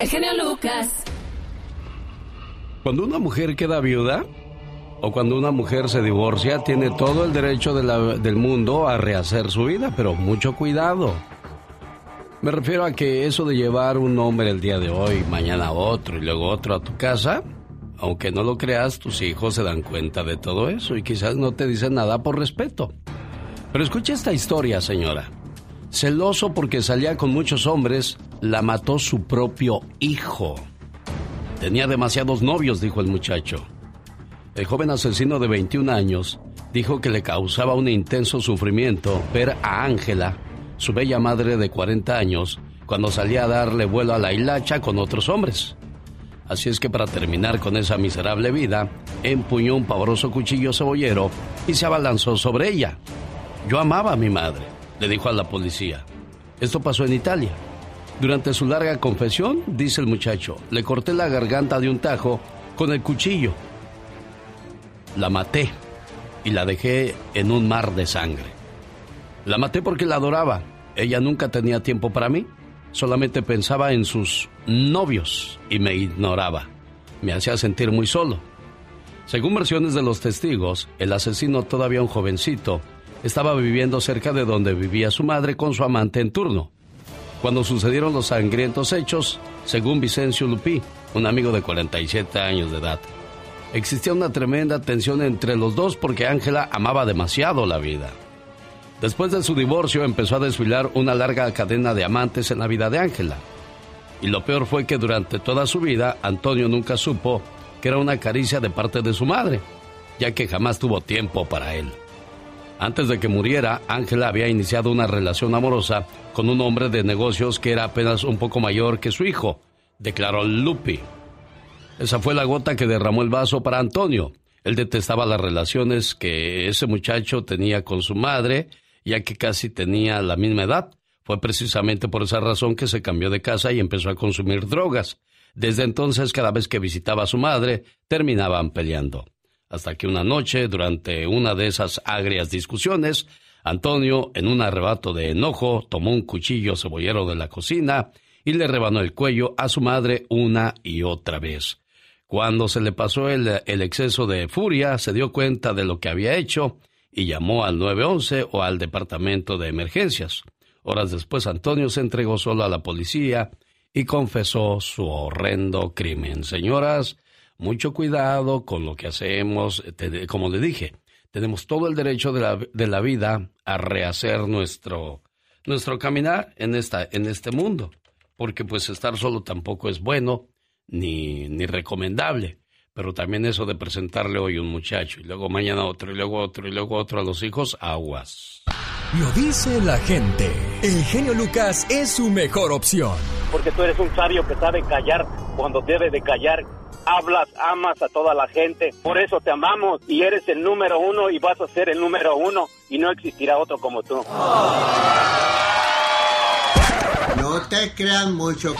El genio Lucas. Cuando una mujer queda viuda o cuando una mujer se divorcia, tiene todo el derecho del mundo a rehacer su vida, pero mucho cuidado. Me refiero a que eso de llevar un hombre el día de hoy, mañana otro y luego otro a tu casa, aunque no lo creas, tus hijos se dan cuenta de todo eso y quizás no te dicen nada por respeto. Pero escucha esta historia, señora. Celoso porque salía con muchos hombres, la mató su propio hijo. Tenía demasiados novios, dijo el muchacho. El joven asesino de 21 años dijo que le causaba un intenso sufrimiento ver a Ángela, su bella madre de 40 años, cuando salía a darle vuelo a la hilacha con otros hombres. Así es que para terminar con esa miserable vida, empuñó un pavoroso cuchillo cebollero y se abalanzó sobre ella. Yo amaba a mi madre, le dijo a la policía. Esto pasó en Italia. Durante su larga confesión, dice el muchacho, le corté la garganta de un tajo con el cuchillo. La maté y la dejé en un mar de sangre. La maté porque la adoraba. Ella nunca tenía tiempo para mí solamente pensaba en sus novios y me ignoraba. Me hacía sentir muy solo. Según versiones de los testigos, el asesino, todavía un jovencito, estaba viviendo cerca de donde vivía su madre con su amante en turno. Cuando sucedieron los sangrientos hechos, según Vicencio Lupi, un amigo de 47 años de edad, existía una tremenda tensión entre los dos porque Ángela amaba demasiado la vida. Después de su divorcio empezó a desfilar una larga cadena de amantes en la vida de Ángela. Y lo peor fue que durante toda su vida Antonio nunca supo que era una caricia de parte de su madre, ya que jamás tuvo tiempo para él. Antes de que muriera, Ángela había iniciado una relación amorosa con un hombre de negocios que era apenas un poco mayor que su hijo, declaró Lupi. Esa fue la gota que derramó el vaso para Antonio. Él detestaba las relaciones que ese muchacho tenía con su madre ya que casi tenía la misma edad. Fue precisamente por esa razón que se cambió de casa y empezó a consumir drogas. Desde entonces, cada vez que visitaba a su madre, terminaban peleando. Hasta que una noche, durante una de esas agrias discusiones, Antonio, en un arrebato de enojo, tomó un cuchillo cebollero de la cocina y le rebanó el cuello a su madre una y otra vez. Cuando se le pasó el, exceso de furia, se dio cuenta de lo que había hecho y llamó al 911 o al departamento de emergencias. Horas después Antonio se entregó solo a la policía y confesó su horrendo crimen. Señoras, mucho cuidado con lo que hacemos. Como le dije, tenemos todo el derecho de la, de la vida a rehacer nuestro, nuestro caminar en, esta, en este mundo. Porque pues estar solo tampoco es bueno ni, ni recomendable. Pero también eso de presentarle hoy un muchacho y luego mañana otro y luego otro y luego otro a los hijos, aguas. Lo dice la gente. El genio Lucas es su mejor opción. Porque tú eres un sabio que sabe callar cuando debe de callar. Hablas, amas a toda la gente. Por eso te amamos y eres el número uno y vas a ser el número uno y no existirá otro como tú. No te crean mucho.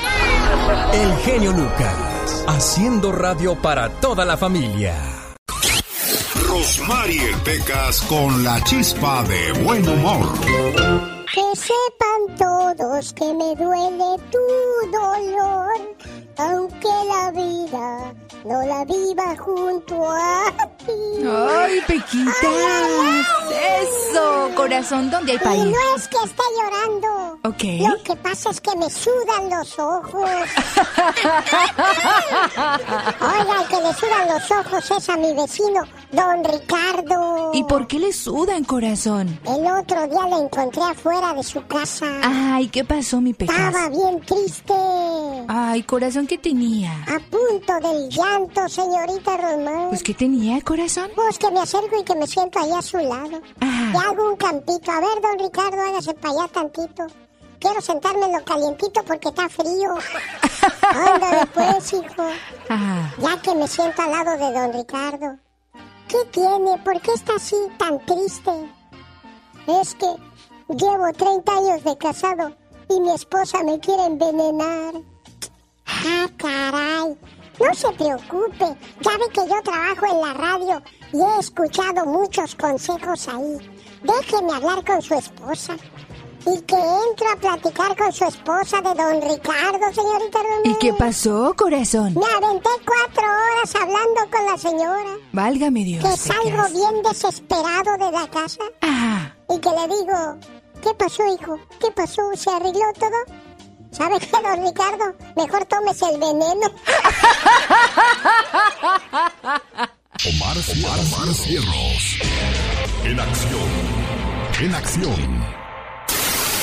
El genio Lucas, haciendo radio para toda la familia. Rosmarie Pecas con la chispa de buen humor. Que sepan todos que me duele tu dolor, aunque la vida no la viva junto a ti. ¡Ay, Pequitas! ¡Eso! Corazón, ¿dónde hay país? Y no es que esté llorando. Ok. Lo que pasa es que me sudan los ojos. Oiga, el que le sudan los ojos es a mi vecino, don Ricardo. ¿Y por qué le sudan, corazón? El otro día le encontré afuera de su casa. Ay, ¿qué pasó, mi Pecas? Estaba bien triste. Ay, corazón, ¿qué tenía? A punto del llanto, señorita Román. Pues, ¿qué tenía, corazón? Pues que me acerco y que me siento ahí a su lado. Ah. Y hago un campito. A ver, don Ricardo, hágase para allá tantito. Quiero sentarme en lo calientito porque está frío. Ándale pues, hijo. Ah. Ya que me siento al lado de don Ricardo. ¿Qué tiene? ¿Por qué está así tan triste? Es que llevo 30 años de casado y mi esposa me quiere envenenar. Ah, caray. No se preocupe. Ya ve que yo trabajo en la radio y he escuchado muchos consejos ahí. Déjeme hablar con su esposa. y que entro a platicar con su esposa de don Ricardo, señorita Romero. ¿Y qué pasó, corazón? Me aventé cuatro horas hablando con la señora. Válgame Dios. Que ¿de salgo bien desesperado de la casa Ah, y que le digo, ¿qué pasó, hijo? ¿Qué pasó? ¿Se arregló todo? ¿Sabe qué, don Ricardo? Mejor tómese el veneno. Omar, Omar, Cierros. En acción. En acción.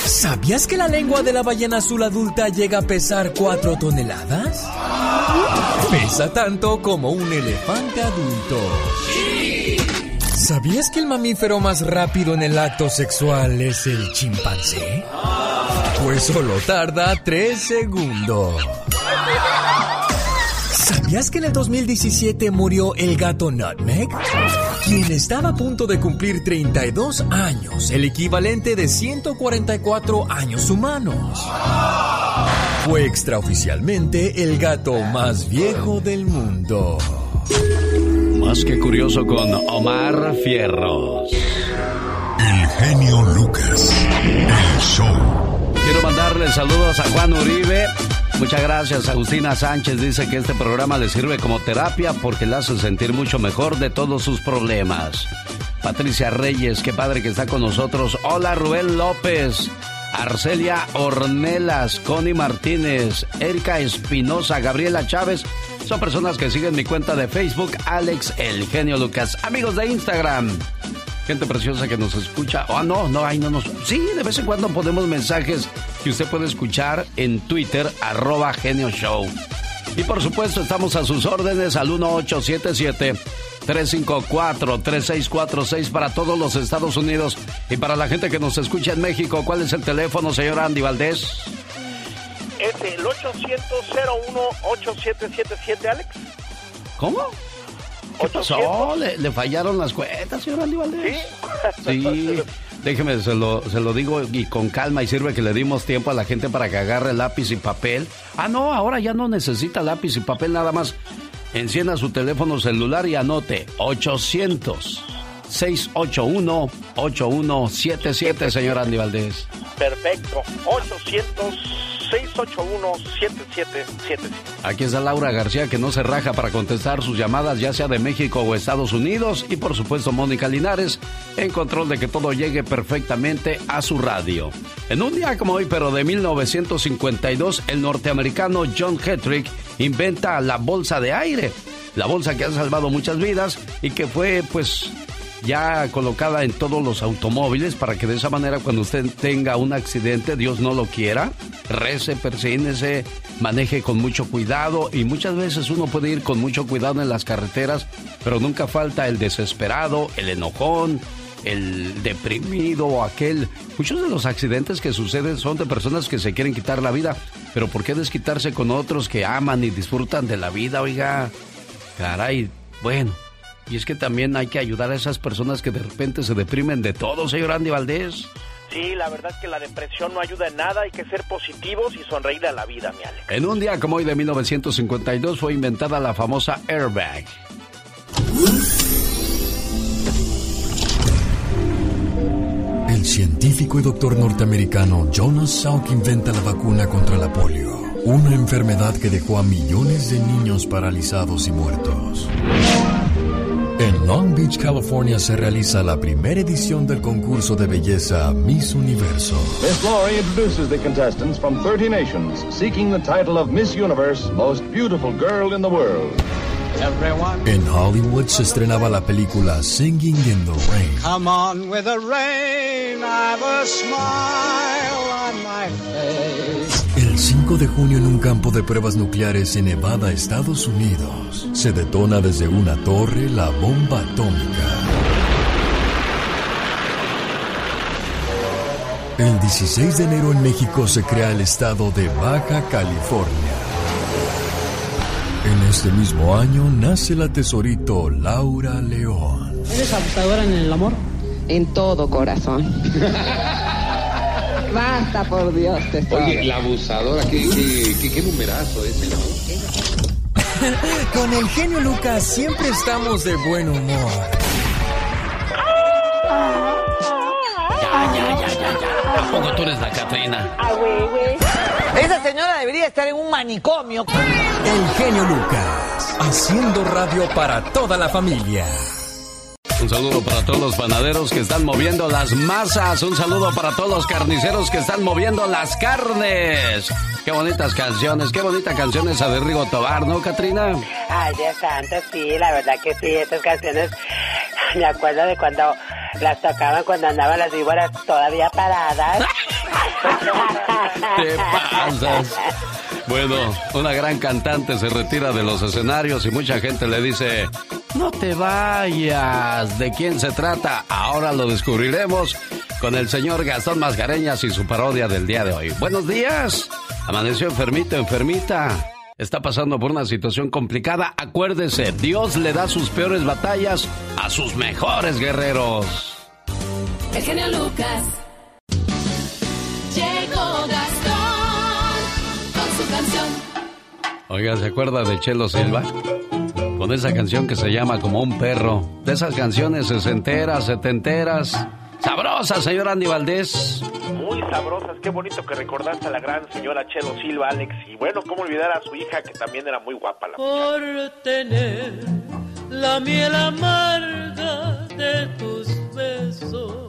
¿Sabías que la lengua de la ballena azul adulta llega a pesar 4 toneladas? Pesa tanto como un elefante adulto. ¿Sabías que el mamífero más rápido en el acto sexual es el chimpancé? Pues solo tarda 3 segundos. ¿Sabías que en el 2017 murió el gato Nutmeg? Quien estaba a punto de cumplir 32 años, el equivalente de 144 años humanos. Fue extraoficialmente el gato más viejo del mundo. Más que curioso con Omar Fierros. El genio Lucas. El show. Quiero mandarle saludos a Juan Uribe. Muchas gracias. Agustina Sánchez dice que este programa le sirve como terapia porque le hace sentir mucho mejor de todos sus problemas. Patricia Reyes, qué padre que está con nosotros. Hola Rubén López. Arcelia Ornelas, Connie Martínez, Erika Espinosa, Gabriela Chávez. Son personas que siguen mi cuenta de Facebook, Alex El Genio Lucas. Amigos de Instagram, gente preciosa que nos escucha. Ah, no, no, ahí no nos. Sí, de vez en cuando ponemos mensajes que usted puede escuchar en Twitter, arroba Genio Show. Y por supuesto, estamos a sus órdenes al 1877-354-3646 para todos los Estados Unidos. Y para la gente que nos escucha en México, ¿cuál es el teléfono, señor Andy Valdés? Es el 800-01-8777, Alex. ¿Cómo? ¿Qué pasó? ¿Le, le fallaron las cuentas, señor Andy Valdés? Sí. Déjeme, se lo, se lo digo y con calma y sirve que le dimos tiempo a la gente para que agarre lápiz y papel. Ah, no, ahora ya no necesita lápiz y papel, nada más encienda su teléfono celular y anote 800 681 8177, señor Andy Valdés. Perfecto. 800-681-7777. Aquí está Laura García que no se raja para contestar sus llamadas ya sea de México o Estados Unidos y por supuesto Mónica Linares en control de que todo llegue perfectamente a su radio. En un día como hoy pero de 1952 el norteamericano John Hetrick inventa la bolsa de aire, la bolsa que ha salvado muchas vidas y que fue pues ya colocada en todos los automóviles para que de esa manera cuando usted tenga un accidente, Dios no lo quiera, rece, persínese, maneje con mucho cuidado y muchas veces uno puede ir con mucho cuidado en las carreteras, pero nunca falta el desesperado, el enojón, el deprimido o aquel. Muchos de los accidentes que suceden son de personas que se quieren quitar la vida, pero ¿por qué desquitarse con otros que aman y disfrutan de la vida, oiga? Caray, bueno. Y es que también hay que ayudar a esas personas que de repente se deprimen de todo, señor Andy Valdés. Sí, la verdad es que la depresión no ayuda en nada. Hay que ser positivos y sonreír a la vida, mi Alex. En un día como hoy de 1952 fue inventada la famosa airbag. El científico y doctor norteamericano Jonas Salk inventa la vacuna contra la polio, una enfermedad que dejó a millones de niños paralizados y muertos. En Long Beach, California se realiza la primera edición del concurso de belleza Miss Universo. Miss Glory introduces the contestants from 30 nations seeking the title of Miss Universe, Most Beautiful Girl in the World. Everyone, En Hollywood se estrenaba la película Singing in the Rain. come on with the rain. I've a smile 5 de junio en un campo de pruebas nucleares en Nevada, Estados Unidos, se detona desde una torre la bomba atómica. El 16 de enero en México se crea el estado de Baja California. En este mismo año nace la tesorito Laura León. ¿Eres abusadora en el amor? En todo corazón. Basta, por Dios, te Oye, la abusadora, ¿qué, qué, qué, qué numerazo es el Con el genio Lucas siempre estamos de buen humor. Ya, ya, ya, ya, ya. ¿A poco tú eres la Catrina? Ah, güey, güey. Esa señora debería estar en un manicomio. El genio Lucas, haciendo radio para toda la familia. Un saludo para todos los panaderos que están moviendo las masas. Un saludo para todos los carniceros que están moviendo las carnes. Qué bonitas canciones, qué bonita canción esa de Rigo Tobar, ¿no, Katrina? Ay, Dios santo, sí, la verdad que sí, estas canciones. Me acuerdo de cuando las tocaban cuando andaban las víboras todavía paradas. Te pasas. Bueno, una gran cantante se retira de los escenarios y mucha gente le dice, no te vayas. ¿De quién se trata? Ahora lo descubriremos con el señor Gastón Mascareñas y su parodia del día de hoy. Buenos días. Amaneció enfermito, enfermita. Está pasando por una situación complicada. Acuérdese, Dios le da sus peores batallas a sus mejores guerreros. El genio Lucas. Llegó Gastón con su canción. Oiga, ¿se acuerda de Chelo Silva? Con esa canción que se llama Como un perro. De esas canciones sesenteras, setenteras. Sabrosas, señor Andy Valdés. Muy sabrosas, qué bonito que recordaste a la gran señora Chelo Silva, Alex. Y bueno, cómo olvidar a su hija que también era muy guapa la Por tener la miel amarga de tus besos.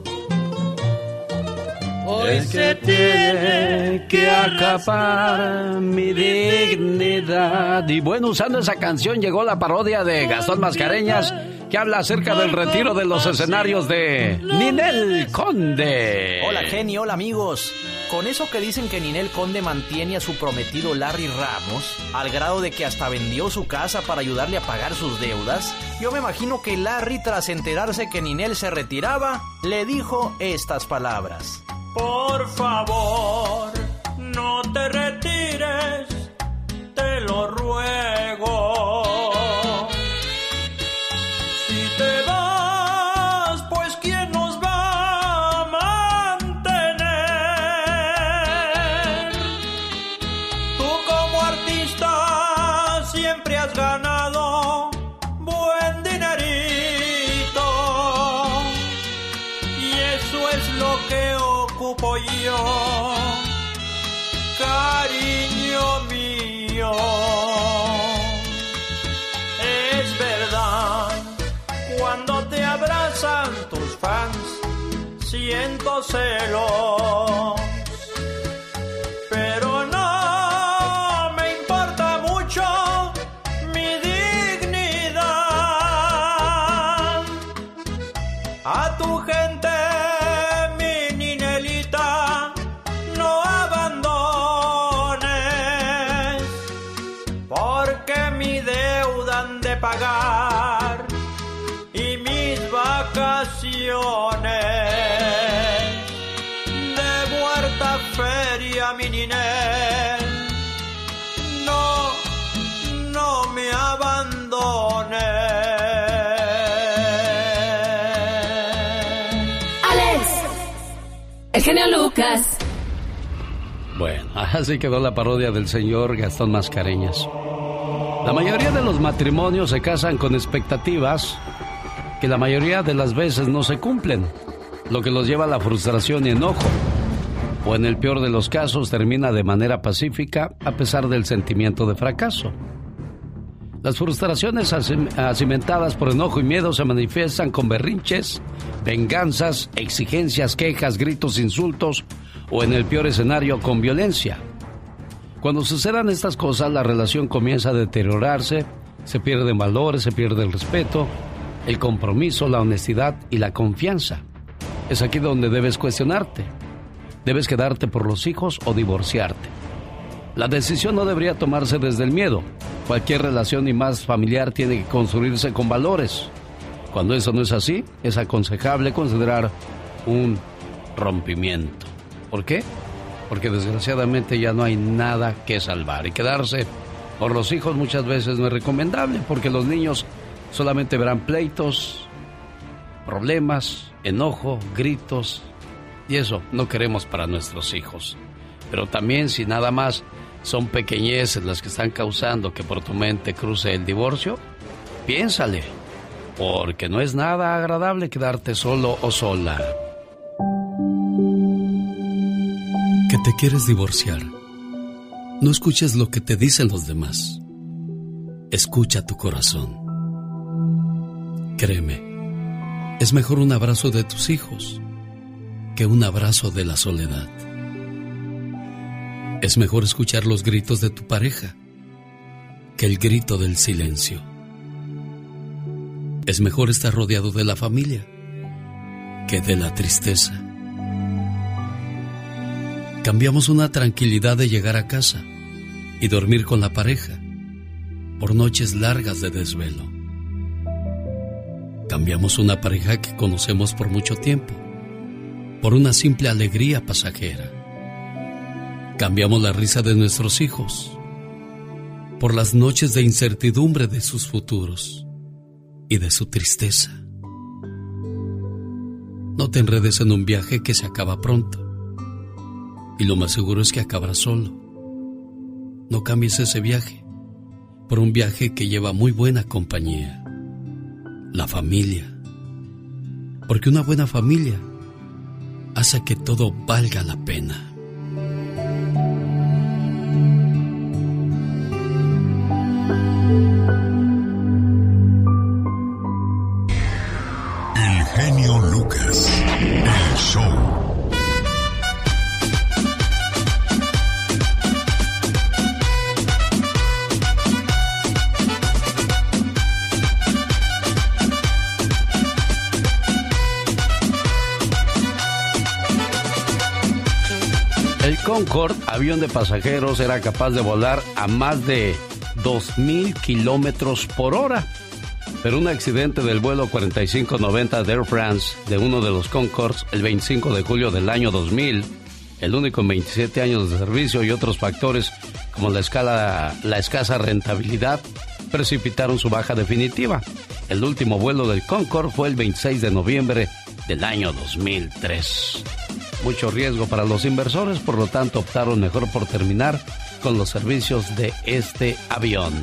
Hoy se tiene que acapar mi dignidad. Y bueno, usando esa canción llegó la parodia de Gastón Mascareñas que habla acerca del retiro de los escenarios de Ninel Conde. Hola genio, hola amigos. Con eso que dicen que Ninel Conde mantiene a su prometido Larry Ramos, al grado de que hasta vendió su casa para ayudarle a pagar sus deudas, yo me imagino que Larry tras enterarse que Ninel se retiraba, le dijo estas palabras. Por favor, no te retires, te lo ruego. Celos. Bueno, así quedó la parodia del señor Gastón Mascareñas. La mayoría de los matrimonios se casan con expectativas que la mayoría de las veces no se cumplen, lo que los lleva a la frustración y enojo. O en el peor de los casos termina de manera pacífica a pesar del sentimiento de fracaso. Las frustraciones acim- acimentadas por enojo y miedo se manifiestan con berrinches, venganzas, exigencias, quejas, gritos, insultos o en el peor escenario con violencia. Cuando sucedan estas cosas, la relación comienza a deteriorarse, se pierden valores, se pierde el respeto, el compromiso, la honestidad y la confianza. Es aquí donde debes cuestionarte. ¿Debes quedarte por los hijos o divorciarte? La decisión no debería tomarse desde el miedo. Cualquier relación y más familiar tiene que construirse con valores. Cuando eso no es así, es aconsejable considerar un rompimiento. ¿Por qué? Porque desgraciadamente ya no hay nada que salvar y quedarse por los hijos muchas veces no es recomendable porque los niños solamente verán pleitos, problemas, enojo, gritos y eso no queremos para nuestros hijos. Pero también si nada más son pequeñeces las que están causando que por tu mente cruce el divorcio, piénsale, porque no es nada agradable quedarte solo o sola. te quieres divorciar, no escuches lo que te dicen los demás. Escucha tu corazón. Créeme, es mejor un abrazo de tus hijos que un abrazo de la soledad. Es mejor escuchar los gritos de tu pareja que el grito del silencio. Es mejor estar rodeado de la familia que de la tristeza. Cambiamos una tranquilidad de llegar a casa y dormir con la pareja por noches largas de desvelo. Cambiamos una pareja que conocemos por mucho tiempo por una simple alegría pasajera. Cambiamos la risa de nuestros hijos por las noches de incertidumbre de sus futuros y de su tristeza. No te enredes en un viaje que se acaba pronto y lo más seguro es que acabará solo. No cambies ese viaje por un viaje que lleva muy buena compañía, la familia. Porque una buena familia hace que todo valga la pena. Avión de pasajeros, era capaz de volar a más de 2.000 kilómetros por hora. Pero un accidente del vuelo 4590 de Air France de uno de los Concords el 25 de julio del año 2000, el único en 27 años de servicio y otros factores como la, escala, la escasa rentabilidad precipitaron su baja definitiva. El último vuelo del Concorde fue el 26 de noviembre del año 2003 mucho riesgo para los inversores, por lo tanto optaron mejor por terminar con los servicios de este avión.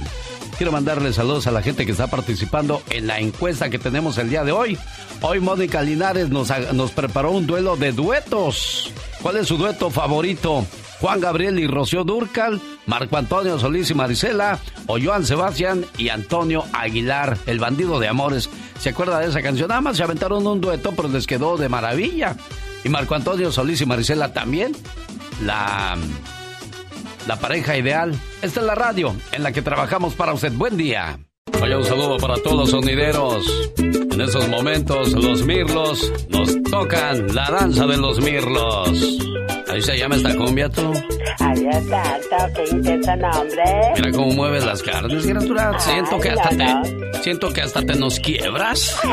Quiero mandarle saludos a la gente que está participando en la encuesta que tenemos el día de hoy. Hoy Mónica Linares nos, nos preparó un duelo de duetos. ¿Cuál es su dueto favorito? Juan Gabriel y Rocío Durcal, Marco Antonio Solís y Marisela, o Joan Sebastián y Antonio Aguilar, el bandido de amores. ¿Se acuerda de esa canción? Nada más se aventaron un dueto, pero les quedó de maravilla. Y Marco Antonio Solís y Marisela también. La, la pareja ideal. Esta es la radio en la que trabajamos para usted. Buen día. Oye, un saludo para todos los sonideros. En estos momentos, los mirlos nos tocan la danza de los mirlos. Ahí se llama esta cumbia, tú. Adiós, tanto, qué intenso nombre. Mira cómo mueves las carnes, criatura. Siento que hasta te, siento que hasta te nos quiebras.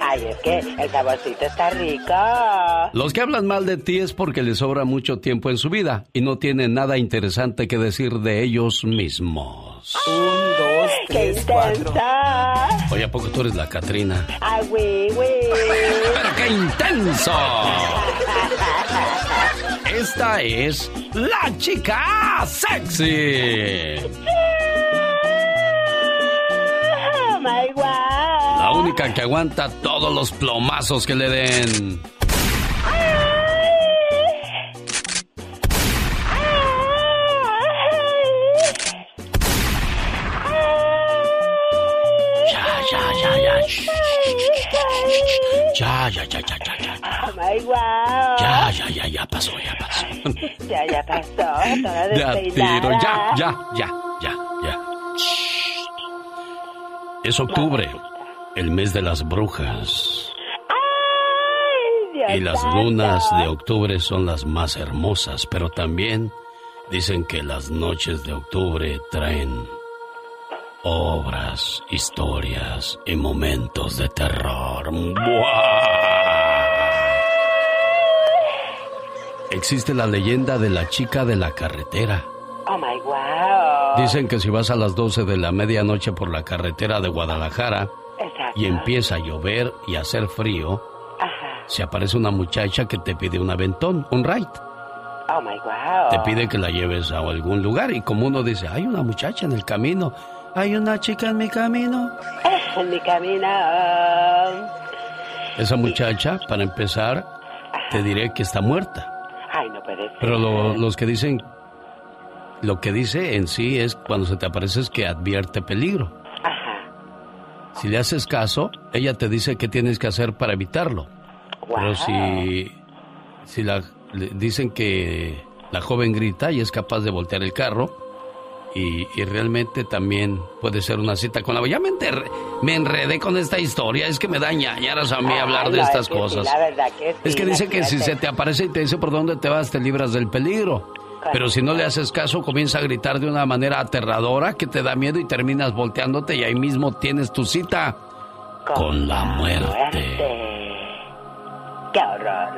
Ay, es que el saborcito está rico. Los que hablan mal de ti es porque les sobra mucho tiempo en su vida y no tienen nada interesante que decir de ellos mismos. Un, dos, ¡Qué tres, cuatro. Oye, ¿a poco tú eres la Catrina? ¡Ay, güey, güey! ¡Pero qué intenso! Esta es la chica sexy. ¡Oh, my God! La única que aguanta todos los plomazos que le den. Ya, ya, ya, ya, ya, ya. ¡Oh, my God! Ya, ya, ya, ya pasó, ya pasó. Ya, ya pasó, toda De a despeinada. tiro, ya, ya, ya, ya, ya. Es octubre, el mes de las brujas. Dios Y las lunas de octubre son las más hermosas, pero también dicen que las noches de octubre traen obras, historias y momentos de terror. ¡Buah! Existe la leyenda de la chica de la carretera. ¡Oh, my God! Dicen que si vas a las 12 de la medianoche por la carretera de Guadalajara Exacto. y empieza a llover y a hacer frío, Ajá. se aparece una muchacha que te pide un aventón, un ride. ¡Oh, my God! Te pide que la lleves a algún lugar y como uno dice, hay una muchacha en el camino, hay una chica en mi camino. En mi camino. Esa muchacha, para empezar, te diré que está muerta. Pero lo- los que dicen, lo que dice en sí es cuando se te aparece es que advierte peligro. Si le haces caso, ella te dice qué tienes que hacer para evitarlo. Pero si, si la, le dicen que la joven grita y es capaz de voltear el carro, y, y realmente también puede ser una cita con la... Ya me, enterré- me enredé con esta historia, es que me da ñañaras a mí hablar de estas es que sí, cosas. la verdad que sí, Es que dice que si se te aparece y te dice por dónde te vas, te libras del peligro. Pero si no le haces caso, comienza a gritar de una manera aterradora que te da miedo y terminas volteándote y ahí mismo tienes tu cita con la muerte. ¡Qué horror!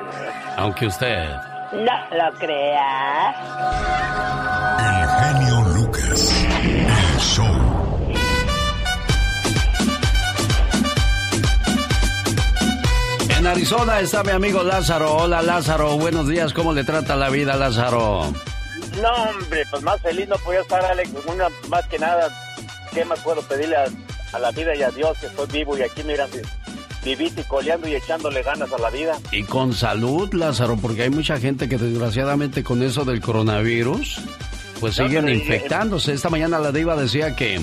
Aunque usted... No lo creas. El genio Lucas. El show. En Arizona está mi amigo Lázaro. Hola Lázaro, buenos días. ¿Cómo le trata la vida Lázaro? No, hombre, pues más feliz no podía estar, Alex. Una, más que nada, ¿qué más puedo pedirle a, a la vida y a Dios que estoy vivo y aquí, mira, vivito y coleando y echándole ganas a la vida? Y con salud, Lázaro, porque hay mucha gente que desgraciadamente con eso del coronavirus, pues siguen infectándose. Esta mañana la diva decía que,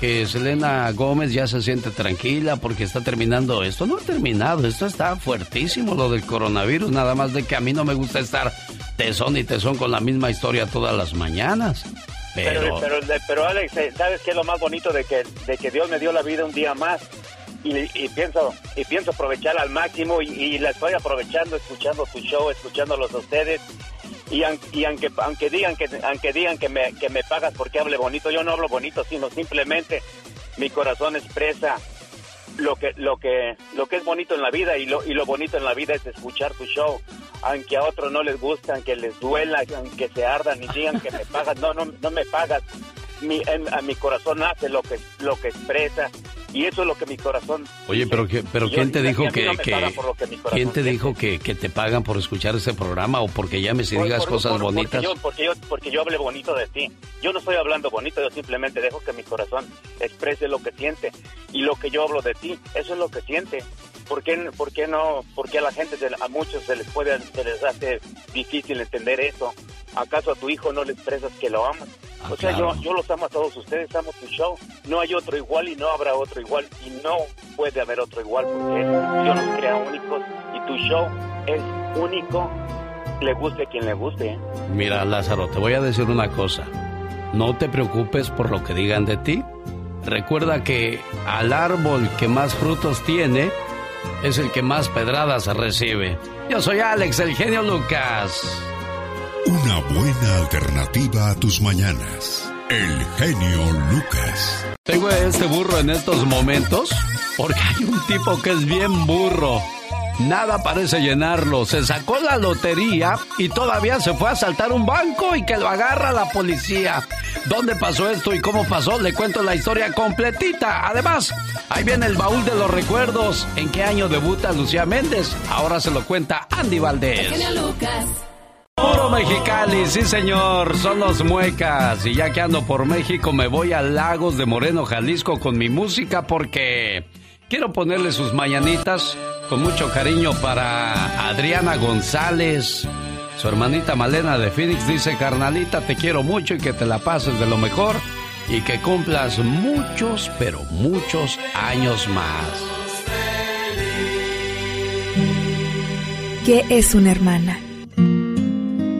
que Selena Gómez ya se siente tranquila porque está terminando esto. No ha terminado, esto está fuertísimo lo del coronavirus, nada más de que a mí no me gusta estar tesón y tesón con la misma historia todas las mañanas. Pero, Pero, pero, pero, Alex, eh, ¿sabes qué es lo más bonito de que, de que Dios me dio la vida un día más? Y, y pienso y pienso aprovechar al máximo y, y la estoy aprovechando escuchando tu show, escuchándolos a ustedes. Y, y aunque aunque digan que aunque digan que me, que me pagas porque hable bonito, yo no hablo bonito, sino simplemente mi corazón expresa lo que lo que lo que es bonito en la vida y lo y lo bonito en la vida es escuchar tu show. Aunque a otros no les gusta aunque les duela aunque se ardan y digan que me pagas no no no me pagas. Mi en- a mi corazón nace lo que lo que expresa y eso es lo que mi corazón Oye, pero, que- pero yo- ¿quién te dijo mí no que, que- que quién te dijo que, que te pagan por escuchar ese programa o porque llames y Por- digas por- cosas por- bonitas? Porque yo, porque, yo, porque yo hable bonito de ti. Yo no estoy hablando bonito, yo simplemente dejo que mi corazón exprese lo que siente. Y lo que yo hablo de ti, eso es lo que siente. ¿Por qué, por qué no? ¿Por qué a la gente, a muchos se les puede, se les hace difícil entender eso? ¿Acaso a tu hijo no le expresas que lo amas? o sea, claro. yo, yo los amo a todos ustedes, amo tu show. No hay otro igual y no habrá otro igual y no puede haber otro igual porque Dios nos crea únicos y tu show es único, le guste a quien le guste. ¿eh? Mira, Lázaro, te voy a decir una cosa. No te preocupes por lo que digan de ti. Recuerda que al árbol que más frutos tiene es el que más pedradas recibe. Yo soy Alex, el genio Lucas. Una buena alternativa a tus mañanas. El genio Lucas. Tengo este burro en estos momentos porque hay un tipo que es bien burro. Nada parece llenarlo. Se sacó la lotería y todavía se fue a asaltar un banco y que lo agarra la policía. ¿Dónde pasó esto y cómo pasó? Le cuento la historia completita. Además, ahí viene el baúl de los recuerdos. ¿En qué año debuta Lucía Méndez? Ahora se lo cuenta Andy Valdés. Genio Lucas. Puro Mexicali, sí señor, son los muecas. Y ya que ando por México, me voy a Lagos de Moreno, Jalisco con mi música porque quiero ponerle sus mañanitas con mucho cariño para Adriana González. Su hermanita Malena de Phoenix dice, carnalita, te quiero mucho y que te la pases de lo mejor y que cumplas muchos, pero muchos años más. ¿Qué es una hermana?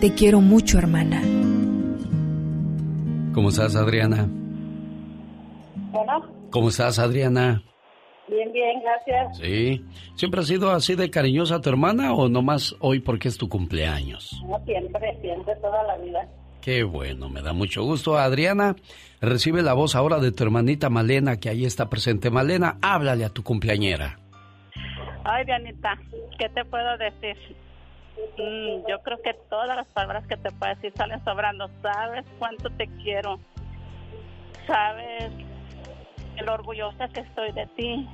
Te quiero mucho, hermana. ¿Cómo estás, Adriana? Bueno, ¿Cómo estás, Adriana? bien, bien, gracias. Sí. ¿Siempre ha sido así de cariñosa tu hermana o nomás hoy porque es tu cumpleaños? No siempre, siempre, toda la vida. Qué bueno, me da mucho gusto. Adriana, recibe la voz ahora de tu hermanita Malena, que ahí está presente. Malena, háblale a tu cumpleañera. Ay, Dianita, ¿qué te puedo decir? Mm, yo creo que todas las palabras que te puedo decir salen sobrando. Sabes cuánto te quiero. Sabes lo orgullosa que estoy de ti.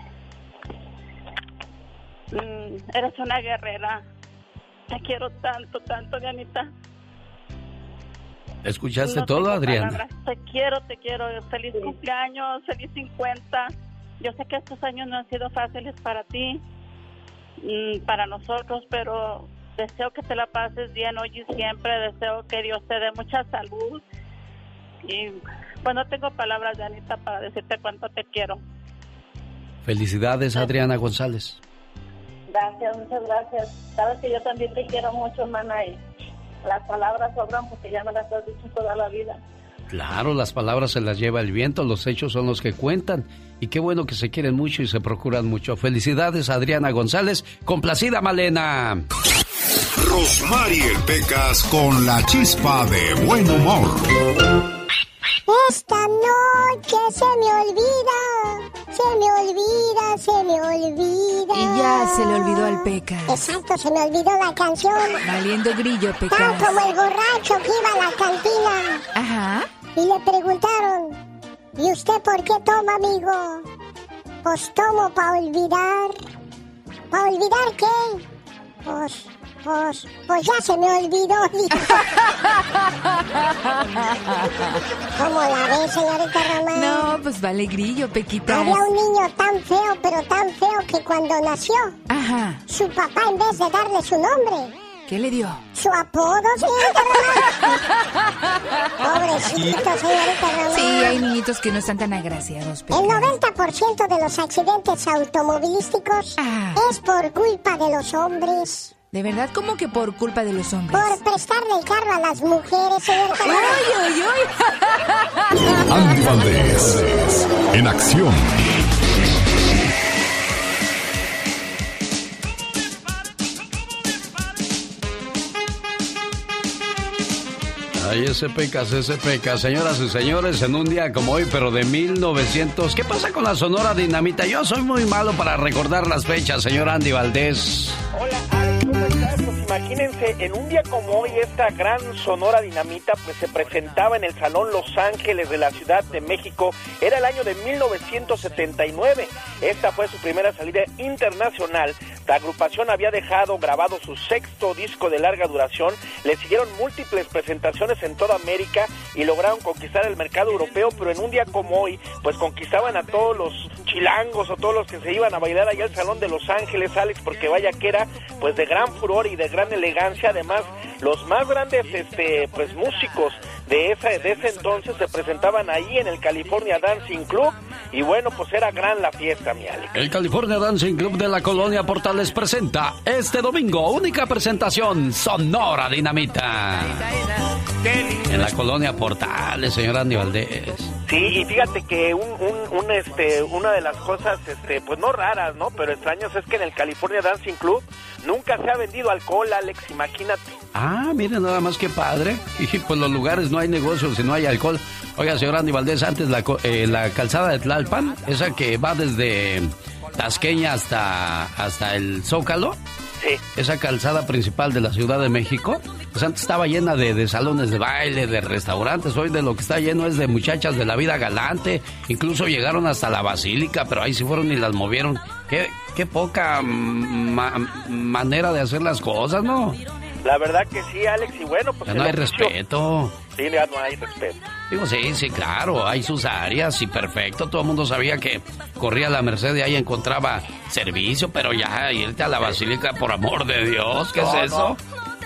Mm, eres una guerrera. Te quiero tanto, tanto, Dianita. ¿Escuchaste No todo, Adriana? palabras. Te quiero, te quiero. Feliz cumpleaños, feliz 50. Yo sé que estos años no han sido fáciles para ti, mm, para nosotros, pero deseo que te la pases bien hoy y siempre. Deseo que Dios te dé mucha salud. Y pues no tengo palabras, Anita, para decirte cuánto te quiero. Felicidades, Adriana González. Gracias, muchas gracias. Sabes que yo también te quiero mucho, hermana, y las palabras sobran porque ya me las has dicho toda la vida. Claro, las palabras se las lleva el viento, los hechos son los que cuentan. Y qué bueno que se quieren mucho y se procuran mucho. Felicidades, Adriana González. Complacida, Malena. Rosmarie Pecas con la chispa de buen humor. Esta noche se me olvida, se me olvida, se me olvida. Y ya se le olvidó al Peca. Exacto, se me olvidó la canción. Valiendo grillo, Tan Peca. como el borracho que iba a la cantina. Ajá. Y le preguntaron, ¿y usted por qué toma, amigo? Pues tomo para olvidar. ¿Para olvidar qué? Pues, pues, pues ya se me olvidó. dijo. ¿Cómo la ve, señorita Román? No, pues vale grillo, Pequitas. Había un niño tan feo, pero tan feo que cuando nació, Ajá. su papá en vez de darle su nombre, ¿Qué le dio? su apodo, señorita Román. Pobrecito, señorita Román. Sí, hay niñitos que no están tan agraciados, Peca. El 90% de los accidentes automovilísticos Ah. es por culpa de los hombres. De verdad, como que por culpa de los hombres. Por prestarle el carro a las mujeres, Román. ¡Ay, ay, ay! Andy Valdés, en acción. Ay, ese pecas, ese pecas. Señoras y señores, en un día como hoy, pero de 1900. ¿Qué pasa con la Sonora Dinamita? Yo soy muy malo para recordar las fechas, señor Andy Valdés. Hola, imagínense, en un día como hoy, esta gran Sonora Dinamita pues se presentaba en el Salón Los Ángeles de la Ciudad de México. Era el año de 1979. Esta fue su primera salida internacional. La agrupación había dejado grabado su sexto disco de larga duración. Le siguieron múltiples presentaciones en toda América y lograron conquistar el mercado europeo, pero en un día como hoy, pues conquistaban a todos los chilangos o todos los que se iban a bailar allá al Salón de Los Ángeles, Alex, porque vaya que era pues de gran furor y de gran elegancia, además los más grandes este pues músicos de esa de ese entonces se presentaban ahí en el California Dancing Club y bueno, pues era gran la fiesta, mi Alex. El California Dancing Club de la Colonia Portales presenta este domingo única presentación Sonora Dinamita. En la Colonia Portales, señor Andy Valdés. Sí, y fíjate que un, un, un, este, una de las cosas, este, pues no raras, ¿no? Pero extrañas es que en el California Dancing Club nunca se ha vendido alcohol, Alex, imagínate. Ah, miren nada más que padre. Y pues los lugares no hay negocios si no hay alcohol. Oiga, señor Andy Valdés, antes la, eh, la calzada de Tlalpan, esa que va desde Tasqueña hasta, hasta el Zócalo, Sí. esa calzada principal de la Ciudad de México, pues antes estaba llena de, de salones de baile, de restaurantes. Hoy de lo que está lleno es de muchachas de la vida galante. Incluso llegaron hasta la basílica, pero ahí sí fueron y las movieron. Qué, qué poca ma- manera de hacer las cosas, ¿no? La verdad que sí, Alex, y bueno, pues... Ya no hay oficio- respeto. Sí, ya no hay respeto. Digo, sí, sí, claro, hay sus áreas y perfecto. Todo el mundo sabía que corría la Merced y ahí encontraba servicio, pero ya irte a la basílica, por amor de Dios, ¿qué No, es eso?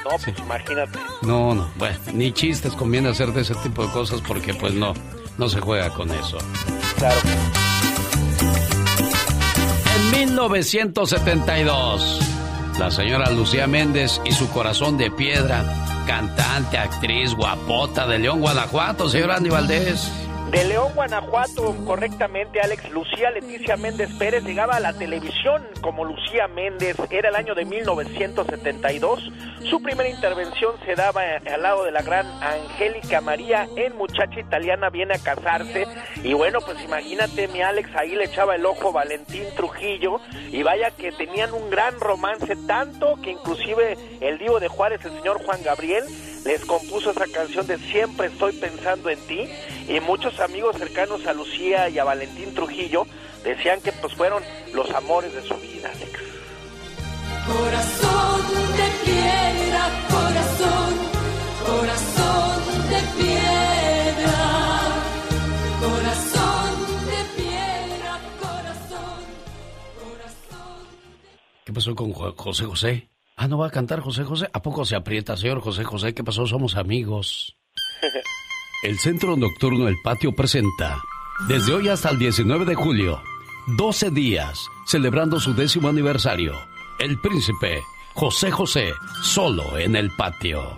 No, pues imagínate. No, no, bueno, ni chistes conviene hacer de ese tipo de cosas porque pues no, no se juega con eso. Claro. En 1972, la señora Lucía Méndez y su corazón de piedra, cantante, actriz, guapota de León, Guanajuato, señor Andy Valdés. De León, Guanajuato, correctamente, Alex, Lucía Leticia Méndez Pérez llegaba a la televisión como Lucía Méndez. Era el año de 1972. Su primera intervención se daba al lado de la gran Angélica María en Muchacha Italiana viene a casarse. Y bueno, pues imagínate, mi Alex, ahí le echaba el ojo Valentín Trujillo. Y vaya que tenían un gran romance, tanto que inclusive el divo de Juárez, el señor Juan Gabriel, les compuso esa canción de Siempre estoy pensando en ti y muchos amigos cercanos a Lucía y a Valentín Trujillo decían que pues fueron los amores de su vida, Alex. Corazón de piedra, corazón, corazón de piedra, corazón de piedra, corazón, corazón. ¿Qué pasó con Jo- José José? Ah, ¿no va a cantar José José? ¿A poco se aprieta, señor José José? ¿Qué pasó? Somos amigos. El Centro Nocturno El Patio presenta, desde hoy hasta el 19 de julio, 12 días, celebrando su décimo aniversario, El Príncipe José José, solo en el patio.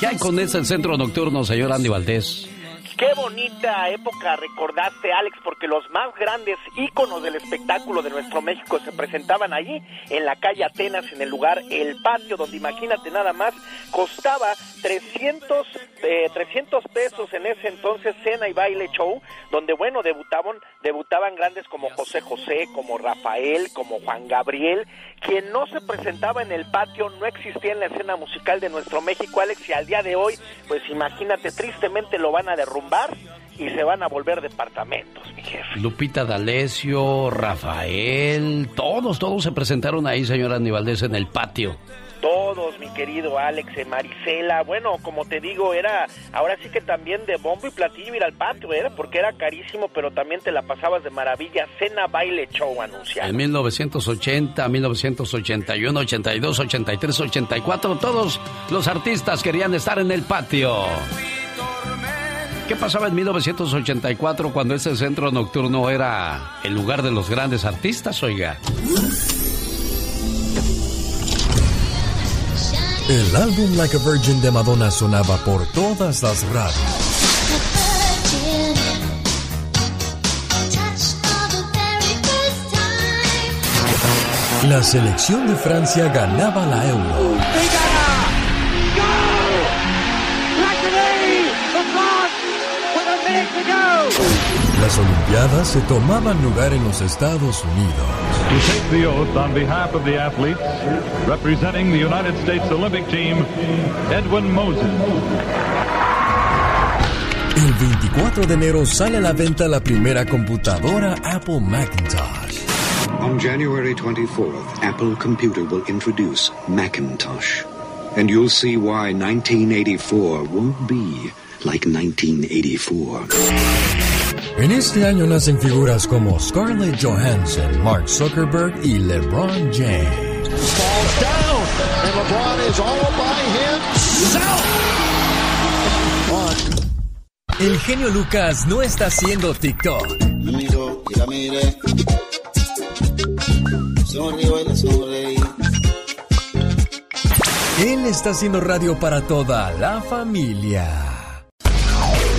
¿Qué hay con ese Centro Nocturno, señor Andy Valdés? Qué bonita época recordaste, Alex, porque los más grandes íconos del espectáculo de nuestro México se presentaban allí, en la calle Atenas, en el lugar El Patio, donde imagínate nada más, costaba 300, eh, 300 pesos en ese entonces cena y baile show, donde, bueno, debutaban, debutaban grandes como José José, como Rafael, como Juan Gabriel, quien no se presentaba en el patio, no existía en la escena musical de nuestro México, Alex, y al día de hoy, pues imagínate, tristemente lo van a derrumbar y se van a volver departamentos, mi jefe. Lupita D'Alessio, Rafael, todos, todos se presentaron ahí, señor Andy Valdés, en el patio. Todos, mi querido Alex, eh, Marisela, bueno, como te digo, era, ahora sí que también de bombo y platillo ir al patio, era, porque era carísimo, pero también te la pasabas de maravilla, cena, baile, show anunciado. En 1980, 1981, 82, 83, 84, todos los artistas querían estar en el patio. ¿Qué pasaba en 1984 cuando ese centro nocturno era el lugar de los grandes artistas, oiga? El álbum Like a Virgin de Madonna sonaba por todas las radios. La selección de Francia ganaba la Euro. Las Olimpiadas se tomaban lugar en los Estados Unidos. To take the oath on behalf of the athletes, representing the United States Olympic Team, Edwin Moses. El 24 de enero sale a la venta la primera computadora Apple Macintosh. On January 24th, Apple Computer will introduce Macintosh. And you'll see why 1984 won't be like 1984. En este año nacen figuras como Scarlett Johansson, Mark Zuckerberg y LeBron James. Falls down, and LeBron is all by himself. El genio Lucas no está haciendo TikTok. Amigo, y la mire. Sonrío y le sonreí. Él está haciendo radio para toda la familia.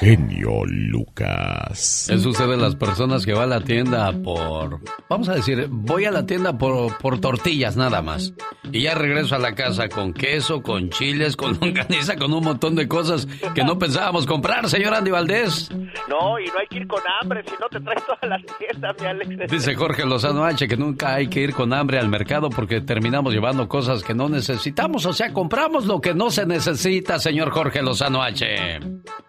Genio Lucas. Eso sucede en las personas que van a la tienda por... Vamos a decir, voy a la tienda por, por tortillas nada más. Y ya regreso a la casa con queso, con chiles, con longaniza, con un montón de cosas que no pensábamos comprar, señor Andy Valdés. No, y no hay que ir con hambre, si no te traes todas las fiestas, mi Alex. Dice Jorge Lozano H que nunca hay que ir con hambre al mercado porque terminamos llevando cosas que no necesitamos. O sea, compramos lo que no se necesita, señor Jorge Lozano H.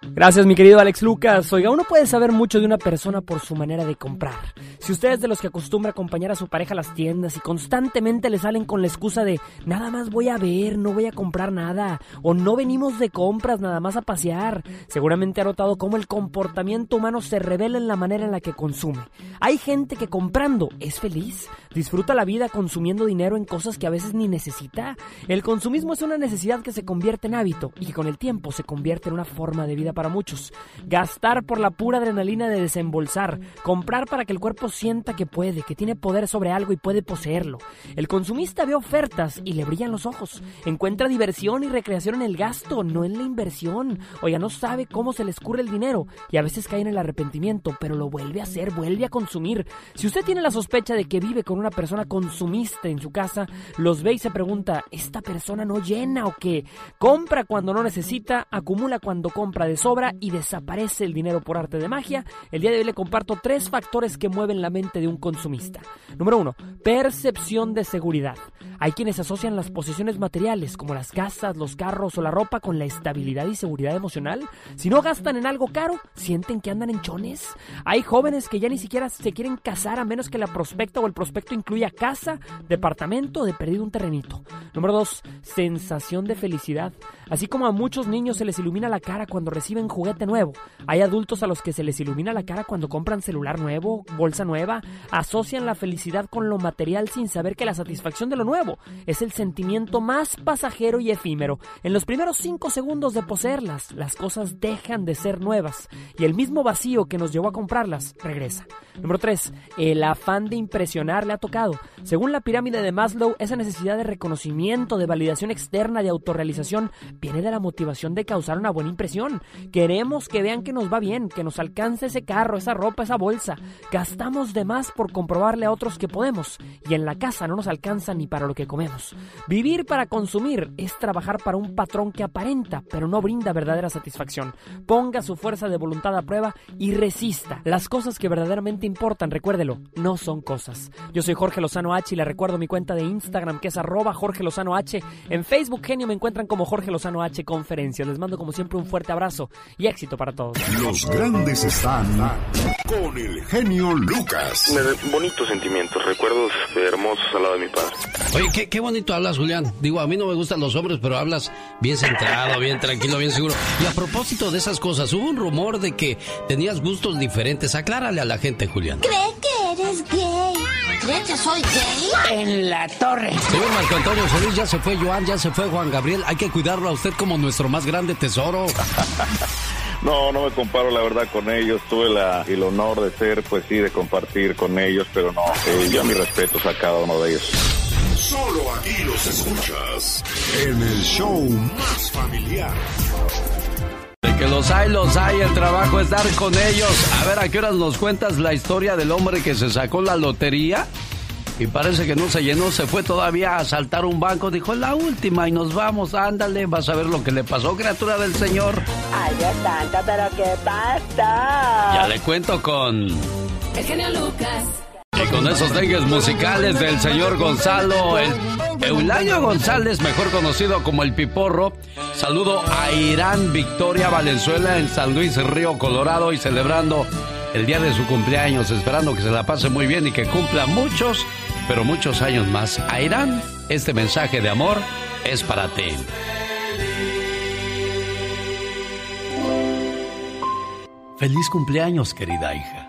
Gracias, mi querido Alex Lucas. Oiga, uno puede saber mucho de una persona por su manera de comprar. Si usted es de los que acostumbra acompañar a su pareja a las tiendas y constantemente le salen con la excusa de nada más voy a ver, no voy a comprar nada, o no venimos de compras, nada más a pasear, seguramente ha notado cómo el comportamiento humano se revela en la manera en la que consume. Hay gente que comprando es feliz, disfruta la vida consumiendo dinero en cosas que a veces ni necesita. El consumismo es una necesidad que se convierte en hábito y que con el tiempo se convierte en una forma de vida para muchos. Gastar por la pura adrenalina de desembolsar, comprar para que el cuerpo sienta que puede, que tiene poder sobre algo y puede poseerlo. El consumista ve ofertas y le brillan los ojos. Encuentra diversión y recreación en el gasto, no en la inversión. Oiga, no sabe cómo se le escurre el dinero y a veces cae en el arrepentimiento, pero lo vuelve a hacer, vuelve a consumir. Si usted tiene la sospecha de que vive con una persona consumista en su casa, los ve y se pregunta, ¿esta persona no llena o qué? Compra cuando no necesita, acumula cuando compra de sobra y desaparece el dinero por arte de magia. El día de hoy le comparto tres factores que mueven la mente de un consumista. Número uno, percepción de seguridad. Hay quienes asocian las posesiones materiales como las casas, los carros o la ropa con la estabilidad y seguridad emocional. Si no gastan en algo caro, sienten que andan en chones. Hay jóvenes que ya ni siquiera se quieren casar a menos que la prospecta o el prospecto incluya casa, departamento o de perdido un terrenito. Número dos, sensación de felicidad. Así como a muchos niños se les ilumina la cara cuando reciben juguete nuevo, hay adultos a los que se les ilumina la cara cuando compran celular nuevo, bolsa nueva, asocian la felicidad con lo material sin saber que la satisfacción de lo nuevo es el sentimiento más pasajero y efímero. En los primeros cinco segundos de poseerlas, las cosas dejan de ser nuevas y el mismo vacío que nos llevó a comprarlas regresa. Número 3. El afán de impresionar le ha tocado. Según la pirámide de Maslow, esa necesidad de reconocimiento, de validación externa, de autorrealización, viene de la motivación de causar una buena impresión. Queremos que vean que nos va bien, que nos alcance ese carro, esa ropa, esa bolsa. Gastamos de más por comprobarle a otros que podemos y en la casa no nos alcanza ni para lo que comemos. Vivir para consumir es trabajar para un patrón que aparenta, pero no brinda verdadera satisfacción. Ponga su fuerza de voluntad a prueba y resista. Las cosas que verdaderamente importan, recuérdelo, no son cosas. Yo soy Jorge Lozano H y le recuerdo mi cuenta de Instagram que es arroba Jorge Lozano H. En Facebook Genio me encuentran como Jorge Lozano H Conferencias. Les mando como siempre un fuerte abrazo y éxito para todos. Los grandes están con el genio Lucas. Bonitos sentimientos, recuerdos hermosos al lado de mi padre. Oye, qué, qué bonito hablas, Julián. Digo, a mí no me gustan los hombres, pero hablas bien centrado, bien tranquilo, bien seguro. Y a propósito de esas cosas, hubo un rumor de que tenías gustos diferentes. Aclárale a la gente, Julián. ¿Cree que eres gay? ¿Cree que soy gay? En la torre. Señor Marco Antonio Solís, ya se fue Joan, ya se fue Juan Gabriel. Hay que cuidarlo a usted como nuestro más grande tesoro. No, no me comparo la verdad con ellos. Tuve la, el honor de ser, pues sí, de compartir con ellos, pero no. Eh, yo mis respetos a cada uno de ellos. Solo aquí los escuchas en el show más familiar. De que los hay, los hay. El trabajo es dar con ellos. A ver, ¿a qué horas nos cuentas la historia del hombre que se sacó la lotería? Y parece que no se llenó, se fue todavía a asaltar un banco. Dijo, la última y nos vamos, ándale, vas a ver lo que le pasó, criatura del Señor. Ay, Dios santo, pero ¿qué pasa? Ya le cuento con... El genio Lucas. Y con esos dengues musicales del señor Gonzalo, el Eulalio González, mejor conocido como el Piporro, saludo a Irán Victoria Valenzuela en San Luis Río Colorado y celebrando el día de su cumpleaños, esperando que se la pase muy bien y que cumpla muchos, pero muchos años más. A Irán, este mensaje de amor es para ti. Feliz cumpleaños, querida hija.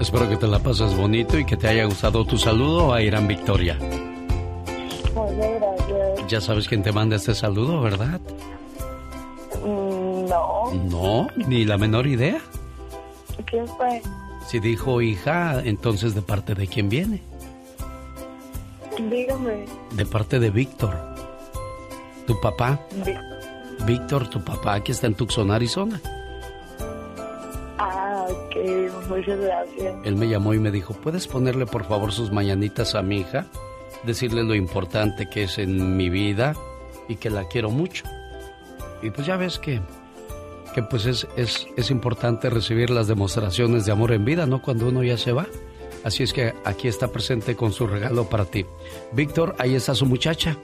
Espero que te la pases bonito y que te haya gustado tu saludo a Irán Victoria. Muchas gracias. Ya sabes quién te manda este saludo, ¿verdad? Mm, No. No, ni la menor idea. ¿Quién fue? Si dijo hija, entonces de parte de quién viene? Dígame. De parte de Víctor. Tu papá. Di- Víctor, tu papá que está en Tucson, Arizona. Ok. Muchas gracias. Él me llamó y me dijo, ¿puedes ponerle por favor sus mañanitas a mi hija? Decirle lo importante que es en mi vida y que la quiero mucho. Y pues ya ves que, que pues es, es, es importante recibir las demostraciones de amor en vida, ¿no? Cuando uno ya se va. Así es que aquí está presente con su regalo para ti. Víctor, ahí está su muchacha.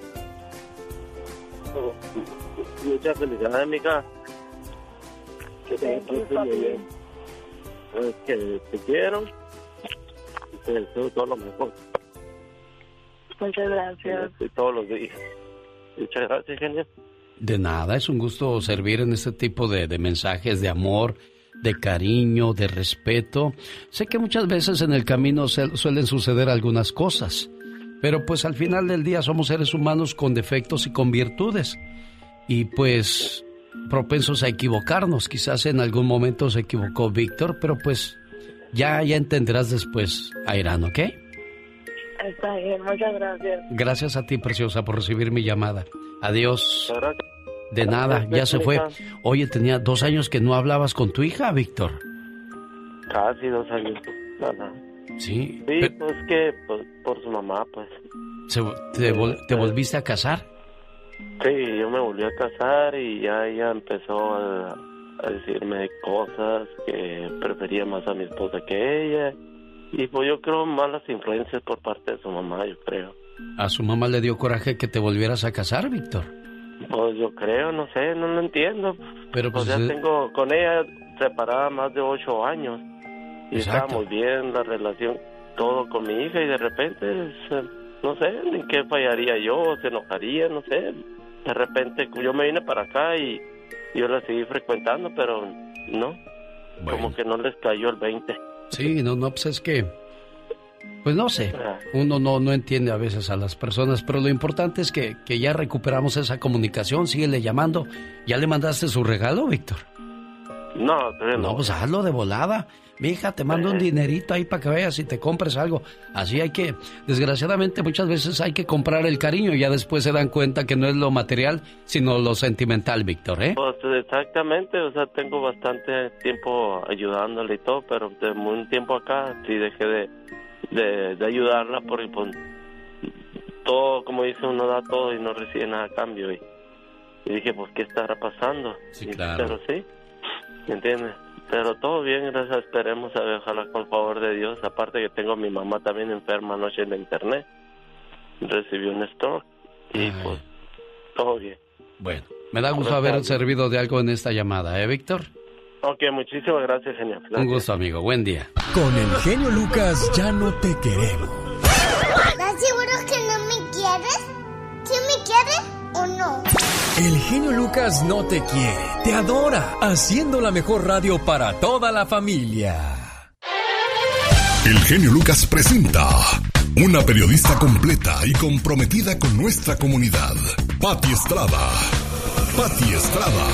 Muchas felicidades, mija. Que te Pues que te quiero. Y te deseo todo lo mejor. Muchas gracias. Y todos los días. Muchas gracias, genio. De nada, es un gusto servir en este tipo de, de mensajes de amor, de cariño, de respeto. Sé que muchas veces en el camino se- suelen suceder algunas cosas, pero pues al final del día somos seres humanos con defectos y con virtudes. Y pues propensos a equivocarnos. Quizás en algún momento se equivocó Víctor, pero pues ya, ya entenderás después, Airán, ¿ok? Está bien, muchas gracias. Gracias a ti, preciosa, por recibir mi llamada. Adiós. De nada, ya se fue. Oye, tenía dos años que no hablabas con tu hija, Víctor. Casi dos años. No, no. Sí. Sí, pues que pues, por su mamá, pues. Se- te, vol- te volviste a casar? Sí, yo me volví a casar y ya ella empezó a, a decirme cosas que prefería más a mi esposa que ella. Y pues yo creo malas influencias por parte de su mamá, yo creo. ¿A su mamá le dio coraje que te volvieras a casar, Víctor? Pues yo creo, no sé, no lo entiendo. Pero Pues pues... ya eh, tengo con ella separada más de ocho años. Y Exacto. estaba muy bien la relación, todo con mi hija y de repente, se- no sé, en qué fallaría yo, se enojaría, no sé. De repente yo me vine para acá y yo la seguí frecuentando, pero no, como que no les cayó el 20. Sí, no, no, pues es que... Pues no sé, uno no, no entiende a veces a las personas, pero lo importante es que, que ya recuperamos esa comunicación, síguele llamando. ¿Ya le mandaste su regalo, Víctor? No, todavía No, pues hazlo de volada. Mi hija, te mando un dinerito ahí para que vayas y te compres algo. Así hay que, desgraciadamente muchas veces hay que comprar el cariño y ya después se dan cuenta que no es lo material, sino lo sentimental, Víctor, ¿eh? Pues exactamente, o sea, tengo bastante tiempo ayudándole y todo, pero de un tiempo acá sí dejé de, de, de ayudarla porque pues, todo, como dice, uno da todo y no recibe nada a cambio. Y, y dije, pues, ¿qué estará pasando? Sí, Y- claro. Pero sí, ¿me entiendes? Pero todo bien, gracias, esperemos a ver, ojalá con el favor de Dios. Aparte que tengo a mi mamá también enferma anoche en la internet. Recibió un stroke y pues, todo bien. Bueno, me da gusto haber servido de algo en esta llamada, ¿eh, Víctor? Ok, muchísimas gracias, genial. Un gusto, amigo. Buen día. Con el genio Lucas ya no te queremos. ¿Estás seguro que no me quieres? ¿Sí me quieres o no? El genio Lucas no te quiere, te adora, haciendo la mejor radio para toda la familia. El genio Lucas presenta una periodista completa y comprometida con nuestra comunidad. Patti Estrada. Patti Estrada.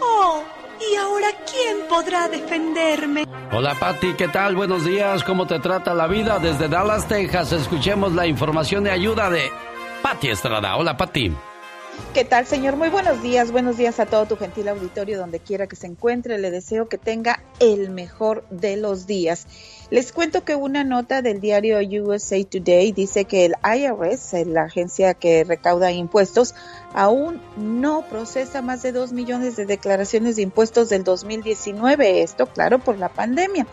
Oh, ¿y ahora quién podrá defenderme? Hola, Patti, ¿qué tal? Buenos días. ¿Cómo te trata la vida? Desde Dallas, Texas, escuchemos la información de ayuda de Patti Estrada. Hola, Patti. ¿Qué tal, señor? Muy buenos días. Buenos días a todo tu gentil auditorio, donde quiera que se encuentre. Le deseo que tenga el mejor de los días. Les cuento que una nota del diario USA Today dice que el IRS, la agencia que recauda impuestos, aún no procesa más de 2 millones de declaraciones de impuestos del 2019. Esto, claro, por la pandemia.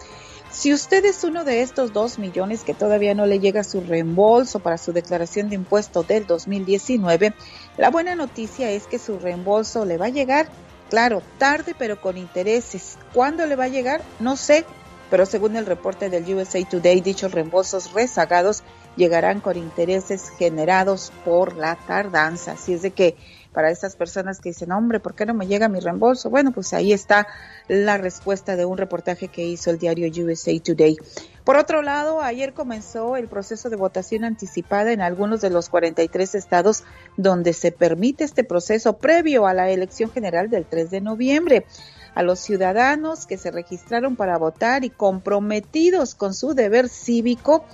Si usted es uno de estos 2 millones que todavía no le llega su reembolso para su declaración de impuestos del 2019, la buena noticia es que su reembolso le va a llegar, claro, tarde pero con intereses. ¿Cuándo le va a llegar? No sé, pero según el reporte del USA Today, dichos reembolsos rezagados llegarán con intereses generados por la tardanza. Así es de que para esas personas que dicen, hombre, ¿por qué no me llega mi reembolso? Bueno, pues ahí está la respuesta de un reportaje que hizo el diario USA Today. Por otro lado, ayer comenzó el proceso de votación anticipada en algunos de los 43 estados donde se permite este proceso previo a la elección general del 3 de noviembre. A los ciudadanos que se registraron para votar y comprometidos con su deber cívico,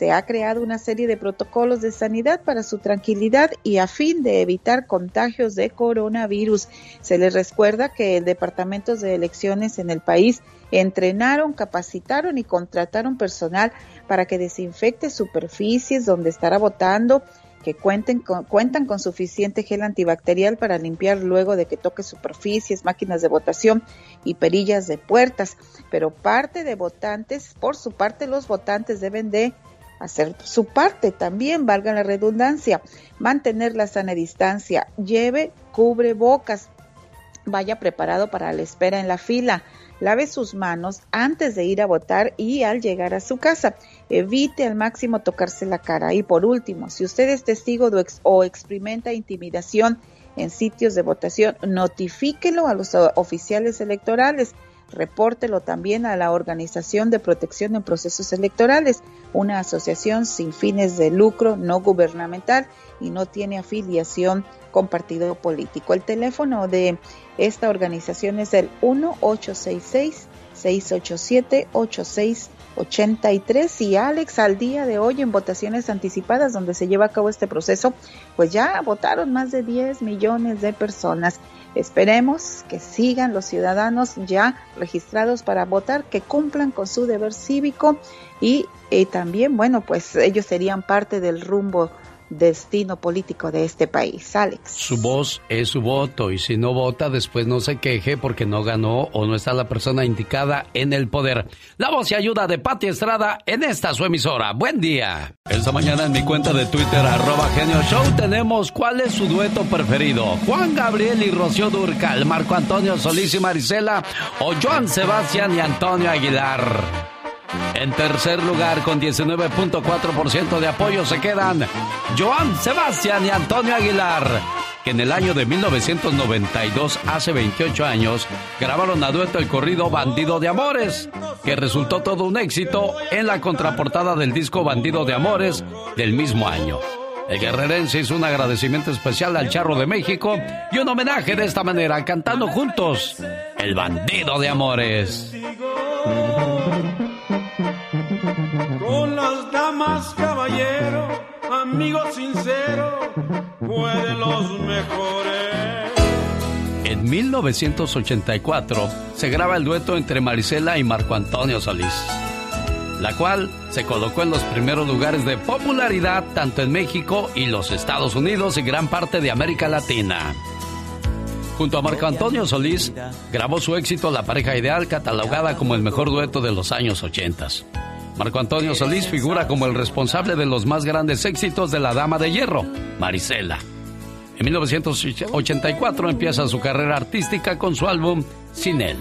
se ha creado una serie de protocolos de sanidad para su tranquilidad y a fin de evitar contagios de coronavirus. Se les recuerda que departamentos de elecciones en el país entrenaron, capacitaron y contrataron personal para que desinfecte superficies donde estará votando, que cuenten con, cuentan con suficiente gel antibacterial para limpiar luego de que toque superficies, máquinas de votación y perillas de puertas. Pero parte de votantes, por su parte, los votantes deben de hacer su parte también, valga la redundancia, mantener la sana distancia, lleve cubre bocas. vaya preparado para la espera en la fila. Lave sus manos antes de ir a votar y al llegar a su casa. Evite al máximo tocarse la cara. Y por último, si usted es testigo o experimenta intimidación en sitios de votación, notifíquelo a los oficiales electorales. Repórtelo también a la Organización de Protección en Procesos Electorales, una asociación sin fines de lucro no gubernamental y no tiene afiliación con partido político. El teléfono de esta organización es el 1866-687-8683 y Alex al día de hoy en votaciones anticipadas donde se lleva a cabo este proceso, pues ya votaron más de 10 millones de personas. Esperemos que sigan los ciudadanos ya registrados para votar, que cumplan con su deber cívico y eh, también, bueno, pues ellos serían parte del rumbo destino político de este país. Alex. Su voz es su voto y si no vota después no se queje porque no ganó o no está la persona indicada en el poder. La voz y ayuda de Pati Estrada en esta su emisora. Buen día. Esta mañana en mi cuenta de Twitter arroba genio show tenemos cuál es su dueto preferido. Juan Gabriel y Rocío Durcal, Marco Antonio Solís y Marisela o Joan Sebastián y Antonio Aguilar. En tercer lugar, con 19.4% de apoyo, se quedan Joan Sebastián y Antonio Aguilar, que en el año de 1992, hace 28 años, grabaron a dueto el corrido Bandido de Amores, que resultó todo un éxito en la contraportada del disco Bandido de Amores del mismo año. El guerrerense hizo un agradecimiento especial al Charro de México y un homenaje de esta manera, cantando juntos El Bandido de Amores. Con las damas, caballero, amigo sincero, fue de los mejores. En 1984 se graba el dueto entre Marisela y Marco Antonio Solís, la cual se colocó en los primeros lugares de popularidad tanto en México y los Estados Unidos y gran parte de América Latina. Junto a Marco Antonio Solís, grabó su éxito La pareja ideal, catalogada como el mejor dueto de los años 80. Marco Antonio Solís figura como el responsable de los más grandes éxitos de la Dama de Hierro, Marisela. En 1984 empieza su carrera artística con su álbum Sin él.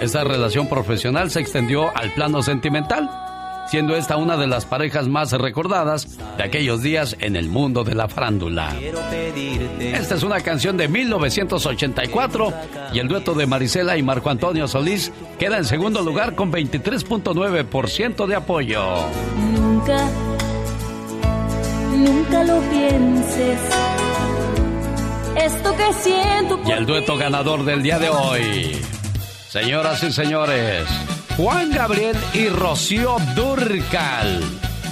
Esta relación profesional se extendió al plano sentimental, siendo esta una de las parejas más recordadas de aquellos días en el mundo de la farándula. Esta es una canción de 1984 y el dueto de Marisela y Marco Antonio Solís queda en segundo lugar con 23.9% de apoyo. Nunca, nunca lo pienses. Esto que siento Y el dueto ganador del día de hoy. Señoras y señores, Juan Gabriel y Rocío Durcal.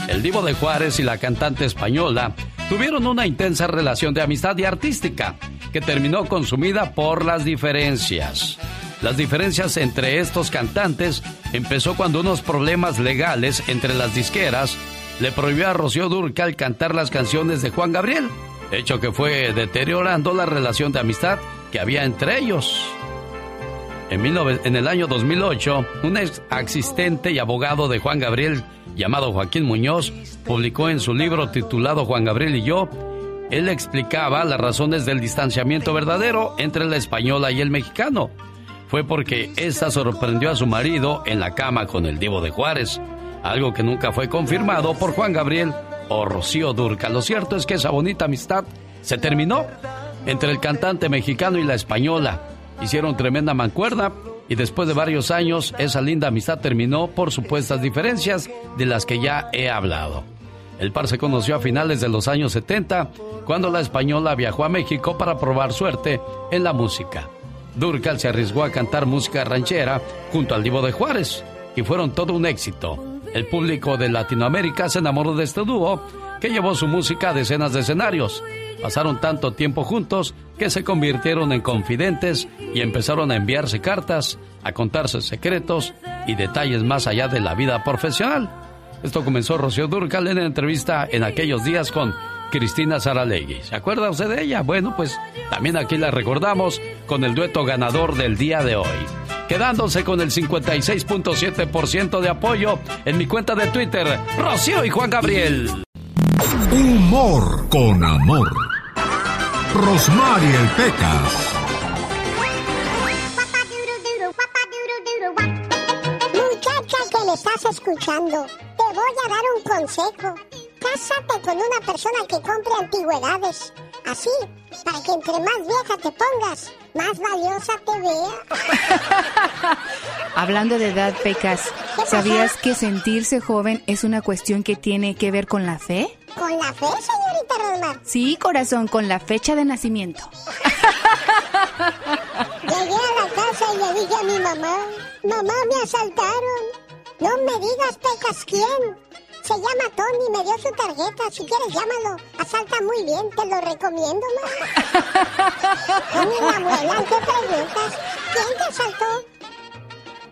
El divo de Juárez y la cantante española tuvieron una intensa relación de amistad y artística que terminó consumida por las diferencias. Las diferencias entre estos cantantes empezó cuando unos problemas legales entre las disqueras le prohibió a Rocío Durcal cantar las canciones de Juan Gabriel, hecho que fue deteriorando la relación de amistad que había entre ellos. En, 19 en el año 2008, un ex asistente y abogado de Juan Gabriel, llamado Joaquín Muñoz, publicó en su libro titulado Juan Gabriel y yo, él explicaba las razones del distanciamiento verdadero entre la española y el mexicano. Fue porque ésta sorprendió a su marido en la cama con el divo de Juárez, algo que nunca fue confirmado por Juan Gabriel o Rocío Durca. Lo cierto es que esa bonita amistad se terminó entre el cantante mexicano y la española. Hicieron tremenda mancuerna y después de varios años esa linda amistad terminó por supuestas diferencias de las que ya he hablado. El par se conoció a finales de los años 70 cuando la española viajó a México para probar suerte en la música. Durcal se arriesgó a cantar música ranchera junto al Divo de Juárez y fueron todo un éxito. El público de Latinoamérica se enamoró de este dúo que llevó su música a decenas de escenarios. Pasaron tanto tiempo juntos que se convirtieron en confidentes y empezaron a enviarse cartas, a contarse secretos y detalles más allá de la vida profesional. Esto comenzó Rocío Durcal en entrevista en aquellos días con Cristina Saralegui. ¿Se acuerda usted de ella? Bueno, pues también aquí la recordamos con el dueto ganador del día de hoy. Quedándose con el 56.7% de apoyo en mi cuenta de Twitter, Rocío y Juan Gabriel. Humor con amor. Rosmarie Pecas. Muchacha que le estás escuchando, te voy a dar un consejo. Cásate con una persona que compre antigüedades. Así, para que entre más vieja te pongas, más valiosa te vea. Hablando de edad, Pecas? ¿sabías que sentirse joven es una cuestión que tiene que ver con la fe? ¿Con la fe, señorita Rosmar? Sí, corazón, con la fecha de nacimiento. Llegué a la casa y le dije a mi mamá, mamá, me asaltaron. No me digas, Pecas, ¿quién? Se llama Tony, me dio su tarjeta. Si quieres, llámalo. Asalta muy bien, te lo recomiendo, mamá. mi abuela, ¿qué preguntas? ¿Quién te asaltó?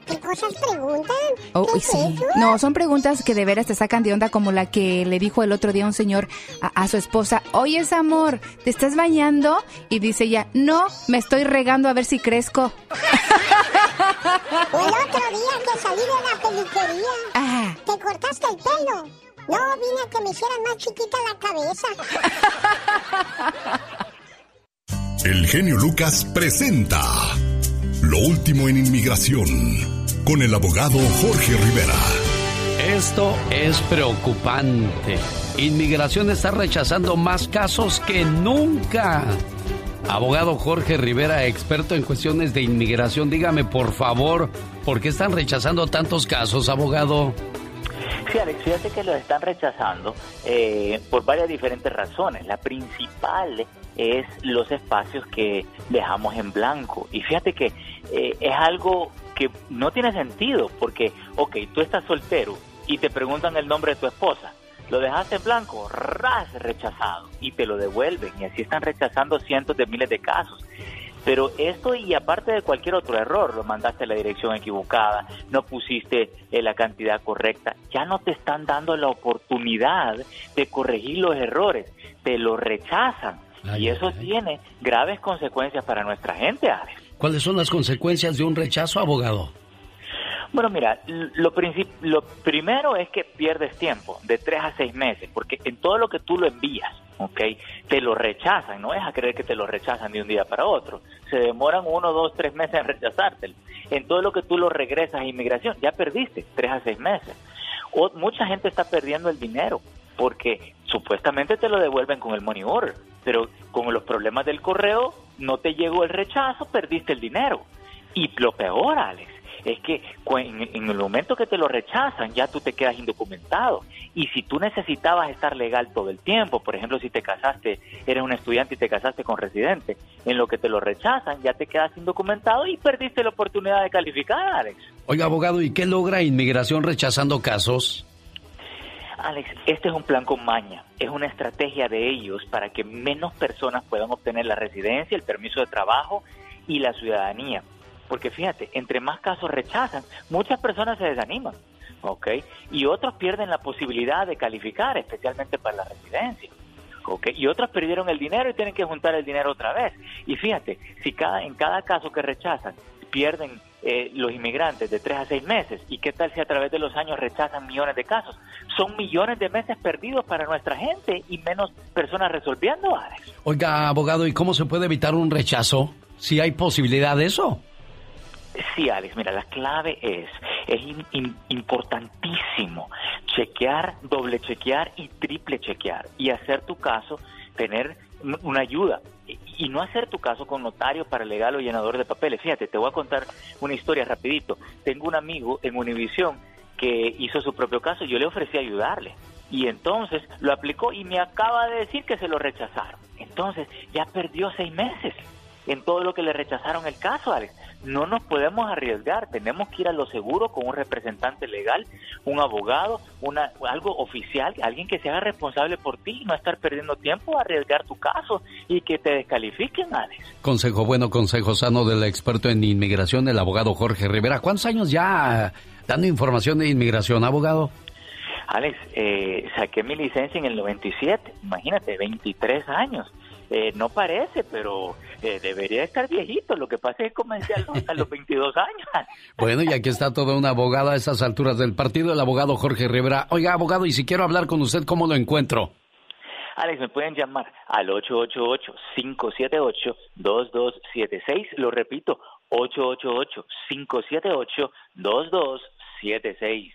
¿Qué cosas preguntan? Oh, ¿Qué es sí. eso? No, son preguntas que de veras te sacan de onda como la que le dijo el otro día un señor a, a su esposa, oye, amor, ¿te estás bañando? Y dice ella, no, me estoy regando a ver si crezco. El otro día que salí de la peluquería. ¿Te cortaste el pelo? No, vine a que me hicieran más chiquita la cabeza. El genio Lucas presenta Lo último en inmigración con el abogado Jorge Rivera. Esto es preocupante. Inmigración está rechazando más casos que nunca. Abogado Jorge Rivera, experto en cuestiones de inmigración, dígame por favor, ¿por qué están rechazando tantos casos, abogado? Sí, Alex, fíjate que los están rechazando eh, por varias diferentes razones. La principal es los espacios que dejamos en blanco. Y fíjate que eh, es algo que no tiene sentido, porque, ok, tú estás soltero y te preguntan el nombre de tu esposa. Lo dejaste en blanco, ras rechazado, y te lo devuelven, y así están rechazando cientos de miles de casos. Pero esto y aparte de cualquier otro error, lo mandaste a la dirección equivocada, no pusiste eh, la cantidad correcta, ya no te están dando la oportunidad de corregir los errores, te lo rechazan. y eso tiene graves consecuencias para nuestra gente, Alex. ¿Cuáles son las consecuencias de un rechazo, abogado? Bueno, mira, lo, lo primero es que pierdes tiempo, de tres a seis meses, porque en todo lo que tú lo envías, ¿ok? Te lo rechazan, no es a creer que te lo rechazan de un día para otro. Se demoran uno, dos, tres meses en rechazártelo. En todo lo que tú lo regresas a inmigración, ya perdiste tres a seis meses. O, mucha gente está perdiendo el dinero, porque supuestamente te lo devuelven con el money order, pero con los problemas del correo no te llegó el rechazo, perdiste el dinero. Y lo peor, Alex, es que en el momento que te lo rechazan, ya tú te quedas indocumentado. Y si tú necesitabas estar legal todo el tiempo, por ejemplo, si te casaste, eres un estudiante y te casaste con residente, en lo que te lo rechazan, ya te quedas indocumentado y perdiste la oportunidad de calificar, Alex. Oiga, abogado, ¿y qué logra inmigración rechazando casos? Alex, este es un plan con maña, es una estrategia de ellos para que menos personas puedan obtener la residencia, el permiso de trabajo y la ciudadanía. Porque fíjate, entre más casos rechazan, muchas personas se desaniman, ¿ok? Y otros pierden la posibilidad de calificar, especialmente para la residencia. ¿ok? Y otros perdieron el dinero y tienen que juntar el dinero otra vez. Y fíjate, si cada, en cada caso que rechazan pierden eh, los inmigrantes de tres a seis meses, ¿y qué tal si a través de los años rechazan millones de casos? Son millones de meses perdidos para nuestra gente y menos personas resolviendo, Alex. Oiga, abogado, ¿y cómo se puede evitar un rechazo? Si hay posibilidad de eso. Sí, Alex, mira, la clave es, es importantísimo chequear, doble chequear y triple chequear y hacer tu caso, tener un- una ayuda y, y no hacer tu caso con notario, paralegal o llenador de papeles. Fíjate, te voy a contar una historia rapidito. Tengo un amigo en Univisión que hizo su propio caso, yo le ofrecí ayudarle y entonces lo aplicó y me acaba de decir que se lo rechazaron. Entonces ya perdió seis meses en todo lo que le rechazaron el caso, Alex. No nos podemos arriesgar, tenemos que ir a lo seguro con un representante legal, un abogado, una, algo oficial, alguien que se haga responsable por ti y no estar perdiendo tiempo arriesgar tu caso y que te descalifiquen, Alex. Consejo bueno, consejo sano del experto en inmigración, el abogado Jorge Rivera. ¿Cuántos años ya dando información de inmigración, abogado? Alex, eh, saqué mi licencia en el 97, imagínate, 23 años. Eh, no parece, pero eh, debería estar viejito. Lo que pasa es que comencé a los, a los 22 años. Bueno, y aquí está toda una abogada a esas alturas del partido, el abogado Jorge Rivera. Oiga, abogado, y si quiero hablar con usted, ¿cómo lo encuentro? Alex, me pueden llamar al 888-578-2276. Lo repito, 888-578-2276.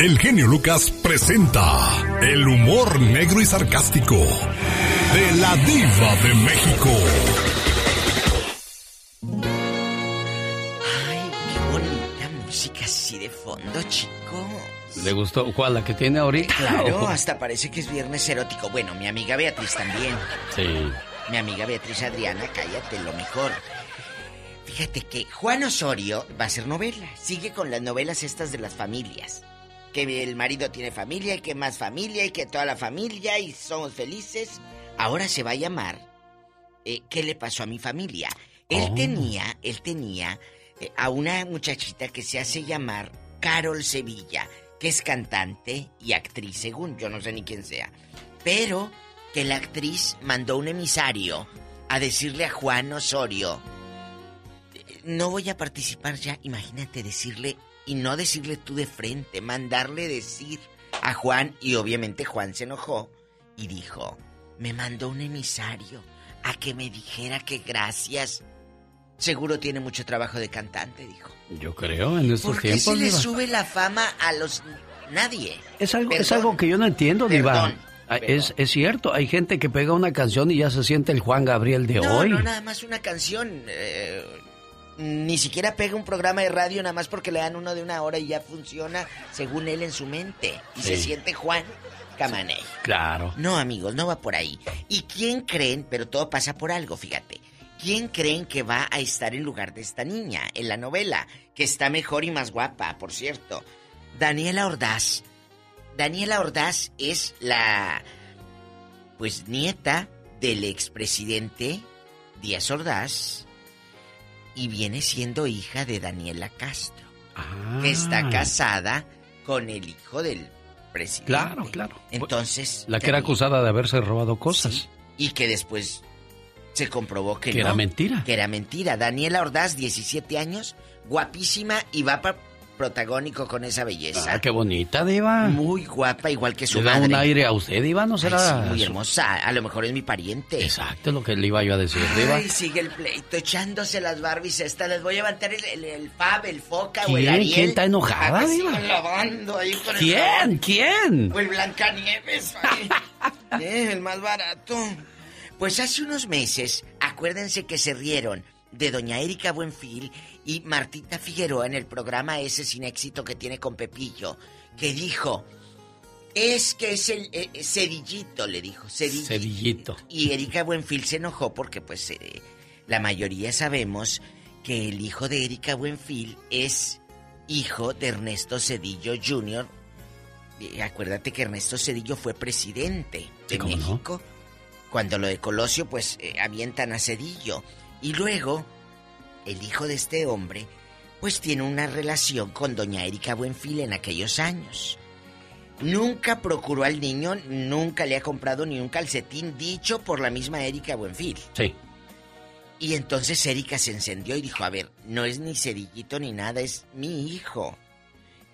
El genio Lucas presenta el humor negro y sarcástico de la diva de México. Qué bonita música así de fondo, chico. ¿Le gustó cuál? ¿La que tiene ahorita? Claro, ¿O? hasta parece que es viernes erótico. Bueno, mi amiga Beatriz también. Sí. Mi amiga Beatriz Adriana, cállate, lo mejor. Fíjate que Juan Osorio va a hacer novela. Sigue con las novelas estas de las familias. Que el marido tiene familia y que más familia y que toda la familia y somos felices. Ahora se va a llamar eh, ¿Qué le pasó a mi familia? Él Oh. tenía, él tenía eh, a una muchachita que se hace llamar Carol Sevilla, que es cantante y actriz, según yo no sé ni quién sea. Pero que la actriz mandó un emisario a decirle a Juan Osorio, "Eh, no voy a participar ya, imagínate decirle, y no decirle tú de frente, mandarle decir a Juan, y obviamente Juan se enojó y dijo, me mandó un emisario a que me dijera que gracias. Seguro tiene mucho trabajo de cantante, dijo. Yo creo, en estos ¿Por qué tiempos. se le sube la fama a los... nadie? Es algo, es algo que yo no entiendo, Diva. Ah, Es, es cierto, hay gente que pega una canción y ya se siente el Juan Gabriel de No, hoy. no, nada más una canción. eh, ni siquiera pega un programa de radio nada más porque le dan uno de una hora y ya funciona según él en su mente. Y se siente Juan Camané. Claro. No, amigos, no va por ahí. ¿Y quién creen? Pero todo pasa por algo, fíjate. ¿Quién creen que va a estar en lugar de esta niña en la novela? Que está mejor y más guapa, por cierto. Daniela Ordaz. Daniela Ordaz es la, pues, nieta del expresidente Díaz Ordaz y viene siendo hija de Daniela Castro, que está Ah. casada con el hijo del presidente. Claro, claro. Entonces, La que era acusada de haberse robado cosas. y que después se comprobó que, Que no, era mentira. Que era mentira. Daniela Ordaz, 17 años, guapísima y va pa- protagónico con esa belleza. Ah, qué bonita, Diva. Muy guapa, igual que su Le da madre. un aire a usted, Diva, ¿no Ay, será? sí, muy hermosa. A lo mejor es mi pariente. Exacto, lo que le iba yo a decir, Diva. Ay, sigue el pleito, echándose las Barbies estas. Les voy a levantar el, el, el Fab, el Foca o el ¿Quién? Ariel. ¿Quién está enojada, Diva? lavando ahí con el ¿Quién? jabón. ¿Quién? O el Blancanieves. ay. Eh, el más barato. Pues hace unos meses, acuérdense que se rieron de doña Erika Buenfil y Martita Figueroa en el programa ese sin éxito que tiene con Pepillo, que dijo, es que es el eh, eh, cedillito, le dijo, cedillito. Cedillito. Y Erika Buenfil se enojó porque pues eh, la mayoría sabemos que el hijo de Erika Buenfil es hijo de Ernesto Cedillo Jr. Eh, acuérdate que Ernesto Cedillo fue presidente de. México. Cuando lo de Colosio pues avientan a Cedillo. Y luego el hijo de este hombre pues tiene una relación con doña Erika Buenfil en aquellos años. Nunca procuró al niño, nunca le ha comprado ni un calcetín dicho por la misma Erika Buenfil. Sí. Y entonces Erika se encendió y dijo, a ver, no es ni cerillito ni nada, es mi hijo.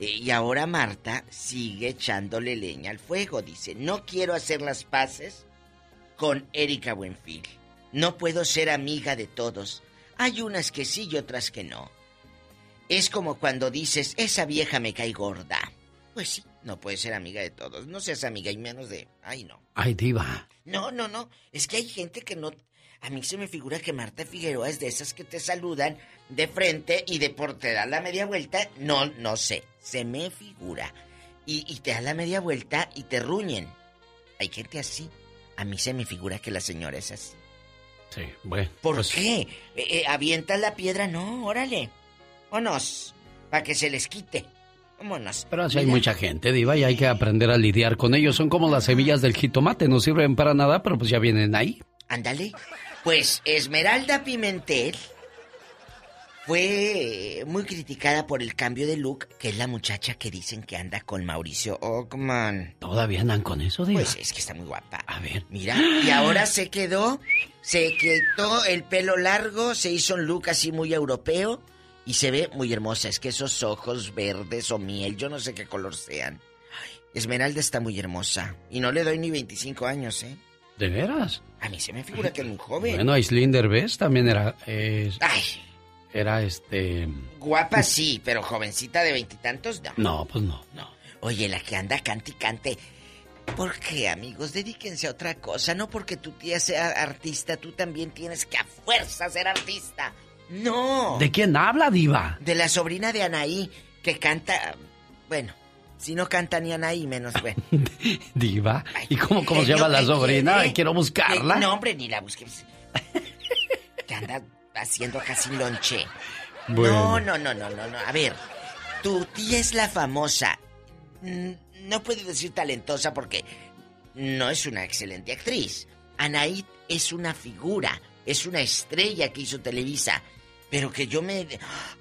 Eh, Y ahora Marta sigue echándole leña al fuego. Dice, no quiero hacer las paces con Erika Buenfil. No puedo ser amiga de todos. Hay unas que sí y otras que no. Es como cuando dices, esa vieja me cae gorda. Pues sí, no puedes ser amiga de todos. No seas amiga y menos de... Ay, no. Ay, Diva. No, no, no. Es que hay gente que no. A mí se me figura que Marta Figueroa es de esas que te saludan de frente y de por te da la media vuelta. No, no sé. Se me figura. Y, y te da la media vuelta y te ruñen. Hay gente así. A mí se me figura que la señora es así. Sí, bueno. ¿Por pues, qué? Eh, eh, ¿Avientas la piedra? No, órale. Vámonos. Para que se les quite. Vámonos. Pero así hay mucha gente, Diva, y hay que aprender a lidiar con ellos. Son como las semillas del jitomate, no sirven para nada, pero pues ya vienen ahí. Ándale. Pues Esmeralda Pimentel fue muy criticada por el cambio de look, que es la muchacha que dicen que anda con Mauricio Ockman. ¿Todavía andan con eso, Diva? Pues es que está muy guapa. A ver. Mira, y ahora se quedó, se quitó el pelo largo, se hizo un look así muy europeo y se ve muy hermosa. Es que esos ojos verdes o miel, yo no sé qué color sean. Esmeralda está muy hermosa y no le doy ni 25 años, ¿eh? ¿De veras? A mí se me figura que es muy joven. Bueno, Aislinn Derbez también era... eh, Ay, era este... guapa sí, pero jovencita de veintitantos no. No, pues no. No. Oye, la que anda cante y cante. ¿Por qué, amigos? Dedíquense a otra cosa. No porque tu tía sea artista, tú también tienes que a fuerza ser artista. No. ¿De quién habla, Diva? De la sobrina de Anaí, que canta. Bueno, si no canta ni Anaí, menos bueno. Diva. ¿Y cómo, cómo se llama la ¿qué sobrina? quiere? Quiero buscarla. No, hombre, ni la busques. que anda haciendo casi lonche. Bueno. No, no, no, no, no, no. A ver, tu tía es la famosa. No puedo decir talentosa porque no es una excelente actriz. Anaí es una figura, es una estrella que hizo Televisa. Pero que yo me...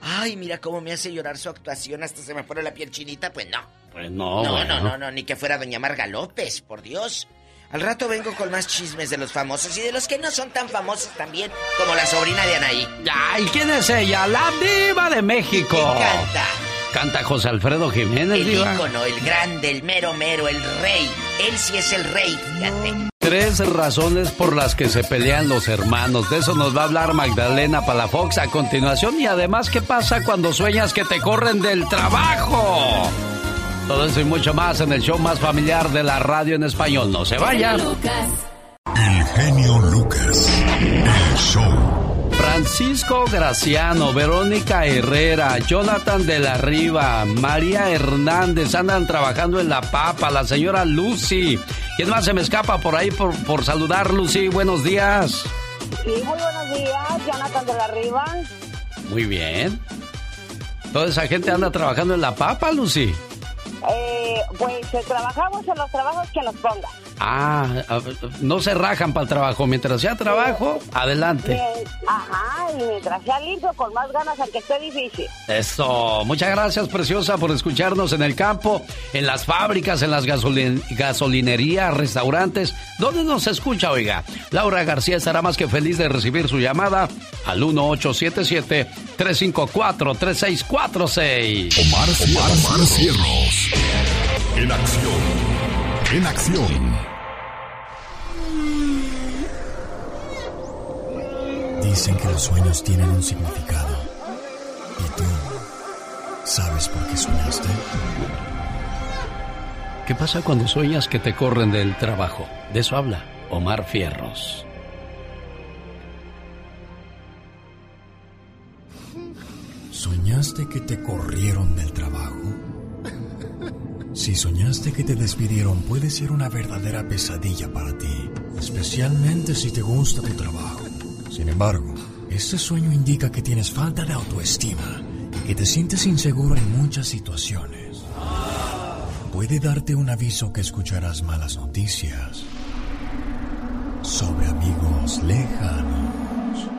Ay, mira cómo me hace llorar su actuación, hasta se me pone la piel chinita, pues no. Pues no, No, bueno. no, no, no, ni que fuera doña Marga López, por Dios. Al rato vengo con más chismes de los famosos y de los que no son tan famosos también, como la sobrina de Anaí. Ay, ¿quién es ella? La Diva de México. ¿Quién canta? Canta José Alfredo Jiménez, El Diva. ícono, el grande, el mero mero, el rey. Él sí es el rey, fíjate. Tres razones por las que se pelean los hermanos. De eso nos va a hablar Magdalena Palafox a continuación. Y además, ¿qué pasa cuando sueñas que te corren del trabajo? Todo eso y mucho más en el show más familiar de la radio en español. No se vayan. El genio Lucas. El show. Francisco Graciano, Verónica Herrera, Jonathan de la Riva, María Hernández andan trabajando en La Papa, la señora Lucy. ¿Quién más se me escapa por ahí por, por saludar, Lucy? Buenos días. Sí, muy buenos días, Jonathan de la Riva. Muy bien. Toda esa gente anda trabajando en La Papa, Lucy. Eh, pues eh, trabajamos en los trabajos que nos ponga. Ah, no se rajan para el trabajo. Mientras sea trabajo, adelante. Bien, ajá, y mientras sea limpio, con más ganas, aunque esté difícil. Eso. Muchas gracias, preciosa, por escucharnos en el campo, en las fábricas, en las gasolin- gasolinerías, restaurantes. ¿Dónde nos escucha, oiga? Laura García estará más que feliz de recibir su llamada al 1877-354-3646. Omar, Cierros. Omar Cierros. En acción. En acción. Dicen que los sueños tienen un significado. ¿Y tú sabes por qué soñaste? ¿Qué pasa cuando sueñas que te corren del trabajo? De eso habla Omar Fierros. ¿Soñaste que te corrieron del trabajo? Si soñaste que te despidieron puede ser una verdadera pesadilla para ti, especialmente si te gusta tu trabajo. Sin embargo, este sueño indica que tienes falta de autoestima y que te sientes inseguro en muchas situaciones. Puede darte un aviso que escucharás malas noticias sobre amigos lejanos.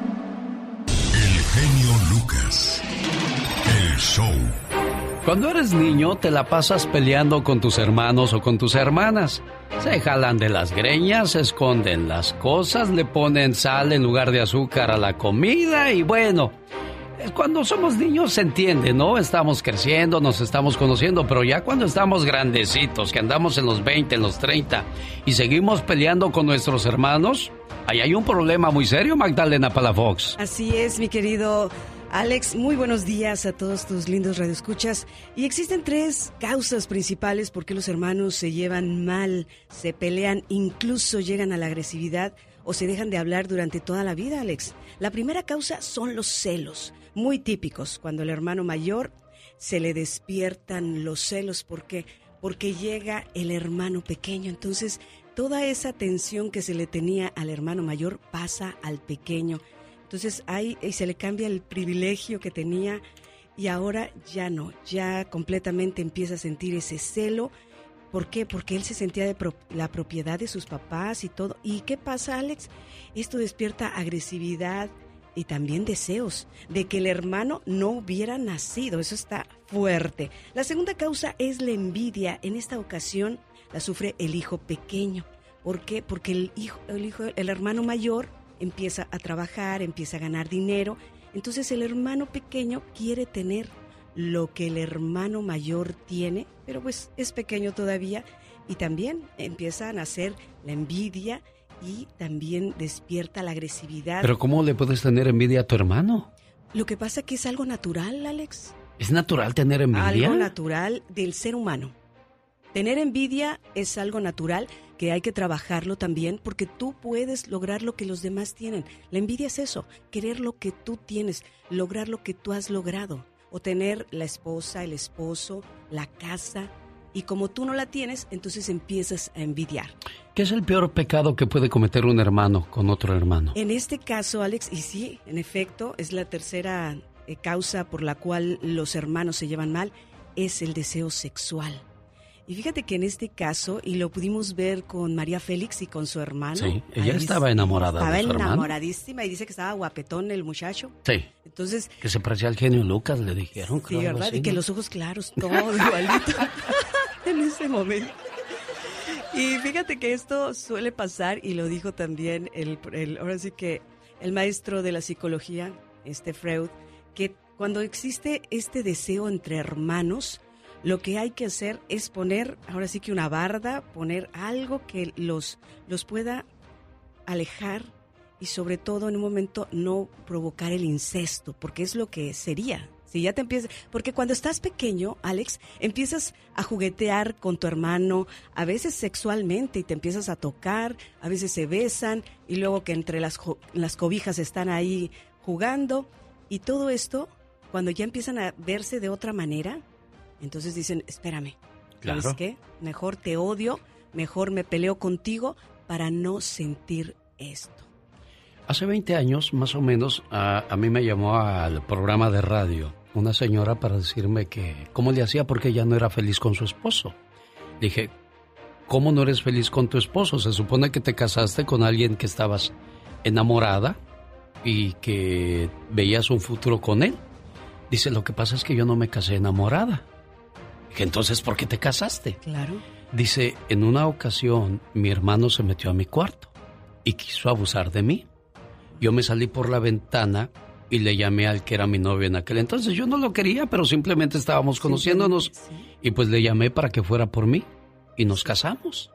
El genio Lucas. El show. Cuando eres niño te la pasas peleando con tus hermanos o con tus hermanas. Se jalan de las greñas, se esconden las cosas, le ponen sal en lugar de azúcar a la comida y bueno, es cuando somos niños se entiende, ¿no? Estamos creciendo, nos estamos conociendo, pero ya cuando estamos grandecitos, que andamos en los 20, en los 30 y seguimos peleando con nuestros hermanos, ahí hay un problema muy serio, Magdalena Palafox. Así es, mi querido Alex. Muy buenos días a todos tus lindos radioescuchas. Y existen tres causas principales por qué los hermanos se llevan mal, se pelean, incluso llegan a la agresividad o se dejan de hablar durante toda la vida, Alex. La primera causa son los celos, muy típicos, cuando el hermano mayor se le despiertan los celos. ¿Por qué? Porque llega el hermano pequeño. Entonces, toda esa tensión que se le tenía al hermano mayor pasa al pequeño. Entonces ahí se le cambia el privilegio que tenía y ahora ya no, ya completamente empieza a sentir ese celo. ¿Por qué? Porque él se sentía de pro- la propiedad de sus papás y todo. ¿Y qué pasa, Alex? Esto despierta agresividad, y también deseos de que el hermano no hubiera nacido. Eso está fuerte. La segunda causa es la envidia. En esta ocasión la sufre el hijo pequeño. ¿Por qué? Porque el hijo, el hijo, el hermano mayor empieza a trabajar, empieza a ganar dinero. Entonces el hermano pequeño quiere tener lo que el hermano mayor tiene, pero pues es pequeño todavía y también empieza a nacer la envidia y también despierta la agresividad. Pero ¿cómo le puedes tener envidia a tu hermano? Lo que pasa que es algo natural, Alex. ¿Es natural tener envidia? Algo natural del ser humano. Tener envidia es algo natural que hay que trabajarlo también porque tú puedes lograr lo que los demás tienen. La envidia es eso, querer lo que tú tienes, lograr lo que tú has logrado. O tener la esposa, el esposo, la casa. Y como tú no la tienes, entonces empiezas a envidiar. ¿Qué es el peor pecado que puede cometer un hermano con otro hermano? En este caso, Alex, y sí, en efecto, es la tercera eh, causa por la cual los hermanos se llevan mal, es el deseo sexual. Y fíjate que en este caso, y lo pudimos ver con María Félix y con su hermano. Sí, ella estaba enamorada Estaba de su hermano. enamoradísima y dice que estaba guapetón el muchacho. Sí. Entonces, Que se parecía al genio Lucas, le dijeron. sí, ¿verdad? así, Y que los ojos claros, todo igualito en ese momento. Y fíjate que esto suele pasar, y lo dijo también el, el- ahora sí que el maestro de la psicología, este Freud, que cuando existe este deseo entre hermanos, lo que hay que hacer es poner, ahora sí que una barda, poner algo que los, los pueda alejar y sobre todo en un momento no provocar el incesto, porque es lo que sería. Si ya te empiezas, porque cuando estás pequeño, Alex, empiezas a juguetear con tu hermano, a veces sexualmente y te empiezas a tocar, a veces se besan y luego que entre las, las cobijas están ahí jugando y todo esto, cuando ya empiezan a verse de otra manera, entonces dicen, espérame, ¿sabes Claro. qué? Mejor te odio, mejor me peleo contigo para no sentir esto. Hace 20 años, más o menos, a, a mí me llamó al programa de radio una señora para decirme que cómo le hacía porque ella no era feliz con su esposo. Dije, ¿cómo no eres feliz con tu esposo? Se supone que te casaste con alguien que estabas enamorada y que veías un futuro con él. Dice, lo que pasa es que yo no me casé enamorada. Entonces, ¿por qué te casaste? Claro. Dice, en una ocasión mi hermano se metió a mi cuarto y quiso abusar de mí. Yo me salí por la ventana y le llamé al que era mi novio en aquel entonces. Yo no lo quería, pero simplemente estábamos conociéndonos y pues le llamé para que fuera por mí y nos casamos.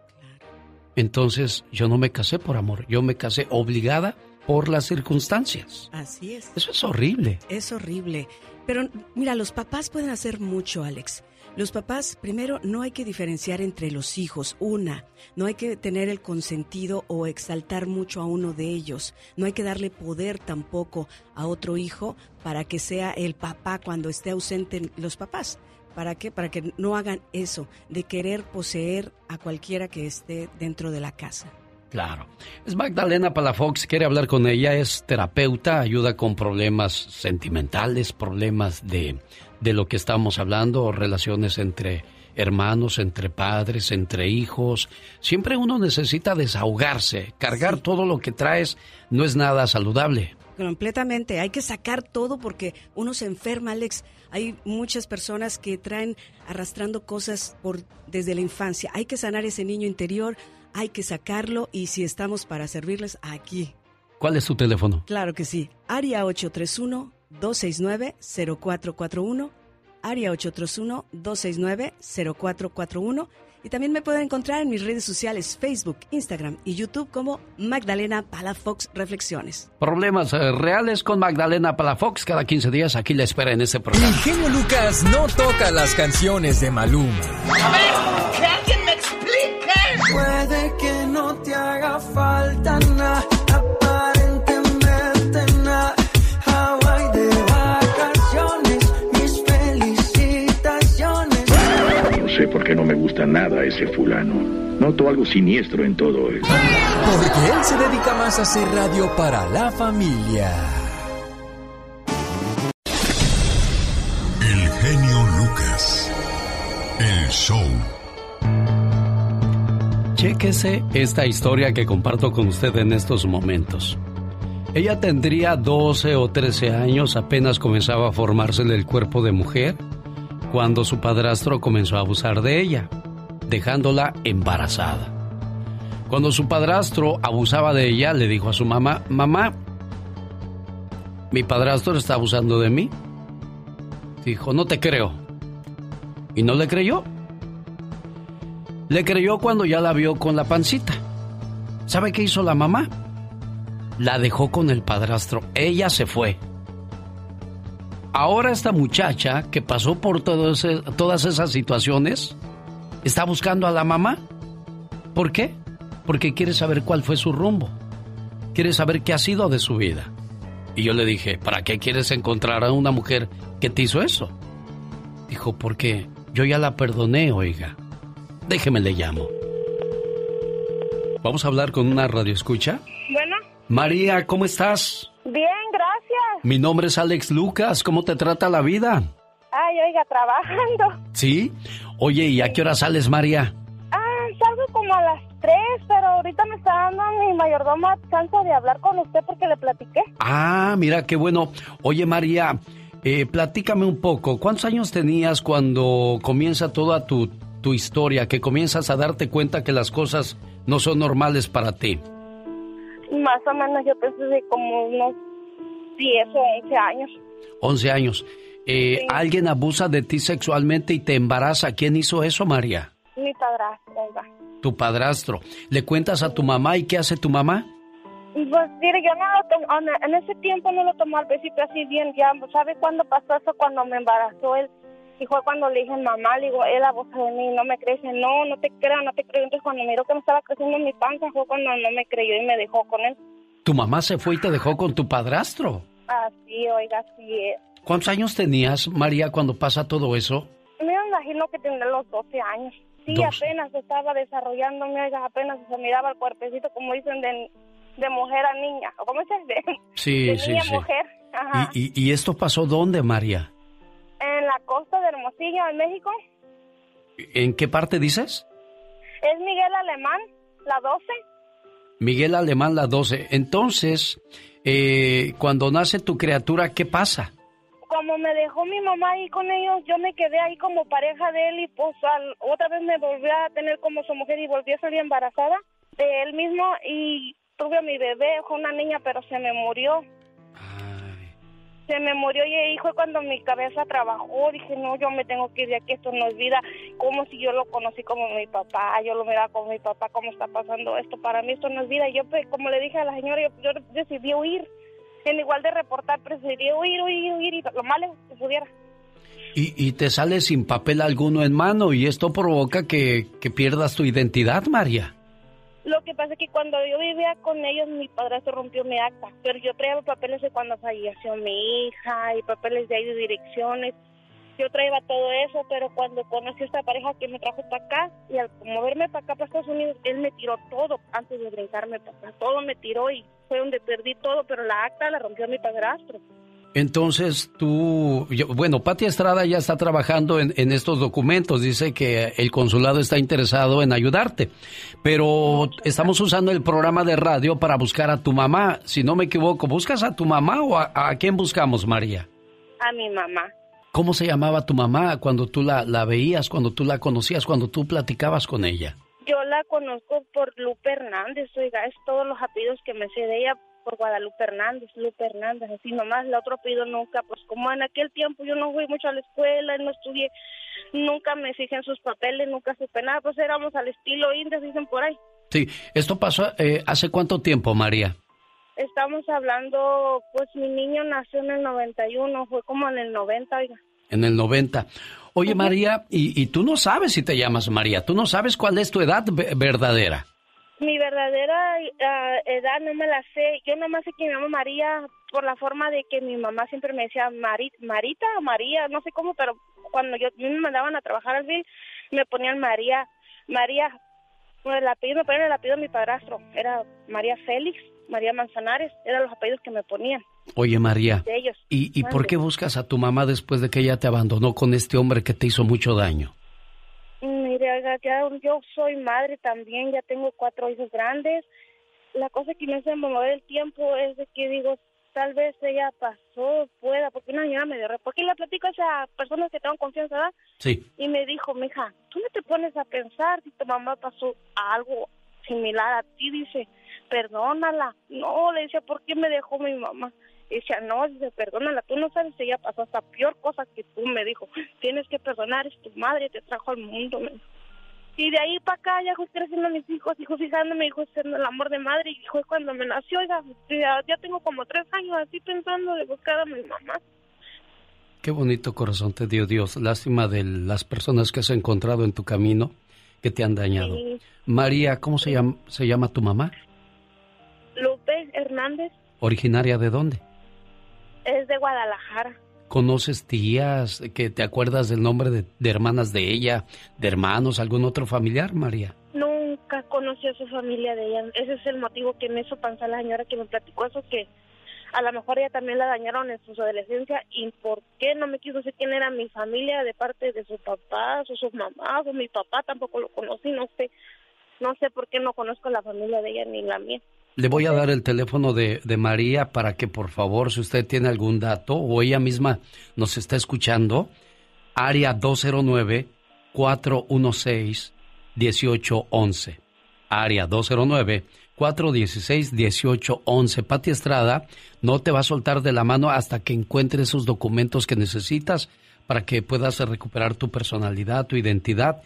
Entonces yo no me casé por amor, yo me casé obligada por las circunstancias. Así es. Eso es horrible. Es horrible. Pero mira, los papás pueden hacer mucho, Alex. Los papás, primero, no hay que diferenciar entre los hijos. Una, no hay que tener el consentido o exaltar mucho a uno de ellos. No hay que darle poder tampoco a otro hijo para que sea el papá cuando esté ausente los papás. ¿Para qué? Para que no hagan eso, de querer poseer a cualquiera que esté dentro de la casa. Claro. Es Magdalena Palafox, quiere hablar con ella, es terapeuta, ayuda con problemas sentimentales, problemas de, de lo que estamos hablando, relaciones entre hermanos, entre padres, entre hijos. Siempre uno necesita desahogarse, cargar todo lo que traes no es nada saludable. Completamente, hay que sacar todo porque uno se enferma, Alex. Hay muchas personas que traen arrastrando cosas por desde la infancia. Hay que sanar ese niño interior, hay que sacarlo y si estamos para servirles aquí. ¿Cuál es tu teléfono? Claro que sí. Área 831-269-0441. Área 831-269-0441. Y también me pueden encontrar en mis redes sociales, Facebook, Instagram y YouTube como Magdalena Palafox Reflexiones. Problemas eh, reales con Magdalena Palafox cada 15 días aquí la espera en este programa. El genio Lucas no toca las canciones de Maluma. A ver, que alguien me explique. Puede que no te haga falta nada, por qué no me gusta nada ese fulano. Noto algo siniestro en todo él. Porque él se dedica más a hacer radio para la familia. El genio Lucas. El show. Chéquese esta historia que comparto con usted en estos momentos. Ella tendría 12 o 13 años, apenas comenzaba a formarse el cuerpo de mujer, cuando su padrastro comenzó a abusar de ella, dejándola embarazada. Cuando su padrastro abusaba de ella, le dijo a su mamá, mamá, mi padrastro está abusando de mí. Dijo, no te creo. Y no le creyó. Le creyó cuando ya la vio con la pancita. ¿Sabe qué hizo la mamá? La dejó con el padrastro. Ella se fue. Ahora esta muchacha que pasó por todas esas situaciones está buscando a la mamá. ¿Por qué? Porque quiere saber cuál fue su rumbo. Quiere saber qué ha sido de su vida. Y yo le dije, ¿para qué quieres encontrar a una mujer que te hizo eso? Dijo, porque yo ya la perdoné, oiga. Déjeme le llamo. Vamos a hablar con una radioescucha. Bueno. María, ¿cómo estás? Bien, gracias. Mi nombre es Alex Lucas. ¿Cómo te trata la vida? Ay, oiga, trabajando. ¿Sí? Oye, ¿y a qué hora sales, María? Ah, salgo como a las tres, pero ahorita me está dando mi mayordomo chance de hablar con usted porque le platiqué. Ah, mira, qué bueno. Oye, María, eh, platícame un poco. ¿Cuántos años tenías cuando comienza toda tu, tu historia, que comienzas a darte cuenta que las cosas no son normales para ti? Más o menos yo pensé como unos 10 o 11 años. 11 años. Eh, ¿Alguien abusa de ti sexualmente y te embaraza? ¿Quién hizo eso, María? Mi padrastro, oiga. Tu padrastro. ¿Le cuentas a tu mamá y qué hace tu mamá? Pues mire, yo no lo tomo, en ese tiempo no lo tomó al principio así bien, ya, ¿sabe cuándo pasó eso? Cuando me embarazó él. Y fue cuando le dije, mamá, le digo, él abusa de mí, no me crece, no, no te creo, no te creo. Entonces cuando miró que me estaba creciendo mi panza fue cuando no me creyó y me dejó con él. ¿Tu mamá se fue y te dejó con tu padrastro? Así, oiga, así es. ¿Cuántos años tenías, María, cuando pasa todo eso? Me imagino que tendré los 12 años. Sí, apenas estaba desarrollándome, oiga, apenas se miraba el cuerpecito, como dicen, de, de mujer a niña. ¿Cómo dice? Sí, de sí, niña sí. a mujer. Ajá. ¿Y, y, y esto pasó dónde, María? En la costa de Hermosillo, en México. ¿En qué parte dices? Es Miguel Alemán, la 12. Miguel Alemán, la 12. Entonces, eh, cuando nace tu criatura, ¿qué pasa? Como me dejó mi mamá ahí con ellos, yo me quedé ahí como pareja de él y pues al- otra vez me volví a tener como su mujer y volví a salir embarazada de él mismo y tuve a mi bebé, fue una niña pero se me murió. Se me murió y ahí fue cuando mi cabeza trabajó. Dije, no, yo me tengo que ir de aquí, esto no es vida. Como si yo lo conocí como mi papá, yo lo miraba como mi papá, cómo está pasando esto. Para mí esto no es vida. Y yo, pues, como le dije a la señora, yo, yo decidí huir. En igual de reportar, preferí huir, huir, huir y lo lejos que pudiera. Y, y te sale sin papel alguno en mano y esto provoca que, que pierdas tu identidad, María. Lo que pasa es que cuando yo vivía con ellos, mi padrastro rompió mi acta, pero yo traía papeles de cuando falleció mi hija y papeles de ahí de direcciones. Yo traía todo eso, pero cuando conocí a esta pareja que me trajo para acá y al moverme para acá, para Estados Unidos, él me tiró todo antes de brincarme para acá. Todo me tiró y fue donde perdí todo, pero la acta la rompió mi padrastro. Entonces tú, yo- bueno, Pati Estrada ya está trabajando en, en estos documentos, dice que el consulado está interesado en ayudarte, pero estamos usando el programa de radio para buscar a tu mamá, si no me equivoco, ¿buscas a tu mamá o a, a quién buscamos, María? A mi mamá. ¿Cómo se llamaba tu mamá cuando tú la, la veías, cuando tú la conocías, cuando tú platicabas con ella? Yo la conozco por Lupe Hernández, oiga, es todos los apellidos que me sé de ella por Guadalupe Hernández, Lupe Hernández, así nomás, el otro apellido nunca, pues como en aquel tiempo yo no fui mucho a la escuela, no estudié, nunca me fijé en sus papeles, nunca supe nada, pues éramos al estilo indios, dicen por ahí. Sí, esto pasó eh, hace cuánto tiempo, María? Estamos hablando, pues mi niño nació en el 91, fue como en el 90, oiga. En el 90. Oye, María, y, y tú no sabes si te llamas María, tú no sabes cuál es tu edad ve- verdadera. Mi verdadera ah, edad no me la sé. Yo nomás sé que me llamo María por la forma de que mi mamá siempre me decía Mari- Marita o María, no sé cómo, pero cuando yo me mandaban a trabajar al bill me ponían María, María. El apellido me ponían el apellido de mi padrastro, era María Félix, María Manzanares, eran los apellidos que me ponían Oye, María, de ellos. ¿y, y por qué buscas a tu mamá después de que ella te abandonó con este hombre que te hizo mucho daño? Mire, ya yo soy madre también, ya tengo cuatro hijos grandes la cosa que me hace mover el tiempo es de que digo, tal vez ella pasó, pueda, porque una señora me dio, porque le platico a esas personas que tengo confianza, ¿verdad? Sí. Y me dijo, mija, tú no te pones a pensar si tu mamá pasó algo similar a ti, dice, perdónala. No, le decía, ¿por qué me dejó mi mamá? Y decía, no, dice, perdónala, tú no sabes si ella pasó hasta peor cosa que tú, me dijo. Tienes que perdonar, es tu madre, te trajo al mundo, me dijo. Y de ahí para acá ya fui creciendo mis hijos, hijo fijándome, hijo siendo el amor de madre. Y fue cuando me nació, oiga, ya, ya tengo como tres años así pensando de buscar a mi mamá. Qué bonito corazón te dio Dios. Lástima de las personas que has encontrado en tu camino que te han dañado. Sí. María, ¿cómo se llama, se llama tu mamá? Lupe Hernández ¿Originaria de dónde? Es de Guadalajara. ¿Conoces tías que te acuerdas del nombre de, de hermanas de ella, de hermanos, algún otro familiar, María? Nunca conocí a su familia de ella. Ese es el motivo que me hizo pensar la señora que me platicó eso, que a lo mejor ella también la dañaron en su adolescencia. ¿Y por qué no me quiso decir quién era mi familia de parte de sus papás o sus mamás o mi papá? Tampoco lo conocí, no sé. No sé por qué no conozco la familia de ella ni la mía. Le voy a dar el teléfono de, de María para que por favor, si usted tiene algún dato o ella misma nos está escuchando, área 209-416-1811. Área 209-416-1811. Pati Estrada no te va a soltar de la mano hasta que encuentre esos documentos que necesitas para que puedas recuperar tu personalidad, tu identidad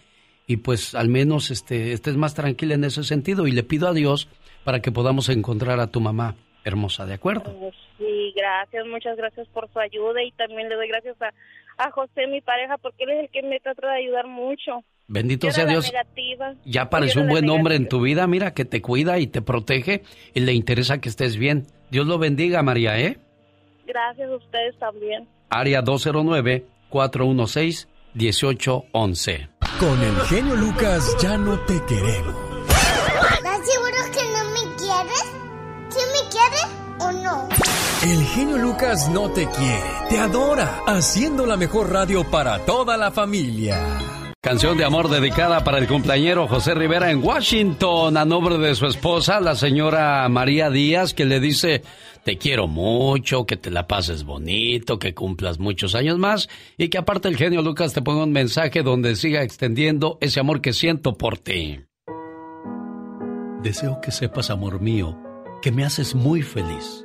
y pues al menos este, estés más tranquila en ese sentido y le pido a Dios para que podamos encontrar a tu mamá hermosa, ¿de acuerdo? Oh, Sí, gracias, muchas gracias por su ayuda y también le doy gracias a, a José, mi pareja, porque él es el que me trata de ayudar mucho. Bendito Yo sea Dios. negativa. Ya apareció un buen hombre en tu vida, mira, que te cuida y te protege y le interesa que estés bien. Dios lo bendiga, María, ¿eh? Gracias a ustedes también. Área 209-416-1811. Con el genio Lucas ya no te queremos. El genio Lucas no te quiere, te adora, haciendo la mejor radio para toda la familia. Canción de amor dedicada para el cumpleañero José Rivera en Washington a nombre de su esposa, la señora María Díaz, que le dice, te quiero mucho, que te la pases bonito, que cumplas muchos años más y que aparte el genio Lucas te ponga un mensaje donde siga extendiendo ese amor que siento por ti. Deseo que sepas, amor mío, que me haces muy feliz.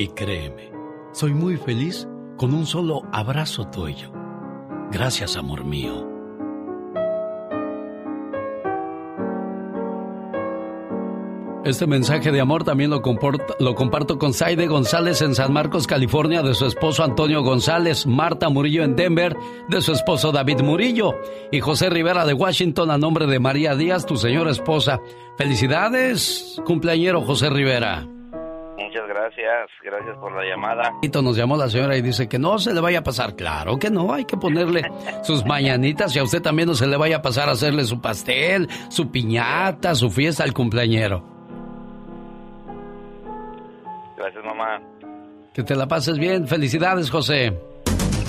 Y créeme, soy muy feliz con un solo abrazo tuyo. Gracias, amor mío. Este mensaje de amor también lo, comparto con Saide González en San Marcos, California, de su esposo Antonio González, Marta Murillo en Denver, de su esposo David Murillo, y José Rivera de Washington a nombre de María Díaz, tu señora esposa. Felicidades, cumpleañero José Rivera. Gracias, gracias por la llamada. Nos llamó la señora y dice que no se le vaya a pasar. Claro que no, hay que ponerle sus mañanitas y a usted también no se le vaya a pasar a hacerle su pastel, su piñata, su fiesta al cumpleañero. Gracias, mamá. Que te la pases bien. Felicidades, José.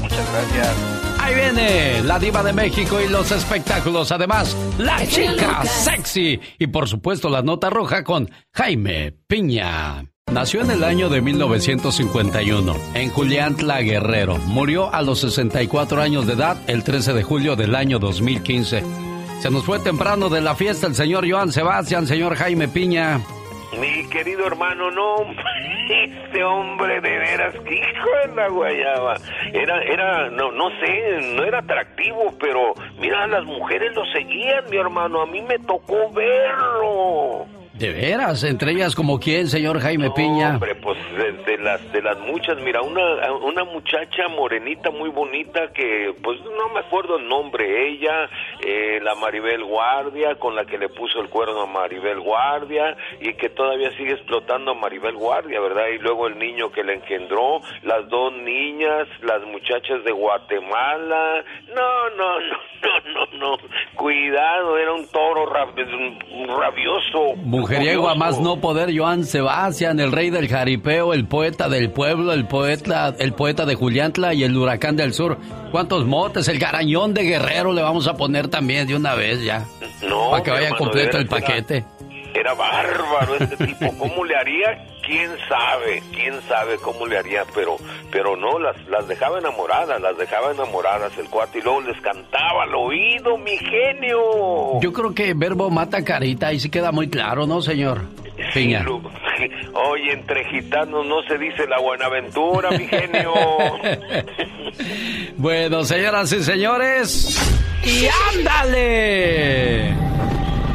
Muchas gracias. Ahí viene la diva de México y los espectáculos. Además, la chica sexy. Y por supuesto, la nota roja con Jaime Piña. Nació en el año de 1951 en Juliantla, Guerrero. Murió a los 64 años de edad el 13 de julio del año 2015. Se nos fue temprano de la fiesta el señor Joan Sebastián, señor Jaime Piña. Mi querido hermano, no, este hombre de veras, que hijo de la guayaba. Era, era, no, no sé, no era atractivo, pero mira, las mujeres lo seguían, mi hermano, a mí me tocó verlo. De veras, entre ellas como quién, señor Jaime Piña. Hombre, pues de, de las de las muchas, mira, una una muchacha morenita muy bonita que pues no me acuerdo el nombre, ella, eh, la Maribel Guardia, con la que le puso el cuerno a Maribel Guardia y que todavía sigue explotando a Maribel Guardia, ¿verdad? Y luego el niño que le engendró, las dos niñas, las muchachas de Guatemala. No, no, no, no, no, no. Cuidado, era un toro rab- rabioso. Mujeriego a más no poder, Joan Sebastián, el rey del jaripeo, el poeta del pueblo, el poeta, el poeta de Juliantla y el huracán del sur. ¿Cuántos motes? El garañón de Guerrero le vamos a poner también de una vez ya. No, para que vaya hermano, completo el veras, era- paquete. Era bárbaro este tipo. ¿Cómo le haría? ¿Quién sabe? ¿Quién sabe cómo le haría? Pero pero no, las, las dejaba enamoradas, las dejaba enamoradas el cuate y luego les cantaba al oído, mi genio. Yo creo que verbo mata carita, ahí sí queda muy claro, ¿no, señor? Piña. Oye, entre gitanos no se dice la Buenaventura, mi genio. Bueno, señoras y señores. ¡Y ándale!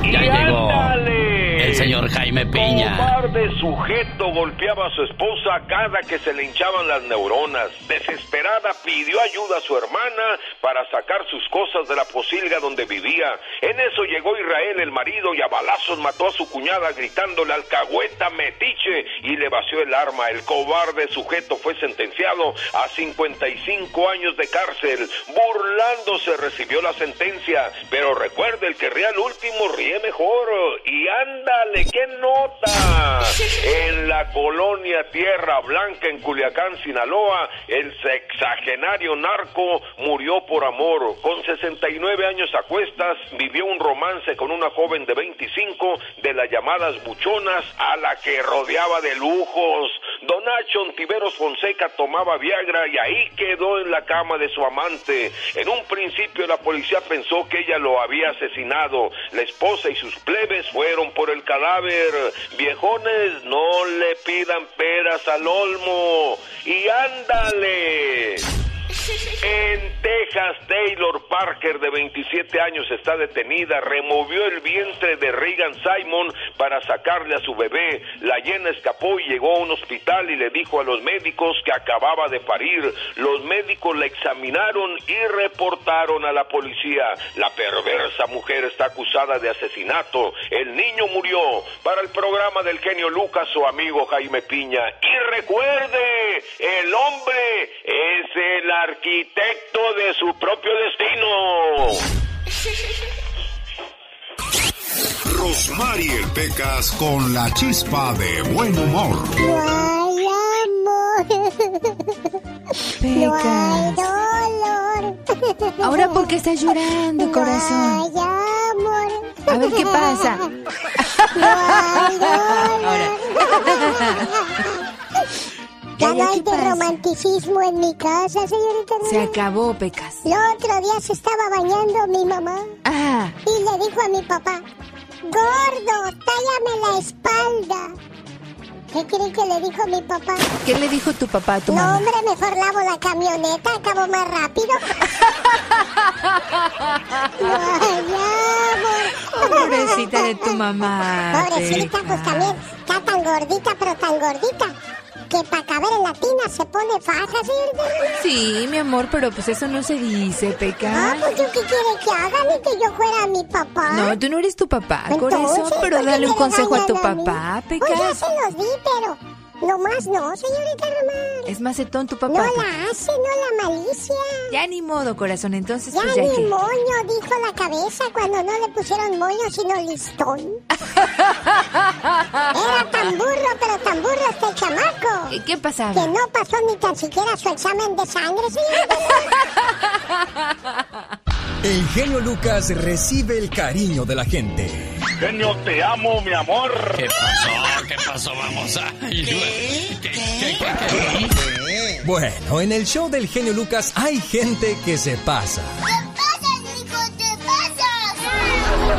Ya ¡Y llegó ándale! El señor Jaime Piña. Cobarde sujeto golpeaba a su esposa cada que se le hinchaban las neuronas. Desesperada pidió ayuda a su hermana para sacar sus cosas de la posilga donde vivía. En eso llegó Israel, el marido, y a balazos mató a su cuñada gritándole alcahueta metiche y le vació el arma. El cobarde sujeto fue sentenciado a 55 años de cárcel. Burlándose recibió la sentencia. Pero recuerde, el que ría al último ríe mejor. Y ándale, qué nota. En la colonia Tierra Blanca en Culiacán, Sinaloa, el sexagenario narco murió por amor. Con 69 años a cuestas, vivió un romance con una joven de 25 de las llamadas buchonas a la que rodeaba de lujos. Don Nacho Ontiveros Fonseca tomaba Viagra y ahí quedó en la cama de su amante. En un principio la policía pensó que ella lo había asesinado. La esposa y sus plebes fueron por el cadáver. Viejones, no le pidan peras al olmo. Y ándale. En Texas, Taylor Parker, de 27 años, está detenida. Removió el vientre de Reagan Simon para sacarle a su bebé. La llena escapó y llegó a un hospital y le dijo a los médicos que acababa de parir. Los médicos la examinaron y reportaron a la policía. La perversa mujer está acusada de asesinato. El niño murió. Para el programa del genio Lucas, su amigo Jaime Piña. Y recuerde, el hombre es el arquitecto de su propio destino. Rosmarie Pecas con la chispa de buen humor. Ay, amor. No hay Pecas. dolor. Ahora, ¿por qué estás llorando, corazón? Ay, amor. A ver, ¿qué pasa? No hay dolor. Ya no hay ¿qué de romanticismo en mi casa, señorita. Se acabó, Pecas. El otro día se estaba bañando mi mamá Ah, y le dijo a mi papá, gordo, tállame la espalda. ¿Qué cree que le dijo mi papá? ¿qué le dijo tu papá a tu No, mamá? hombre, mejor lavo la camioneta, acabo más rápido. Ay, amor. Pobrecita de tu mamá. Pobrecita, pues también está tan gordita, pero tan gordita, que para caber en la tina se pone faja, señorita. Sí, mi amor, pero pues eso no se dice, Ah, Pecas. pues yo qué quiere que haga, ni que yo fuera mi papá. No, tú no eres tu papá, por Entonces, eso, pero ¿por qué dale un consejo a tu papá, Pues ya se los di, pero no más no, señorita Román. Es macetón tu No papá. la hace, no la malicia. Ya ni modo, corazón, entonces Ya pues ya ni que... moño dijo la cabeza cuando no le pusieron moño sino listón. Era tan burro, pero tan burro este chamaco. ¿Qué, qué pasaba? Que no pasó ni tan siquiera su examen de sangre, señorita. El genio Lucas recibe el cariño de la gente. Genio, te amo, mi amor. ¿Qué pasó? ¿Qué pasó? Vamos a... ¿Qué? ¿Qué? ¿Qué? Bueno, en el show del genio Lucas hay gente que se pasa.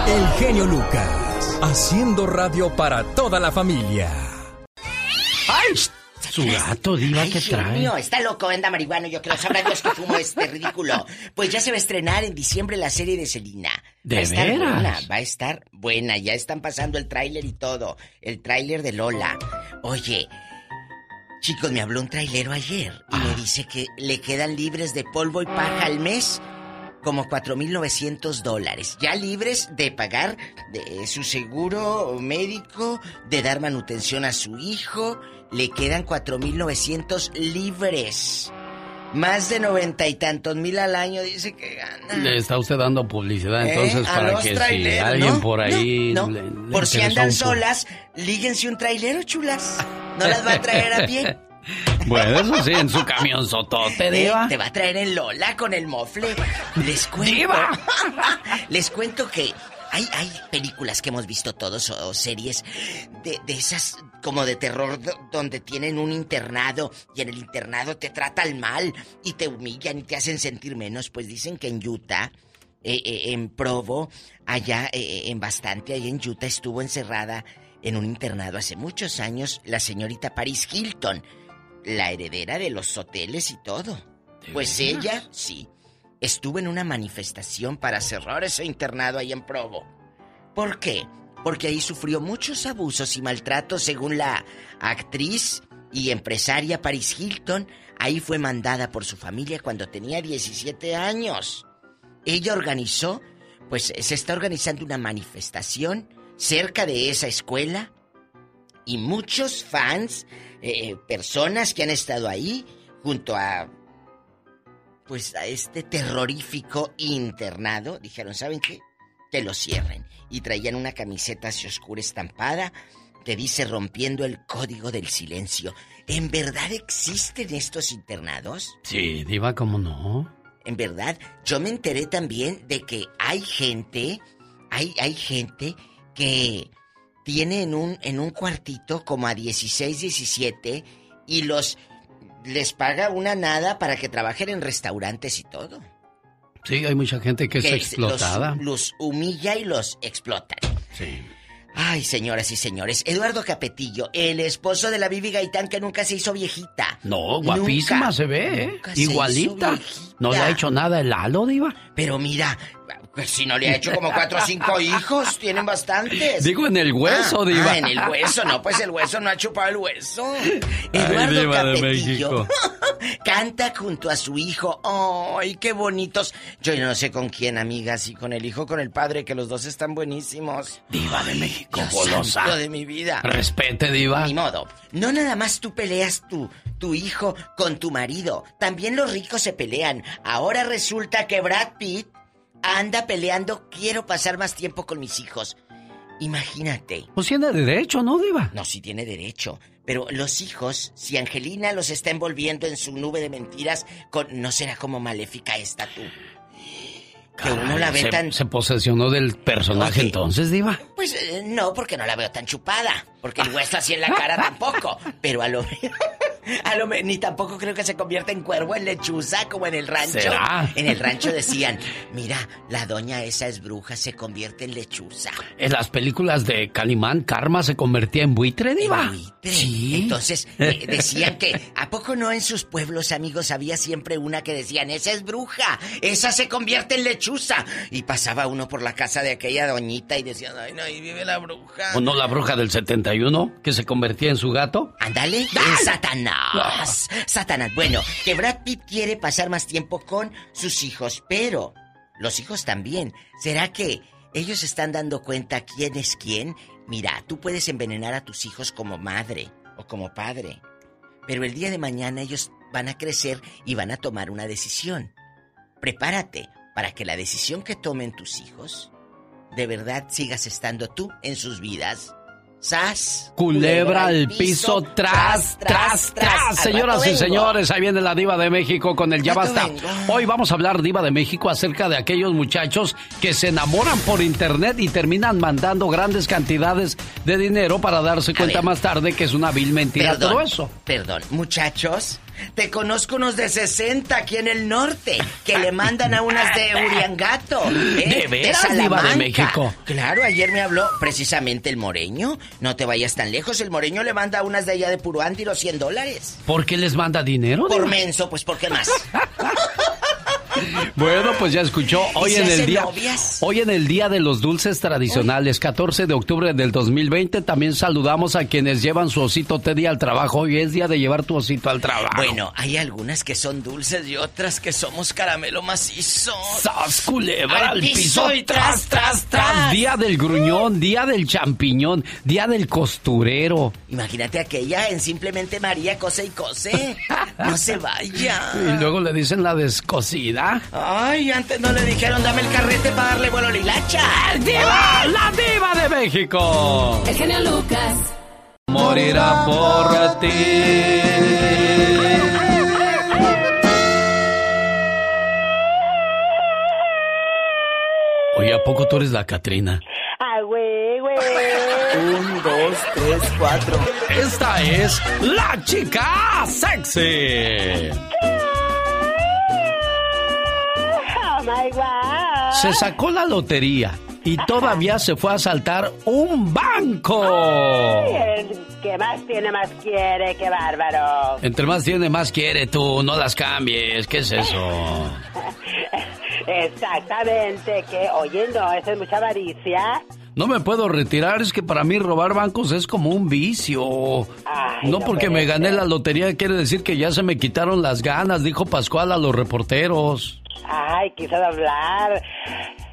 El genio Lucas, haciendo radio para toda la familia. ¡Ay! Su gato, diva, Ay, que Dios trae? mío, está loco, anda marihuano, yo creo. Sabrá Dios que fumo este ridículo. Pues ya se va a estrenar en diciembre la serie de Selina. ¿De va a estar veras? buena, va a estar buena. Ya están pasando el tráiler y todo. El tráiler de Lola. Oye, chicos, me habló un trailero ayer y Ah. me dice que le quedan libres de polvo y paja al mes como 4.900 dólares. Ya libres de pagar de su seguro médico, de dar manutención a su hijo. Le quedan 4.900 libres. Más de noventa y tantos mil al año dice que gana. Le está usted dando publicidad ¿Eh? entonces para que si alguien ¿no? por ahí No, no. le- le Por si andan solas, líguense un trailero, chulas. No las va a traer a pie. Bueno, eso sí, en su camión sotote, Eh, diva. Te va a traer en Lola con el mofle. Les cuento. Les cuento que hay, hay películas que hemos visto todos o, o series de, de esas como de terror do- donde tienen un internado y en el internado te tratan mal y te humillan y te hacen sentir menos. Pues dicen que en Utah, eh, eh, en Provo, allá eh, en bastante, allá en Utah estuvo encerrada en un internado hace muchos años la señorita Paris Hilton, la heredera de los hoteles y todo. Pues veras? ella, sí, estuvo en una manifestación para cerrar ese internado ahí en Provo. ¿Por qué? Porque ahí sufrió muchos abusos y maltratos según la actriz y empresaria Paris Hilton. Ahí fue mandada por su familia cuando tenía 17 años. Ella organizó, pues se está organizando una manifestación cerca de esa escuela y muchos fans, eh, personas que han estado ahí junto a pues a este terrorífico internado, dijeron, ¿saben qué? Que lo cierren. Y traían una camiseta así oscura estampada que dice rompiendo el código del silencio. ¿En verdad existen estos internados? Sí, diva, ¿cómo no? En verdad, yo me enteré también de que hay gente, hay, hay gente que tiene en un, en un cuartito como a 16, 17 y los les paga una nada para que trabajen en restaurantes y todo. Sí, hay mucha gente que es Que explotada. Los, los humilla y los explotan. Sí. Ay, señoras y señores, Eduardo Capetillo, el esposo de la Bibi Gaitán que nunca se hizo viejita. No, guapísima Nunca, se ve, ¿eh? Igualita. No le ha hecho nada el halo, diva. Pero mira, pues si no le ha hecho como cuatro o cinco hijos, tienen bastantes. Digo en el hueso, Ah, diva. ah, en el hueso, no, pues el hueso no ha chupado el hueso. Eduardo Ay, diva de Capetillo México. canta junto a su hijo. ¡Ay, qué bonitos! Yo no sé con quién, amiga, si con el hijo o con el padre, que los dos están buenísimos. Diva de México, golosa. de mi vida. Respete, diva. Ni modo. No nada más tú peleas tu, tu hijo con tu marido. También los ricos se pelean. Ahora resulta que Brad Pitt anda peleando. Quiero pasar más tiempo con mis hijos. Imagínate. Pues tiene derecho, ¿no, diva? No, sí tiene derecho. Pero los hijos, si Angelina los está envolviendo en su nube de mentiras, con, ¿no será como maléfica esta tú? Que uno la ve se, tan... se posesionó del personaje entonces, diva. Pues eh, no, porque no la veo tan chupada. Porque el hueso así en la cara tampoco. Pero a lo a lo me- ni tampoco creo que se convierta en cuervo en lechuza como en el rancho. ¿Será? En el rancho decían, mira, la doña esa es bruja, se convierte en lechuza. En las películas de Calimán, Karma se convertía en buitre, diva. Sí. Entonces eh, decían que, ¿a poco no en sus pueblos, amigos, había siempre una que decían, esa es bruja, esa se convierte en lechuza? Y pasaba uno por la casa de aquella doñita y decían, ay, no, ahí vive la bruja. ¿O no la bruja del 71 que se convertía en su gato? Ándale, en Satanás. Satanás. Bueno, que Brad Pitt quiere pasar más tiempo con sus hijos, pero los hijos también. ¿Será que ellos están dando cuenta quién es quién? Mira, tú puedes envenenar a tus hijos como madre o como padre, pero el día de mañana ellos van a crecer y van a tomar una decisión. Prepárate para que la decisión que tomen tus hijos, de verdad sigas estando tú en sus vidas. ¡Sas! Culebra al piso, tras, tras, tras. Señoras y vengo. señores, ahí viene la diva de México con el ya basta. Hoy vamos a hablar, diva de México, acerca de aquellos muchachos que se enamoran por internet y terminan mandando grandes cantidades de dinero para darse cuenta ver. más tarde que es una vil mentira Perdón, todo eso. Perdón, muchachos, te conozco unos de 60 aquí en el norte que le mandan a unas de Uriangato. ¿eh? ¿De veras, de. México? Claro, ayer me habló precisamente el moreño. No te vayas tan lejos, el moreño le manda a unas de allá de Puruándiro 100 dólares. ¿Por qué les manda dinero? Por menso, pues ¿por qué más? Bueno, pues ya escuchó. Hoy en el día, hoy en el día de los dulces tradicionales, 14 de octubre del 2020, también saludamos a quienes llevan su osito Teddy al trabajo. Hoy es día de llevar tu osito al trabajo. Bueno, hay algunas que son dulces y otras que somos caramelo macizo. ¡Sas culebra al piso! y tras, tras, tras. Día del gruñón, día del champiñón, día del costurero. Imagínate aquella en Simplemente María cose y cose. No se vaya. Y luego le dicen la descosida. Ay, antes no le dijeron dame el carrete para darle vuelo a la hilacha. ¡Diva! ¡La diva de México! El genio Lucas. Morirá por ti. Oye, ¿a poco tú eres la Catrina? Ah, güey, güey. Un, dos, tres, cuatro. Esta es la chica sexy. Se sacó la lotería y todavía se fue a asaltar un banco. Ay, que más tiene, más quiere, qué bárbaro. Entre más tiene, más quiere tú, no las cambies. ¿Qué es eso? Exactamente, que oye, no, eso es mucha avaricia. No me puedo retirar, es que para mí robar bancos es como un vicio. Ay, no no porque me gané ser. la lotería quiere decir que ya se me quitaron las ganas, dijo Pascual a los reporteros. Ay, quiso doblar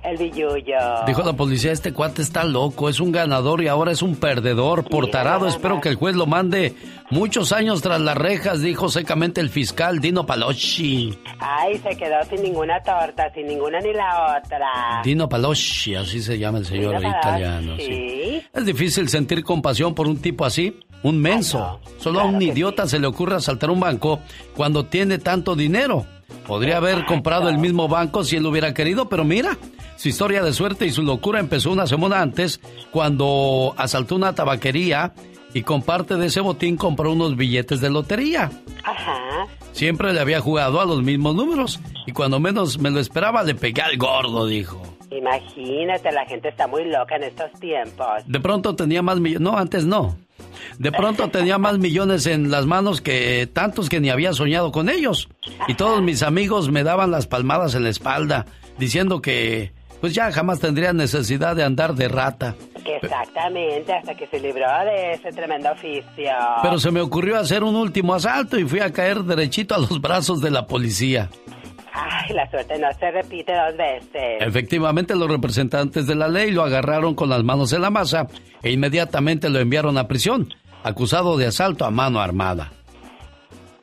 el billullo. Dijo la policía, este cuate está loco, es un ganador y ahora es un perdedor. Por tarado, espero que el juez lo mande muchos años tras las rejas, dijo secamente el fiscal Dino Palocci. Ay, se quedó sin ninguna torta, sin ninguna ni la otra. Dino Palocci, así se llama el señor Dino italiano. Sí. Es difícil sentir compasión por un tipo así, un menso. Solo a un idiota se le ocurre asaltar un banco cuando tiene tanto dinero. Podría haber comprado el mismo banco si él hubiera querido, pero mira, su historia de suerte y su locura empezó una semana antes cuando asaltó una tabaquería y con parte de ese botín compró unos billetes de lotería. Ajá. Siempre le había jugado a los mismos números y cuando menos me lo esperaba le pegué al gordo, dijo. Imagínate, la gente está muy loca en estos tiempos. De pronto tenía más millones. No, antes no. De pronto tenía más millones en las manos que tantos que ni había soñado con ellos. Y todos mis amigos me daban las palmadas en la espalda, diciendo que pues ya jamás tendría necesidad de andar de rata. Exactamente, hasta que se libró de ese tremendo oficio. Pero se me ocurrió hacer un último asalto y fui a caer derechito a los brazos de la policía. Ay, la suerte no se repite dos veces. Efectivamente, los representantes de la ley lo agarraron con las manos en la masa e inmediatamente lo enviaron a prisión, acusado de asalto a mano armada.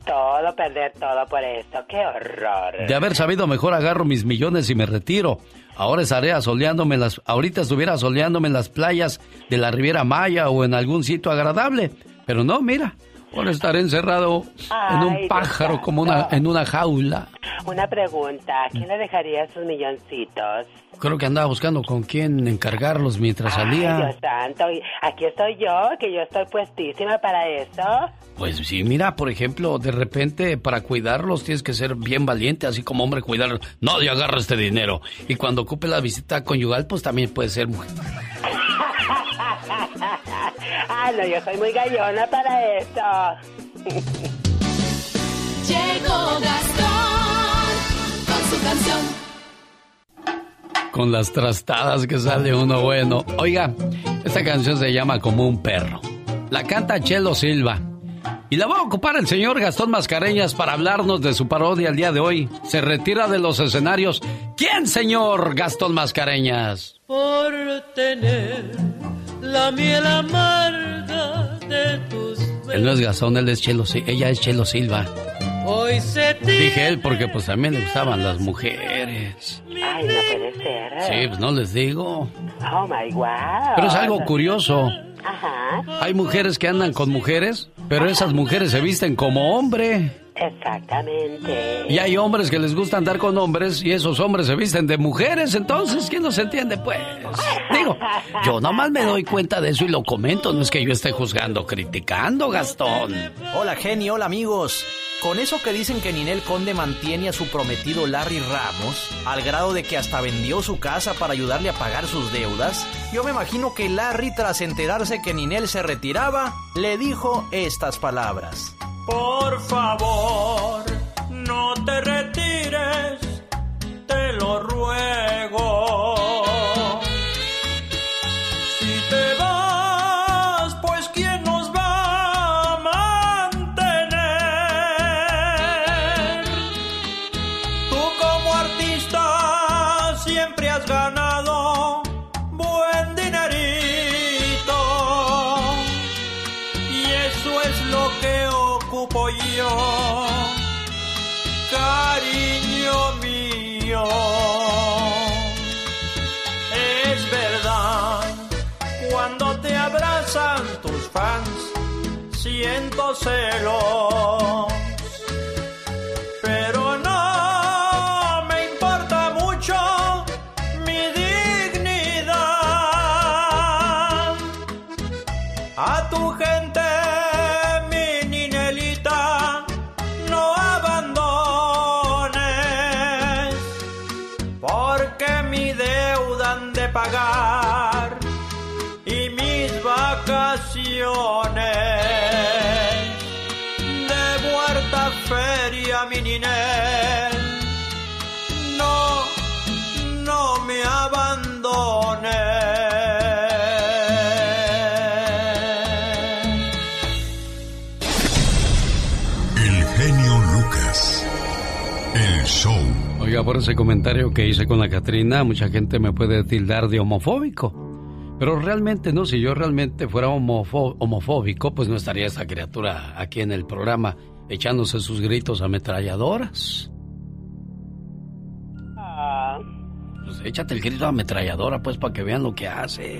Todo, perder todo por esto. ¡Qué horror! De haber sabido mejor agarro mis millones y me retiro. Ahora estaré asoleándome las, ahorita estuviera asoleándome en las playas de la Riviera Maya o en algún sitio agradable. Pero no, mira, ahora estaré encerrado en un pájaro como una, en una jaula. Una pregunta, ¿a quién le dejaría sus milloncitos? Creo que andaba buscando con quién encargarlos mientras Ay, salía. Dios santo, y aquí estoy yo, que yo estoy puestísima para eso. Pues sí, mira, por ejemplo, de repente para cuidarlos tienes que ser bien valiente, así como hombre cuidar. Nadie agarra este dinero. Y cuando ocupe la visita conyugal, pues también puede ser mujer. ah, no, yo soy muy gallona para eso. Llegó Gastón con su canción. Con las trastadas que sale uno bueno. Oiga, esta canción se llama Como un perro. La canta Chelo Silva. Y la va a ocupar el señor Gastón Mascareñas para hablarnos de su parodia el día de hoy. Se retira de los escenarios. ¿Quién, señor Gastón Mascareñas? por tener la miel amarga de tus Él no es Gastón, él es Chelo Silva. Ella es Chelo Silva. Hoy se Dije él porque pues también le gustaban las mujeres. Ay, no puede ser. Sí, pues no les digo. Oh, my wow. Pero es algo curioso. Ajá, Hay mujeres que andan con mujeres, pero esas mujeres se visten como hombre. Exactamente. Y hay hombres que les gusta andar con hombres y esos hombres se visten de mujeres. Entonces, ¿quién los entiende? Pues, digo, yo nomás me doy cuenta de eso y lo comento. No es que yo esté juzgando, criticando, Gastón. Hola genio, hola amigos. Con eso que dicen que Ninel Conde mantiene a su prometido Larry Ramos, al grado de que hasta vendió su casa para ayudarle a pagar sus deudas, yo me imagino que Larry tras enterarse que Ninel se retiraba, le dijo estas palabras. Por favor, no te retires, te lo ruego. Celos. Oiga, por ese comentario que hice con la Catrina, mucha gente me puede tildar de homofóbico. Pero realmente no, si yo realmente fuera homofóbico, pues no estaría esa criatura aquí en el programa echándose sus gritos ametralladoras. Ah, Pues échate el grito ametralladora, pues, para que vean lo que hace.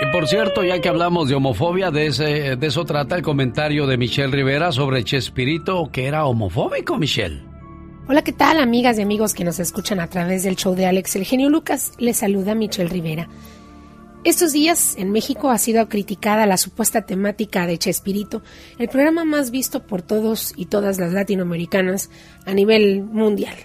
Y por cierto, ya que hablamos de homofobia, de, ese, de eso trata el comentario de Michelle Rivera sobre Chespirito, que era homofóbico, Michelle. Hola, ¿qué tal, amigas y amigos que nos escuchan a través del show de Alex El Genio Lucas? Les saluda Michelle Rivera. Estos días en México ha sido criticada la supuesta temática de Chespirito, el programa más visto por todos y todas las latinoamericanas a nivel mundial.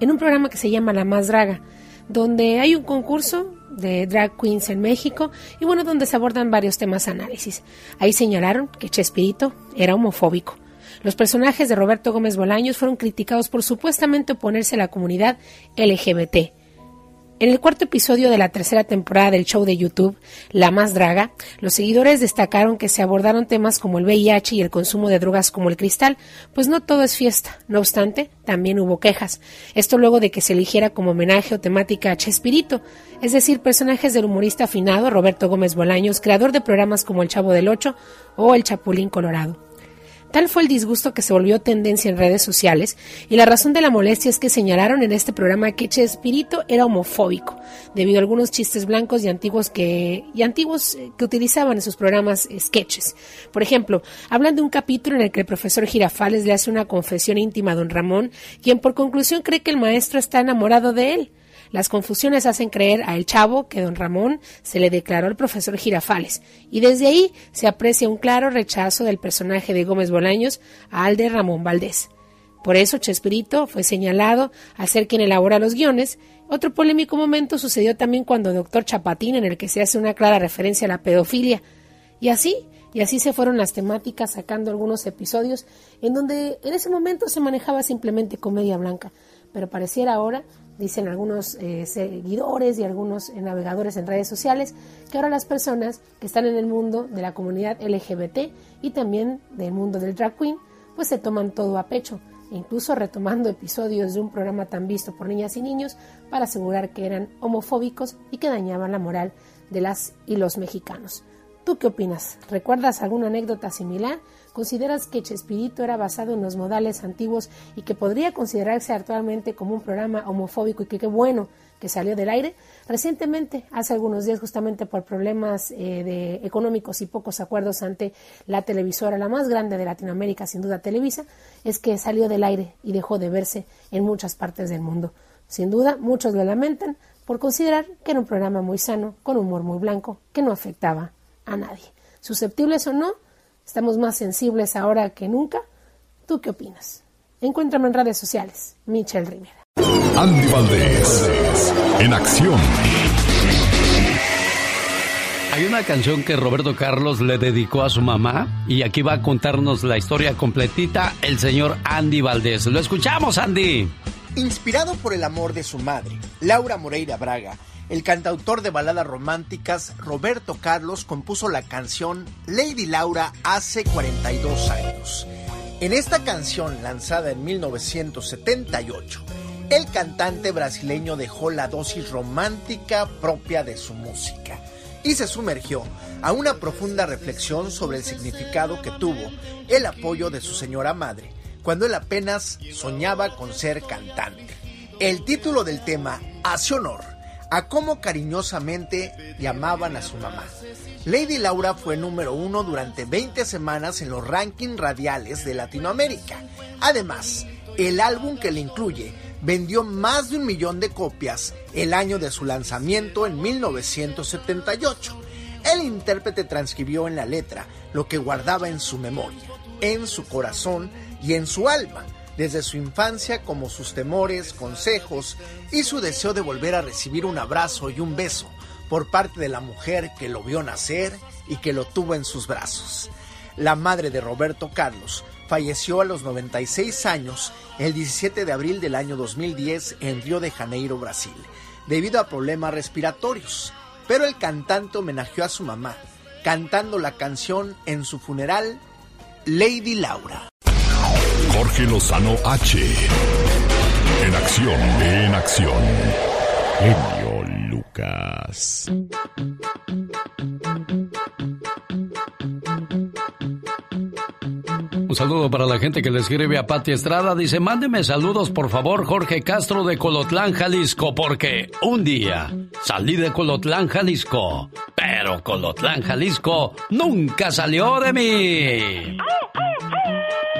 En un programa que se llama La Más Draga, donde hay un concurso de drag queens en México y bueno, donde se abordan varios temas análisis. Ahí señalaron que Chespirito era homofóbico. Los personajes de Roberto Gómez Bolaños fueron criticados por supuestamente oponerse a la comunidad LGBT. En el cuarto episodio de la tercera temporada del show de YouTube, La Más Draga, los seguidores destacaron que se abordaron temas como el VIH y el consumo de drogas como el cristal, pues no todo es fiesta. No obstante, también hubo quejas. Esto luego de que se eligiera como homenaje o temática a Chespirito, es decir, personajes del humorista afinado Roberto Gómez Bolaños, creador de programas como El Chavo del Ocho o El Chapulín Colorado. Tal fue el disgusto que se volvió tendencia en redes sociales y la razón de la molestia es que señalaron en este programa que Chespirito era homofóbico debido a algunos chistes blancos y antiguos que y antiguos eh, que utilizaban en sus programas sketches. Por ejemplo, hablan de un capítulo en el que el profesor Girafales le hace una confesión íntima a don Ramón, quien por conclusión cree que el maestro está enamorado de él. Las confusiones hacen creer a El Chavo que don Ramón se le declaró al profesor Girafales, y desde ahí se aprecia un claro rechazo del personaje de Gómez Bolaños al de Ramón Valdés. Por eso Chespirito fue señalado a ser quien elabora los guiones. Otro polémico momento sucedió también cuando Doctor Chapatín, en el que se hace una clara referencia a la pedofilia. Y así, y así se fueron las temáticas sacando algunos episodios en donde en ese momento se manejaba simplemente comedia blanca, pero pareciera ahora dicen algunos eh, seguidores y algunos eh, navegadores en redes sociales, que ahora las personas que están en el mundo de la comunidad LGBT y también del mundo del drag queen, pues se toman todo a pecho, incluso retomando episodios de un programa tan visto por niñas y niños para asegurar que eran homofóbicos y que dañaban la moral de las y los mexicanos. ¿Tú qué opinas? ¿Recuerdas alguna anécdota similar? ¿Consideras que Chespirito era basado en los modales antiguos y que podría considerarse actualmente como un programa homofóbico y que qué bueno que salió del aire? Recientemente, hace algunos días, justamente por problemas eh, de económicos y pocos acuerdos ante la televisora, la más grande de Latinoamérica, sin duda Televisa, es que salió del aire y dejó de verse en muchas partes del mundo. Sin duda, muchos lo lamentan por considerar que era un programa muy sano, con humor muy blanco, que no afectaba a nadie. Susceptibles o no, estamos más sensibles ahora que nunca. ¿Tú qué opinas? Encuéntrame en redes sociales. Michelle Rivera. Andy Valdés. En acción. Hay una canción que Roberto Carlos le dedicó a su mamá y aquí va a contarnos la historia completita el señor Andy Valdés. Lo escuchamos, Andy. Inspirado por el amor de su madre, Laura Moreira Braga, el cantautor de baladas románticas Roberto Carlos compuso la canción Lady Laura hace 42 años. En esta canción, lanzada en 1978, el cantante brasileño dejó la dosis romántica propia de su música y se sumergió a una profunda reflexión sobre el significado que tuvo el apoyo de su señora madre cuando él apenas soñaba con ser cantante. El título del tema hace honor a cómo cariñosamente llamaban a su mamá. Lady Laura fue número uno durante 20 semanas en los rankings radiales de Latinoamérica. Además, el álbum que le incluye vendió más de un millón de copias el año de su lanzamiento en 1978. El intérprete transcribió en la letra lo que guardaba en su memoria, en su corazón y en su alma, desde su infancia como sus temores, consejos y su deseo de volver a recibir un abrazo y un beso por parte de la mujer que lo vio nacer y que lo tuvo en sus brazos. La madre de Roberto Carlos falleció a los 96 años el 17 de abril del año 2010 en Río de Janeiro, Brasil, debido a problemas respiratorios. Pero el cantante homenajeó a su mamá, cantando la canción en su funeral, Lady Laura. Jorge Lozano H. En acción, en acción. Genio Lucas. Un saludo para la gente que le escribe a Pati Estrada. Dice, mándeme saludos por favor, Jorge Castro de Colotlán, Jalisco, porque un día salí de Colotlán, Jalisco, pero Colotlán, Jalisco nunca salió de mí.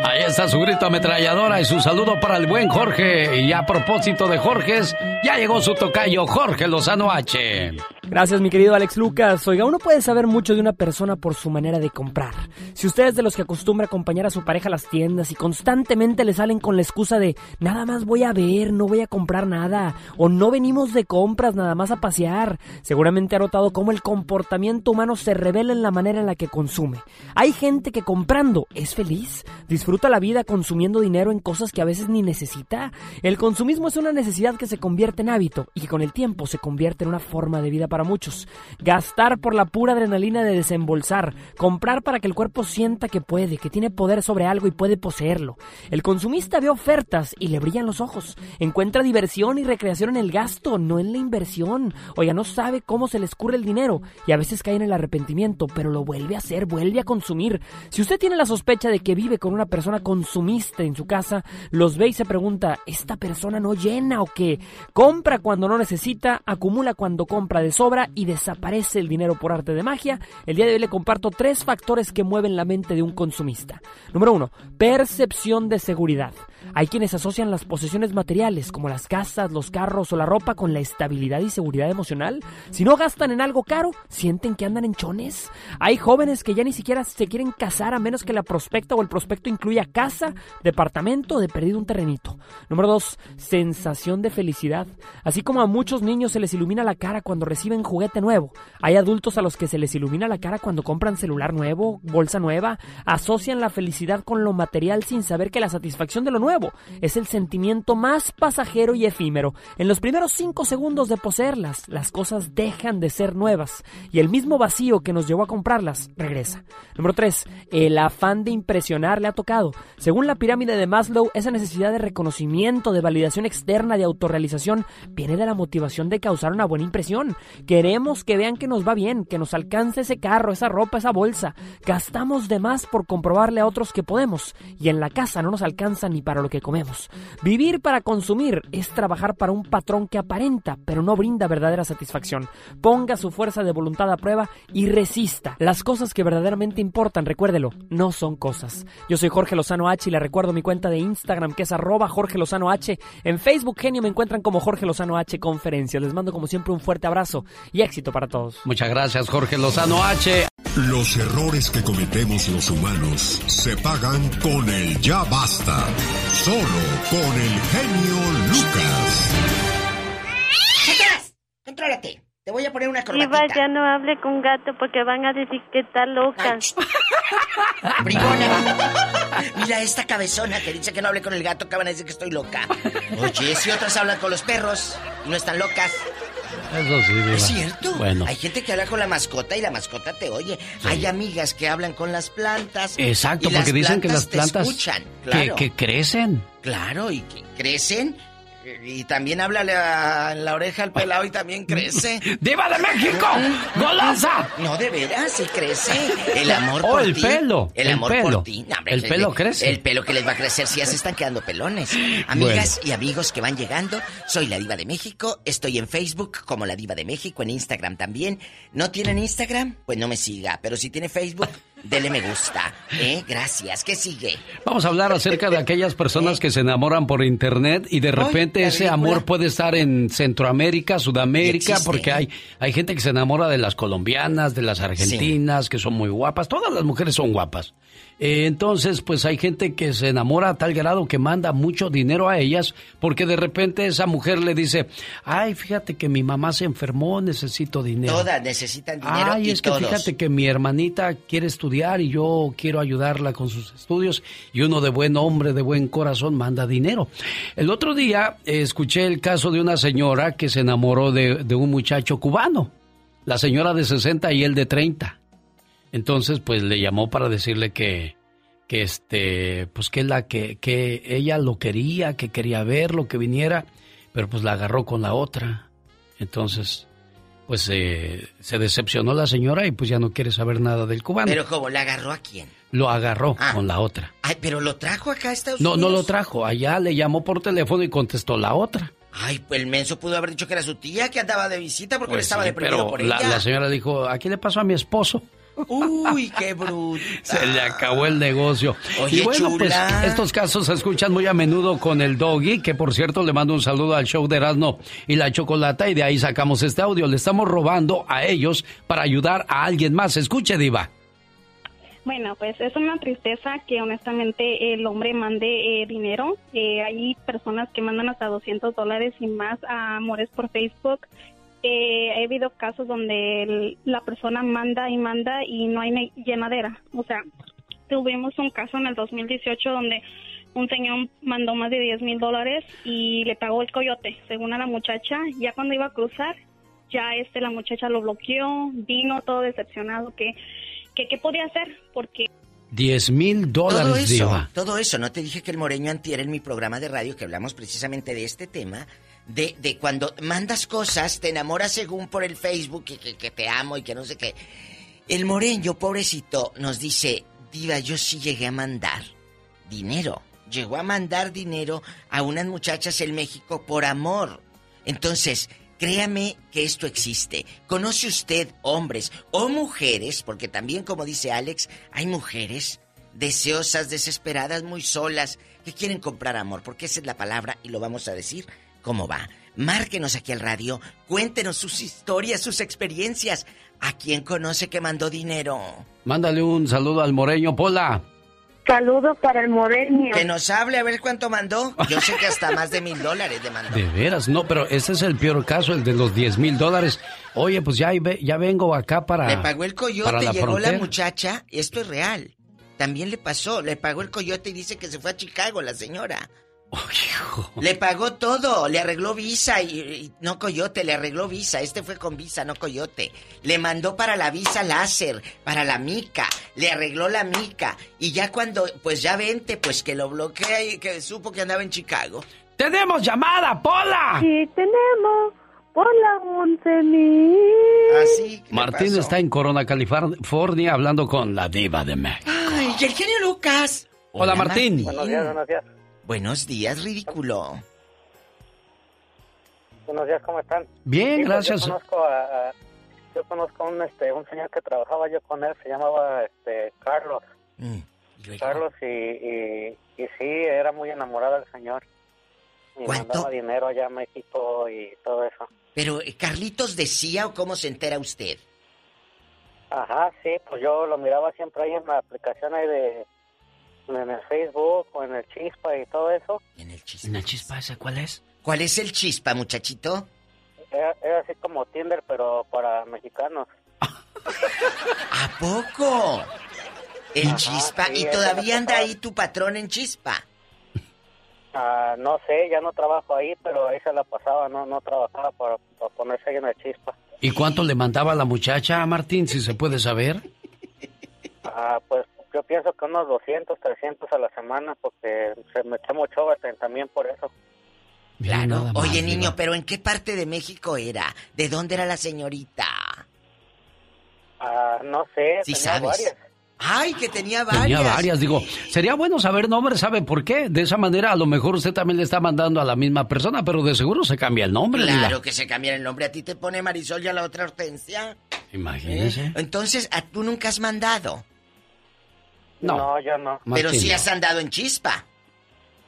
Ahí está su grito ametralladora y su saludo para el buen Jorge. Y a propósito de Jorges, ya llegó su tocayo Jorge Lozano H. Gracias, mi querido Alex Lucas. Oiga, uno puede saber mucho de una persona por su manera de comprar. Si usted es de los que acostumbra acompañar a su pareja a las tiendas y constantemente le salen con la excusa de nada más voy a ver, no voy a comprar nada, o no venimos de compras nada más a pasear, seguramente ha notado cómo el comportamiento humano se revela en la manera en la que consume. Hay gente que comprando es feliz, disfruta la vida consumiendo dinero en cosas que a veces ni necesita. El consumismo es una necesidad que se convierte en hábito y que con el tiempo se convierte en una forma de vida para muchos. Gastar por la pura adrenalina de desembolsar, comprar para que el cuerpo sienta que puede, que tiene poder sobre algo y puede poseerlo. El consumista ve ofertas y le brillan los ojos. Encuentra diversión y recreación en el gasto, no en la inversión. Oiga, no sabe cómo se le escurre el dinero y a veces cae en el arrepentimiento, pero lo vuelve a hacer, vuelve a consumir. Si usted tiene la sospecha de que vive con una persona consumista en su casa, los ve y se pregunta, ¿esta persona no llena o qué? Compra cuando no necesita, acumula cuando compra de sobra y desaparece el dinero por arte de magia. El día de hoy le comparto tres factores que mueven la mente de un consumista. Número uno, percepción de seguridad. Hay quienes asocian las posesiones materiales, como las casas, los carros o la ropa, con la estabilidad y seguridad emocional. Si no gastan en algo caro, sienten que andan en chones. Hay jóvenes que ya ni siquiera se quieren casar a menos que la prospecta o el prospecto incluya casa, departamento o de perdido un terrenito. Número dos, sensación de felicidad. Así como a muchos niños se les ilumina la cara cuando reciben juguete nuevo, hay adultos a los que se les ilumina la cara cuando compran celular nuevo, bolsa nueva, asocian la felicidad con lo material sin saber que la satisfacción de lo nuevo es el sentimiento más pasajero y efímero. En los primeros cinco segundos de poseerlas, las cosas dejan de ser nuevas y el mismo vacío que nos llevó a comprarlas regresa. Número 3. El afán de impresionar le ha tocado. Según la pirámide de Maslow, esa necesidad de reconocimiento, de validación externa, de autorrealización, viene de la motivación de causar una buena impresión. Queremos que vean que nos va bien, que nos alcance ese carro, esa ropa, esa bolsa. Gastamos de más por comprobarle a otros que podemos y en la casa no nos alcanza ni para lo que comemos. Vivir para consumir es trabajar para un patrón que aparenta, pero no brinda verdadera satisfacción. Ponga su fuerza de voluntad a prueba y resista. Las cosas que verdaderamente importan, recuérdelo, no son cosas. Yo soy Jorge Lozano H y le recuerdo mi cuenta de Instagram que es arroba Jorge Lozano H. En Facebook, genio, me encuentran como Jorge Lozano H Conferencias. Les mando como siempre un fuerte abrazo y éxito para todos. Muchas gracias, Jorge Lozano H. Los errores que cometemos los humanos se pagan con el ya basta. Solo con el genio Lucas. ¡Atrás! ¡Contrólate! Te voy a poner una corbatita. ya no hable con gato porque van a decir que está loca. Bribona. Mira esta cabezona que dice que no hable con el gato, que van a decir que estoy loca. Oye, si otras hablan con los perros y no están locas. Eso sí, Diva. Es cierto. Bueno. Hay gente que habla con la mascota y la mascota te oye. Hay amigas que hablan con las plantas. Exacto, porque dicen que las te plantas escuchan, que crecen. Claro, y que crecen. Y también háblale a- en la oreja al pelado y también crece. ¡Diva de México! ¡Golosa! No, de veras, sí crece. El amor Oh, por el ti. pelo, El el amor pelo. por ti. No, hombre, El pelo crece. El pelo que les va a crecer si ya se están quedando pelones. Amigas y amigos que van llegando, soy la Diva de México. Estoy en Facebook como la Diva de México, en Instagram también. ¿No tienen Instagram? Pues no me siga. Pero si tiene Facebook, dele me gusta. ¿Eh? Gracias. ¿Qué sigue? Vamos a hablar acerca de aquellas personas que se enamoran por internet y de repente ese amor puede estar en Centroamérica, Sudamérica, porque hay, hay gente que se enamora de las colombianas, de las argentinas, que son muy guapas. Todas las mujeres son guapas. Eh, entonces, pues hay gente que se enamora a tal grado que manda mucho dinero a ellas porque de repente esa mujer le dice, ay, fíjate que mi mamá se enfermó, necesito dinero. Todas necesitan dinero Ay, y es que fíjate que mi hermanita quiere estudiar y yo quiero ayudarla con sus estudios y uno de buen hombre, de buen corazón, manda dinero. El otro día eh, escuché el caso de una señora que se enamoró de, de un muchacho cubano, la señora de 60 y él de 30. Entonces, pues le llamó para decirle que, que este, pues que la que, que ella lo quería, que quería verlo, que viniera, pero pues la agarró con la otra. Entonces, pues eh, se decepcionó la señora y pues ya no quiere saber nada del cubano. Pero como la agarró a quién? Lo agarró Ah. con la otra. Ay, pero lo trajo acá a Estados No, no Unidos. lo trajo. Allá le llamó por teléfono y contestó la otra. Ay, pues el menso pudo haber dicho que era su tía que andaba de visita porque él Pues estaba sí, deprimido pero por la, ella. la señora dijo, aquí le pasó a mi esposo. Uy, qué bruto. Se le acabó el negocio. Oye, y bueno, pues estos casos se escuchan muy a menudo con el doggy, que por cierto le mando un saludo al show de Erasmo y la Chocolata y de ahí sacamos este audio. Le estamos robando a ellos para ayudar a alguien más. Escuche, Diva. Bueno, pues es una tristeza que honestamente el hombre mande eh, dinero. Eh, hay personas que mandan hasta 200 dólares y más a amores por Facebook. Eh, he habido casos donde el- la persona manda y manda y no hay llenadera. O sea, tuvimos un caso en el 2018 donde un señor mandó más de 10 mil dólares y le pagó el coyote, según a la muchacha. Ya cuando iba a cruzar, ya este la muchacha lo bloqueó, vino todo decepcionado que que qué podía hacer porque 10 mil Todo dólares, eso, Diva. todo eso, ¿no te dije que el Moreño antier en mi programa de radio que hablamos precisamente de este tema? De, de cuando mandas cosas, te enamoras según por el Facebook y que, que te amo y que no sé qué. El Moreño, pobrecito, nos dice, Diva, yo sí llegué a mandar dinero. Llegó a mandar dinero a unas muchachas en México por amor. Entonces, créame que esto existe. ¿Conoce usted hombres o mujeres? Porque también, como dice Alex, hay mujeres deseosas, desesperadas, muy solas, que quieren comprar amor, porque esa es la palabra y lo vamos a decir cómo va. Márquenos aquí al radio, cuéntenos sus historias, sus experiencias. ¿A quién conoce que mandó dinero? Mándale un saludo al Moreño, Pola. Saludos para el Moreño. Que nos hable a ver cuánto mandó. Yo sé que hasta más de mil dólares le mandó. De veras, no, pero ese es el peor caso, el de los 10 mil dólares. Oye, pues ya, ya vengo acá para. Le pagó el para coyote, la llegó la muchacha, esto es real. También le pasó, le pagó el coyote y dice que se fue a Chicago la señora. Le pagó todo, le arregló visa y, y- no coyote, le arregló visa. Este fue con visa, no coyote. Le mandó para la visa láser, para la mica, le arregló la mica. Y ya cuando, pues ya vente, pues que lo bloquea y que supo que andaba en Chicago. ¡Tenemos llamada, Pola! Sí, tenemos por la 11.000. Así. Martín está en Corona, California, hablando con la diva de México. Ay, y el genio Lucas. Hola, Martín. Buenos días, buenos días. Buenos días, ridículo. Buenos días, ¿cómo están? Bien, Sí, pues, gracias. Yo conozco a, a- yo conozco a un, este, un señor que trabajaba yo con él, se llamaba este, Carlos. Mm, Carlos, y, y, y sí, era muy enamorado del señor. Y mandaba dinero allá a México y todo eso. Pero, eh, ¿Carlitos decía o cómo se entera usted? Ajá, sí, pues yo lo miraba siempre ahí en la aplicación ahí de en el Facebook o en el Chispa y todo eso. En el chispa. ¿En el chispa ese cuál es? ¿Cuál es el chispa, muchachito? Era, era así como Tinder, pero para mexicanos. ¿A poco? El Ajá, chispa. sí, ¿Y todavía anda ahí tu patrón en chispa? Ah, no sé, ya no trabajo ahí, pero ahí se la pasaba, no no trabajaba para, para ponerse ahí en el Chispa. ¿Y cuánto le mandaba a la muchacha, Martín, si se puede saber? Ah, pues yo pienso que unos 200, 300 a la semana, porque se me echa mucho también por eso. Más, Oye, niño, pero ¿en qué parte de México era? ¿De dónde era la señorita? Ah, no sé, Sí tenía sabes. varias. Ay, que tenía varias. Tenía varias, digo, sería bueno saber nombre, ¿sabe por qué? De esa manera a lo mejor usted también le está mandando a la misma persona, pero de seguro se cambia el nombre. Claro que se cambia el nombre. A ti te pone Marisol y a la otra Hortensia. Imagínese. Entonces, ¿a tú nunca has mandado? No. No, yo no. Pero sí no. has andado en chispa.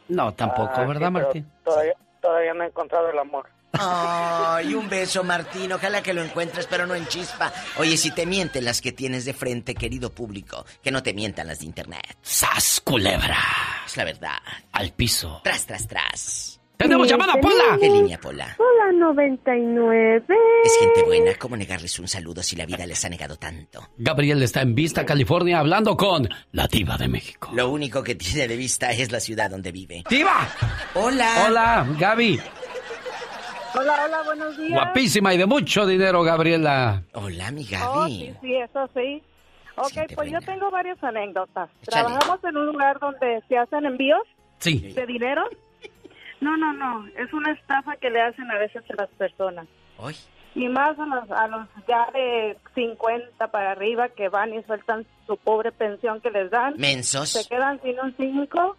No, tampoco, Ah, ¿verdad, sí, Martín? Todavía, todavía no he encontrado el amor. Ay, un beso, Martín. Ojalá que lo encuentres, pero no en chispa. Oye, si te mienten las que tienes de frente, querido público, que no te mientan las de internet. ¡Sas, culebra! Es la verdad. Al piso. Tras, tras, tras. ¡Tenemos Sí, llamada, tenemos. Pola! ¿Qué línea, Pola? Hola 99. Es gente buena. ¿Cómo negarles un saludo si la vida les ha negado tanto? Gabriel está en Vista, California, hablando con la diva de México. Lo único que tiene de vista es la ciudad donde vive. ¡Diva! Hola. Hola, Gaby. Hola, hola, buenos días. Guapísima y de mucho dinero, Gabriela. Hola, mi Oh, sí, sí, eso sí. Ok, pues yo tengo varias anécdotas. Échale. Trabajamos en un lugar donde se hacen envíos Sí. de dinero. No, no, no, es una estafa que le hacen a veces a las personas. Hoy. Y más a los, a los ya de 50 para arriba que van y sueltan su pobre pensión que les dan. Mensos. Se quedan sin un 5,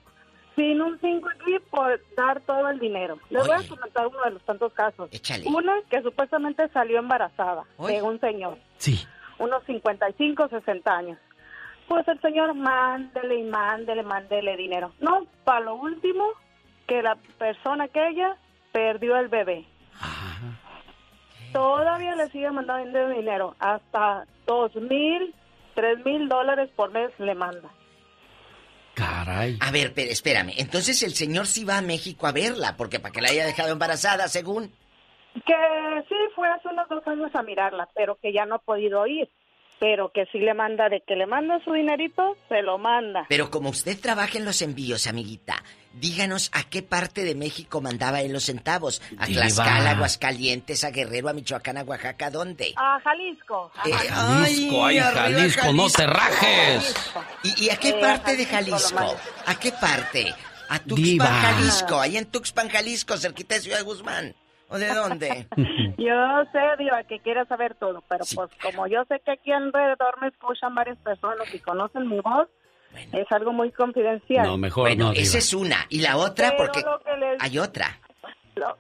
sin un 5 aquí por dar todo el dinero. Les voy a comentar uno de los tantos casos. Échale. Una que supuestamente salió embarazada de un señor Sí. unos 55, 60 años. Pues el señor mándele y mándele, mándele dinero. No, para lo último, que la persona aquella perdió el bebé. Todavía le sigue mandando dinero. Hasta dos mil, tres mil dólares por mes le manda. Caray. A ver, pero espérame. Entonces el señor sí va a México a verla, porque para que la haya dejado embarazada, según. Que sí fue hace unos dos años a mirarla, pero que ya no ha podido ir. Pero que sí le manda, de que le manda su dinerito, se lo manda. Pero como usted trabaja en los envíos, amiguita, díganos a qué parte de México mandaba él los centavos. A. Tlaxcala, Aguascalientes, a Guerrero, a Michoacán, a Oaxaca, ¿dónde? A Jalisco. a Eh, Jalisco, ay, arriba Jalisco, no te rajes. ¿Y, y a qué Eh, parte a de Jalisco Jalisco? ¿A qué parte? A Tuxpan, Diva. Jalisco. Ahí en Tuxpan, Jalisco, cerquita de Ciudad Guzmán. ¿O de dónde? Yo sé, Diva, que quiere saber todo, pero pues como yo sé que aquí alrededor me escuchan varias personas y conocen mi voz, es algo muy confidencial. No, mejor bueno, no, Diva. esa es una. Y la otra, Pero porque les- hay otra. Lo-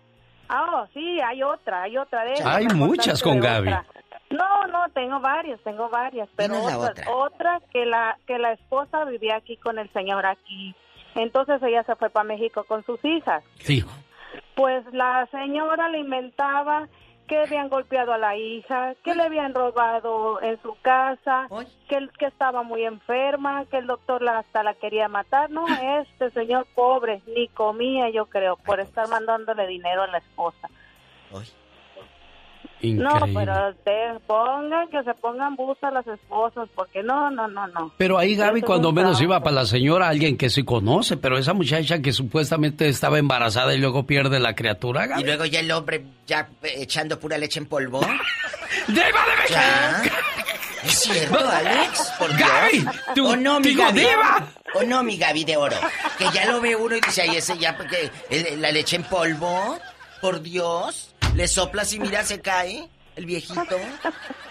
Ah, oh, sí, hay otra, hay otra. De Hay muchas con Gaby. otra. No, no, tengo varias, tengo varias, pero otra, otra. otra que la que la esposa vivía aquí con el señor aquí. Entonces ella se fue para México con sus hijas. Sí. Pues la señora le inventaba que habían golpeado a la hija, que le habían robado en su casa, que, que estaba muy enferma, que el doctor la, hasta la quería matar. No, este señor pobre, ni comía yo creo, por estar mandándole dinero a la esposa. No, pero ustedes pongan, que se pongan busas las esposas, porque no, no, no, no. Pero ahí Gaby Eso cuando menos iba para la señora alguien que sí conoce, pero esa muchacha que supuestamente estaba embarazada y luego pierde la criatura, Gaby. Y luego ya el hombre ya eh, echando pura leche en polvo. ¡Diva de Ya. ¿Es cierto, Alex? ¿Por Gaby, Dios? tú- ¿O no, mi Gaby? diva. ¿O no, mi Gaby de oro? Que ya lo ve uno y dice, ay, ese ya, porque la leche en polvo, por Dios, le soplas y mira, se cae el viejito.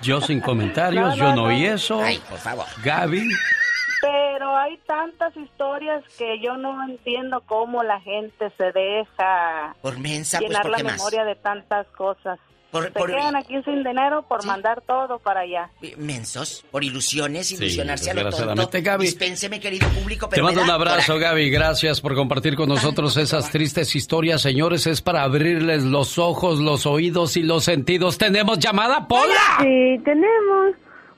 Yo sin comentarios, No, yo no, no oí no. eso. Ay, por favor. Gaby, Pero hay tantas historias que yo no entiendo cómo la gente se deja Por mensa, pues, llenar ¿por la más? memoria de tantas cosas. Por- se por- quedan aquí sin dinero por mandar todo para allá. Mensos, por ilusiones, Sí, ilusionarse a lo tonto. Gaby. Dispénseme, querido público, te pero me mando un abrazo, coraje. Gaby. Gracias por compartir con nosotros esas tristes historias, señores. Es para abrirles los ojos, los oídos y los sentidos. ¿Tenemos llamada, Pola? Sí, tenemos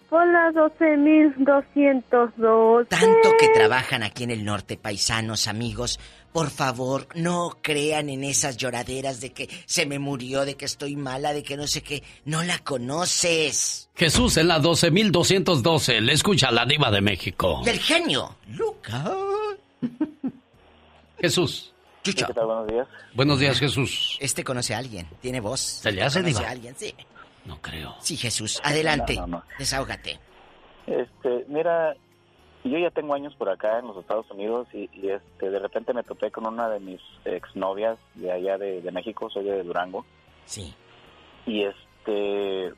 Pola 12212. Tanto que trabajan aquí en el norte, paisanos, amigos, por favor, no crean en esas lloraderas de que se me murió, de que estoy mala, de que no sé qué. No la conoces. Jesús en la 12212. Le escucha la diva de México. Y el genio, Luca. Jesús. Chucho. ¿Qué tal? Buenos días. Buenos días, Jesús. Este conoce a alguien, tiene voz. ¿Se le hace, conoce diva? a alguien, sí. No creo. Sí, Jesús, adelante. No, no, no. Desahógate. Este, mira, yo ya tengo años por acá en los Estados Unidos y, y, este de repente me topé con una de mis exnovias de allá de, de México, soy de Durango. Sí. Y este,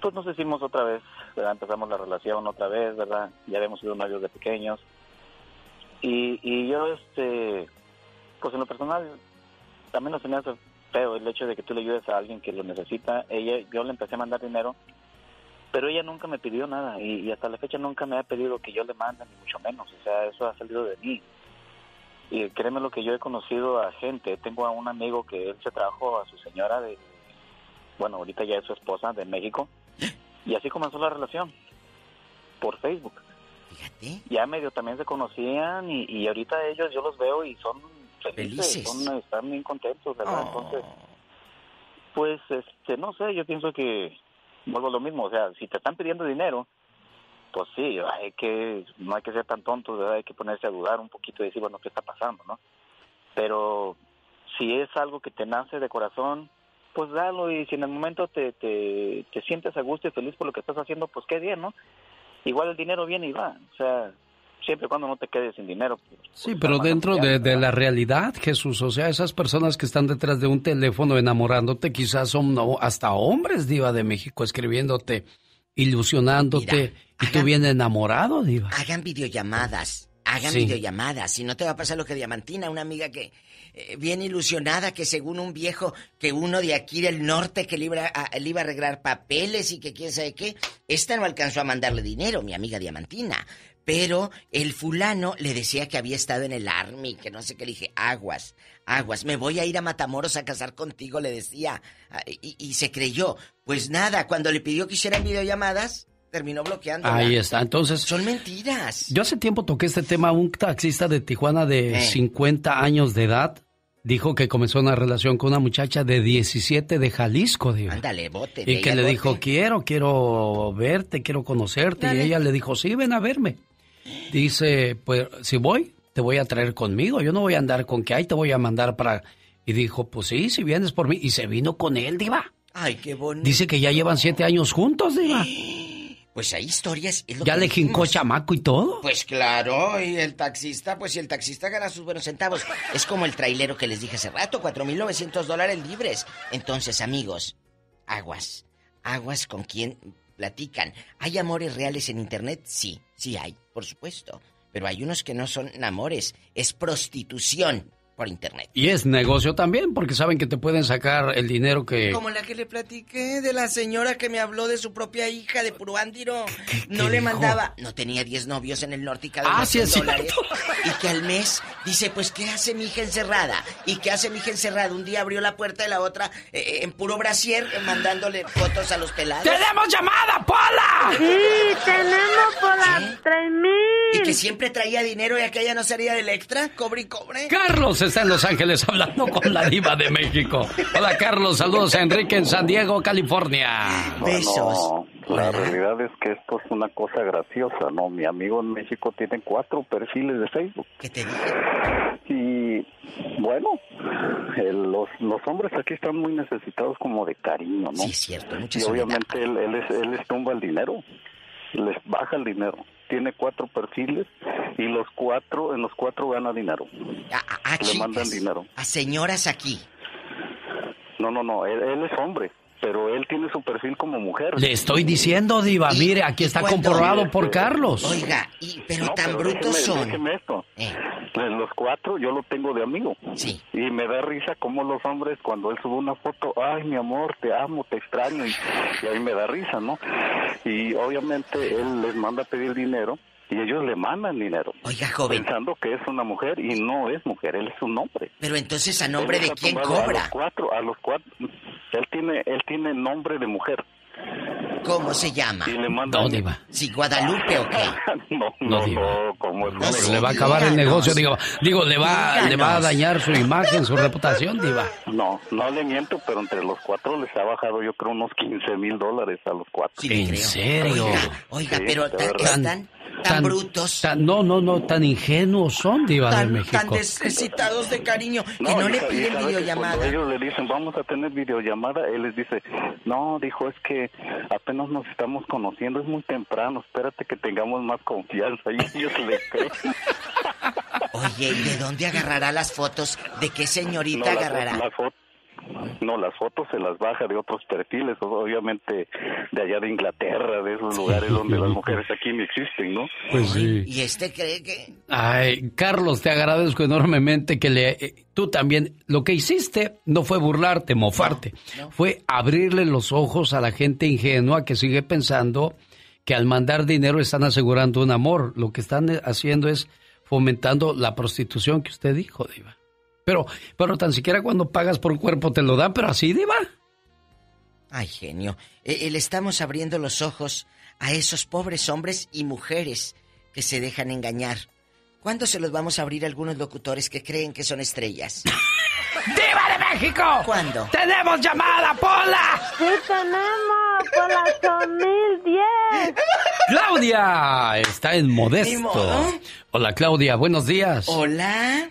pues nos hicimos otra vez, ¿verdad? empezamos la relación otra vez, ¿verdad? Ya habíamos sido novios de pequeños. Y, y yo, este, pues en lo personal, también no se me hace feo el hecho de que tú le ayudes a alguien que lo necesita. Ella, yo le empecé a mandar dinero, pero ella nunca me pidió nada y, y hasta la fecha nunca me ha pedido que yo le mande, ni mucho menos. O sea, eso ha salido de mí. Y créeme lo que yo he conocido a gente. Tengo a un amigo que él se trajo a su señora de, bueno, ahorita ya es su esposa de México. Y así comenzó la relación, por Facebook. Fíjate. Ya medio también se conocían y, y ahorita ellos yo los veo y son felices, Felices. Oh. son, están bien contentos, ¿verdad? Entonces, pues, este, no sé, yo pienso que vuelvo a lo mismo, o sea, si te están pidiendo dinero, pues sí, hay que, no hay que ser tan tontos, ¿verdad? Hay que ponerse a dudar un poquito y decir, bueno, ¿qué está pasando, no? Pero si es algo que te nace de corazón, pues dalo y si en el momento te, te, te sientes a gusto y feliz por lo que estás haciendo, pues qué bien, ¿no? Igual el dinero viene y va, o sea, siempre y cuando no te quedes sin dinero. pues, Sí, pero dentro de, de la realidad, Jesús, o sea, esas personas que están detrás de un teléfono enamorándote, quizás son no, hasta hombres, Diva de México, escribiéndote, ilusionándote, y tú bien enamorado, Diva. Hagan videollamadas, hagan Sí. videollamadas. Si no te va a pasar lo que Diamantina, una amiga que eh, bien ilusionada, que según un viejo, que uno de aquí del norte que le iba, a, le iba a arreglar papeles y que quién sabe qué, esta no alcanzó a mandarle dinero, mi amiga Diamantina. Pero el fulano le decía que había estado en el army, que no sé qué, le dije, aguas, aguas, me voy a ir a Matamoros a casar contigo, le decía. Ah, Y, y se creyó. Pues nada, cuando le pidió que hicieran videollamadas, terminó bloqueando. Ahí está, entonces... Son mentiras. Yo hace tiempo toqué este tema, un taxista de Tijuana de Eh. 50 años de edad dijo que comenzó una relación con una muchacha de 17 de Jalisco, Diva. Ándale, bote. Y que le bote. dijo, quiero, quiero verte, quiero conocerte. Dale. Y ella le dijo, sí, ven a verme. Dice, pues si voy, te voy a traer conmigo. Yo no voy a andar con que, ay, te voy a mandar para... Y dijo, pues sí, si vienes por mí. Y se vino con él, Diva. Ay, qué bonito. Dice que ya llevan siete años juntos, Diva. Pues hay historias. es lo Ya que le jincó chamaco y todo. Pues claro, y el taxista, pues si el taxista gana sus buenos centavos. Es como el trailero que les dije hace rato, 4.900 dólares libres. Entonces, amigos, aguas, aguas con quien platican. ¿Hay amores reales en Internet? Sí, sí hay, por supuesto. Pero hay unos que no son amores, es prostitución por Internet. Y es negocio también, porque saben que te pueden sacar el dinero que... Como la que le platiqué de la señora que me habló de su propia hija de Puruándiro. No qué le dijo? mandaba. No tenía 10 novios en el norte y cada Ah, sí, 100 es dólares. Y que al mes dice, pues, ¿qué hace mi hija encerrada? ¿Y qué hace mi hija encerrada? Un día abrió la puerta de la otra eh, en puro brasier eh, mandándole fotos a los pelados. ¡Tenemos llamada, Pola! Sí, tenemos por las tres mil. Y que siempre traía dinero y aquella no sería de Electra, cobre y cobre. Carlos está en Los Ángeles hablando con la diva de México. Hola Carlos, saludos a Enrique en San Diego, California. No, la realidad es que esto es una cosa graciosa, ¿no? Mi amigo en México tiene cuatro perfiles de Facebook. ¿Qué te Y bueno, el- los, los hombres aquí están muy necesitados como de cariño, ¿no? Sí, es cierto, mucha Y obviamente él, él, es- él les tumba el dinero, les baja el dinero. Tiene cuatro perfiles y los cuatro, en los cuatro gana dinero. A Le chicas, mandan dinero. a señoras aquí. No, no, no, él, él es hombre, pero él tiene su perfil como mujer. Le estoy diciendo, diva, mire, aquí está comprobado por Carlos. Oiga, y, pero No, tan pero brutos déjeme- son. déjeme esto. Eh. Los cuatro yo lo tengo de amigo. Sí. Y me da risa como los hombres cuando él sube una foto, ay mi amor, te amo, te extraño. Y, y a mí me da risa, ¿no? Y obviamente él les manda a pedir dinero y ellos le mandan dinero. Oiga, joven. Pensando que es una mujer y no es mujer, él es un hombre. Pero entonces, ¿a nombre Él de quién tumbado A los cobra? cuatro, a los cuatro. Él tiene, él tiene nombre de mujer. ¿Cómo se llama? Y le diva. ¿Si Guadalupe o qué? no, No, no, diva. no, como es No, sí, le va a acabar el negocio, digo, digo, le va, le va a dañar su imagen, su reputación, diva. No, no le miento, pero entre los cuatro les ha bajado yo creo unos 15 mil dólares a los cuatro. Sí ¿En creo. serio? Oiga, oiga, Sí, pero están, Tan brutos. tan- no, no, no, tan ingenuos son, Diva de Tan, México. tan necesitados de cariño que no, le piden videollamada. Cuando ellos le dicen, vamos a tener videollamada, él les dice, no, dijo, es que apenas nos estamos conociendo, es muy temprano, espérate que tengamos más confianza. Y ellos le creen. Oye, ¿y de dónde agarrará las fotos? ¿De qué señorita No, las- agarrará? las fo- no, las fotos se las baja de otros perfiles, obviamente de allá de Inglaterra, de esos lugares donde las mujeres aquí no existen, ¿no? Pues sí. ¿Y este cree que...? Ay, Carlos, te agradezco enormemente que le... eh, tú también, lo que hiciste no fue burlarte, mofarte, fue abrirle los ojos a la gente ingenua que sigue pensando que al mandar dinero están asegurando un amor. Lo que están eh, haciendo es fomentando la prostitución que usted dijo, Diva. Pero, pero tan siquiera cuando pagas por cuerpo te lo dan, pero así, Diva. Ay, genio. Eh, eh, le estamos abriendo los ojos a esos pobres hombres y mujeres que se dejan engañar. ¿Cuándo se los vamos a abrir a algunos locutores que creen que son estrellas? ¡Diva de México! ¿Cuándo? ¡Tenemos llamada, Pola! Sí tenemos, por la 2010. Claudia está en Ni Modesto. modo. Hola, Claudia, buenos días. Hola.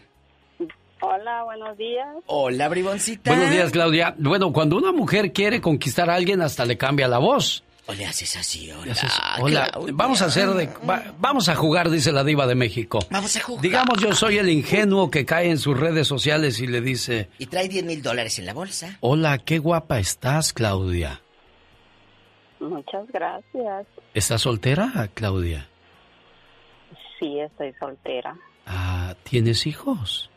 Hola, buenos días. Hola, briboncita. Buenos días, Claudia. Bueno, cuando una mujer quiere conquistar a alguien, hasta le cambia la voz. O le haces así, hola. Le haces, Hola, Claudia. vamos a hacer de, va- vamos a jugar, dice la diva de México. Vamos a jugar. Digamos, yo soy el ingenuo que cae en sus redes sociales y le dice, Y trae 10 mil dólares en la bolsa. hola, qué guapa estás, Claudia. Muchas gracias. ¿Estás soltera, Claudia? Sí, estoy soltera. Ah, ¿tienes hijos?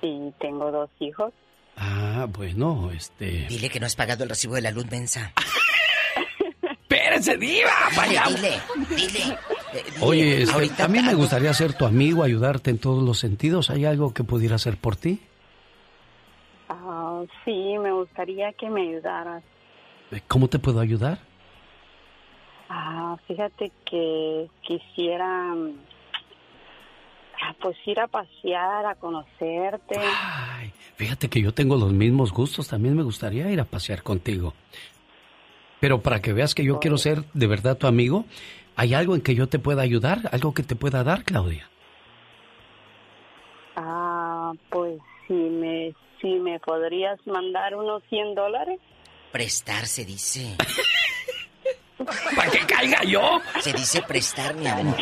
Sí, tengo dos hijos. Ah, bueno, este... Dile que no has pagado el recibo de la luz mensa. ¡Espérese, diva! Dile, Vaya. dile, dile. Eh, dile, Oye, este, ahorita a mí me gustaría ser tu amigo, ayudarte en todos los sentidos. ¿Hay algo que pudiera hacer por ti? Ah, sí, me gustaría que me ayudaras. ¿Cómo te puedo ayudar? Ah, fíjate que quisiera mm, pues ir a pasear, a conocerte. Fíjate que yo tengo los mismos gustos, también me gustaría ir a pasear contigo. Pero para que veas que yo quiero ser de verdad tu amigo, ¿hay algo en que yo te pueda ayudar? ¿Algo que te pueda dar, Claudia? Ah, pues si me si me podrías mandar unos 100 dólares. Prestar se dice. ¿Para que caiga yo? Se dice prestar, mi amor.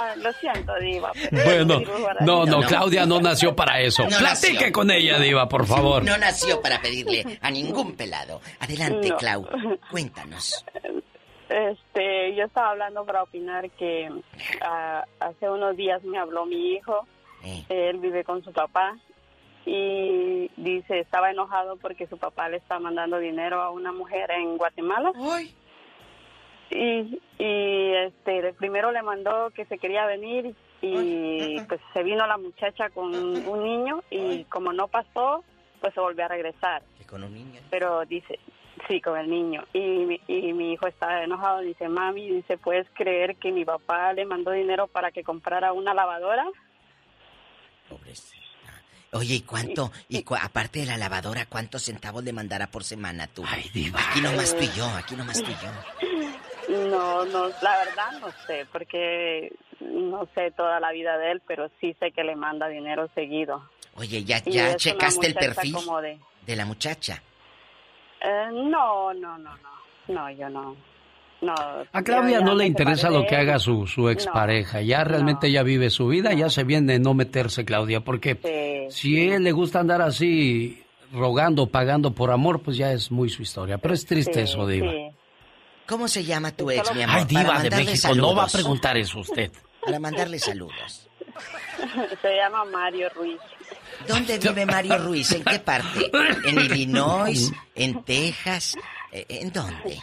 Ah, lo siento, diva. Bueno, no, no, Claudia no nació para eso. No Platique nació. con ella, Diva, por favor. No nació para pedirle a ningún pelado. Adelante, No. Clau. Cuéntanos. Este, yo estaba hablando para opinar que ah, hace unos días me habló mi hijo. Eh. Él vive con su papá y dice estaba enojado porque su papá le está mandando dinero a una mujer en Guatemala. Y, y este, de- primero le mandó que se quería venir y pues se vino la muchacha con un niño y como no pasó, pues se volvió a regresar. Con un niño. Pero dice, sí, con el niño. Y, mi- y mi hijo está enojado, dice, mami, dice, ¿puedes creer que mi papá le mandó dinero para que comprara una lavadora? Oye, ¿y cuánto? Y cu- aparte de la lavadora, ¿cuántos centavos le mandará por semana tú? Aquí nomás tú y yo, aquí nomás tú y yo. No, no, la verdad no sé, porque no sé toda la vida de él, pero sí sé que le manda dinero seguido. Oye, ¿ya, ya checaste el perfil como de- de la muchacha? Eh, no, no, no, no, no, yo no. No, A Claudia ya no le interesa lo que haga su, su No. expareja. Ya realmente ella vive su vida, ya se viene de no meterse, Claudia, porque si él le gusta andar así rogando, pagando por amor, pues ya es muy su historia. Pero es triste Sí, eso, Diva. ¿Cómo se llama tu ex, mi amor? Ay, Diva de México, no va a saludos. preguntar eso usted. Para mandarle saludos. Se llama Mario Ruiz. ¿Dónde vive Mario Ruiz? ¿En qué parte? ¿En Illinois? ¿En Texas? Eh, ¿En dónde?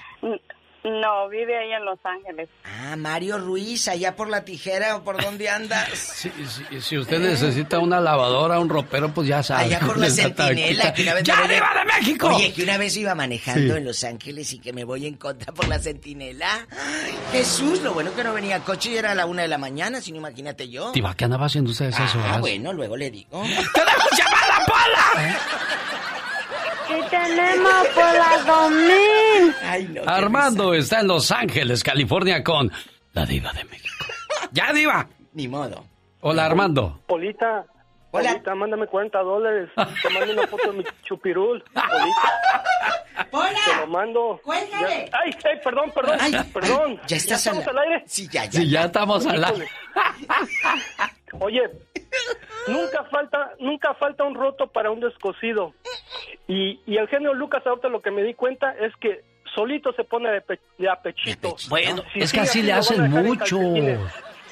No, vive ahí en Los Ángeles. Ah, Mario Ruiz, allá por la tijera o por dónde andas. Si, si- si usted necesita una lavadora, un ropero, pues ya sabe. Allá por la centinela. Que una vez ¡Ya, Diva de México! Oye, que una vez iba manejando Sí. en Los Ángeles y que me voy en contra por la centinela. Ay, Jesús, lo bueno que no venía coche y era a la una de la mañana, si no imagínate yo. Diva, ¿qué andaba haciendo usted a esas Ah, horas? bueno, luego le digo. ¡Tenemos llamada, Pola! Sí tenemos por la 2000. Ay, no. Armando está en Los Ángeles, California con La diva de México. ¡Ya, diva! Ni modo. Hola, Armando. Polita. Hola. Polita, mándame 40 dólares. Te mando una foto de mi chupirul. ¡Hola! Te lo mando. ¡Cuélgale! Ya- Ay, ay, perdón, perdón. Ay, perdón. ¿Ya estás al- estamos al aire? Sí, ya, ya. Sí, ya estamos al aire. Oye, nunca falta, nunca falta un roto para un descosido. Y, y el genio Lucas ahorita lo que me di cuenta es que solito se pone de, pe- de a pechito. Bueno, Si es que así le hacen muchos.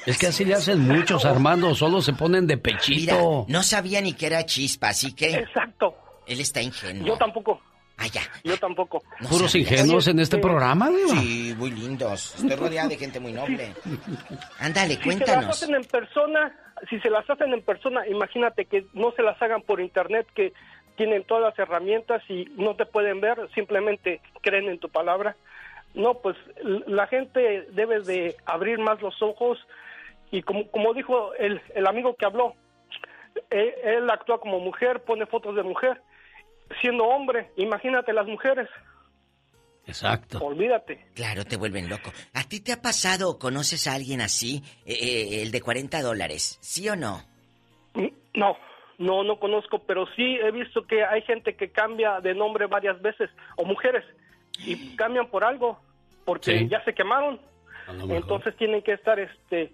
Es que así le hacen muchos, Armando. Solo se ponen de Mira, pechito. no sabía ni que era chispa, así que... Exacto. Él está ingenuo. Yo tampoco. Ah, ya. Yo tampoco. No Puros sabías. ingenuos en este Oye, programa, diva. Sí, muy lindos. Estoy rodeada de gente muy noble. Ándale, Si se las cuéntanos. hacen en persona, si se las hacen en persona, imagínate que no se las hagan por internet, que tienen todas las herramientas y no te pueden ver, simplemente creen en tu palabra. No, pues la gente debe de abrir más los ojos y como, como dijo el, el amigo que habló, él, él actúa como mujer, pone fotos de mujer, siendo hombre, imagínate las mujeres, Exacto. olvídate. Claro, te vuelven loco. ¿A ti te ha pasado o conoces a alguien así, eh, eh, el de 40 dólares? ¿Sí o no? No, no, no conozco, pero sí he visto que hay gente que cambia de nombre varias veces, o mujeres, y cambian por algo, porque Sí. ya se quemaron. Entonces tienen que estar este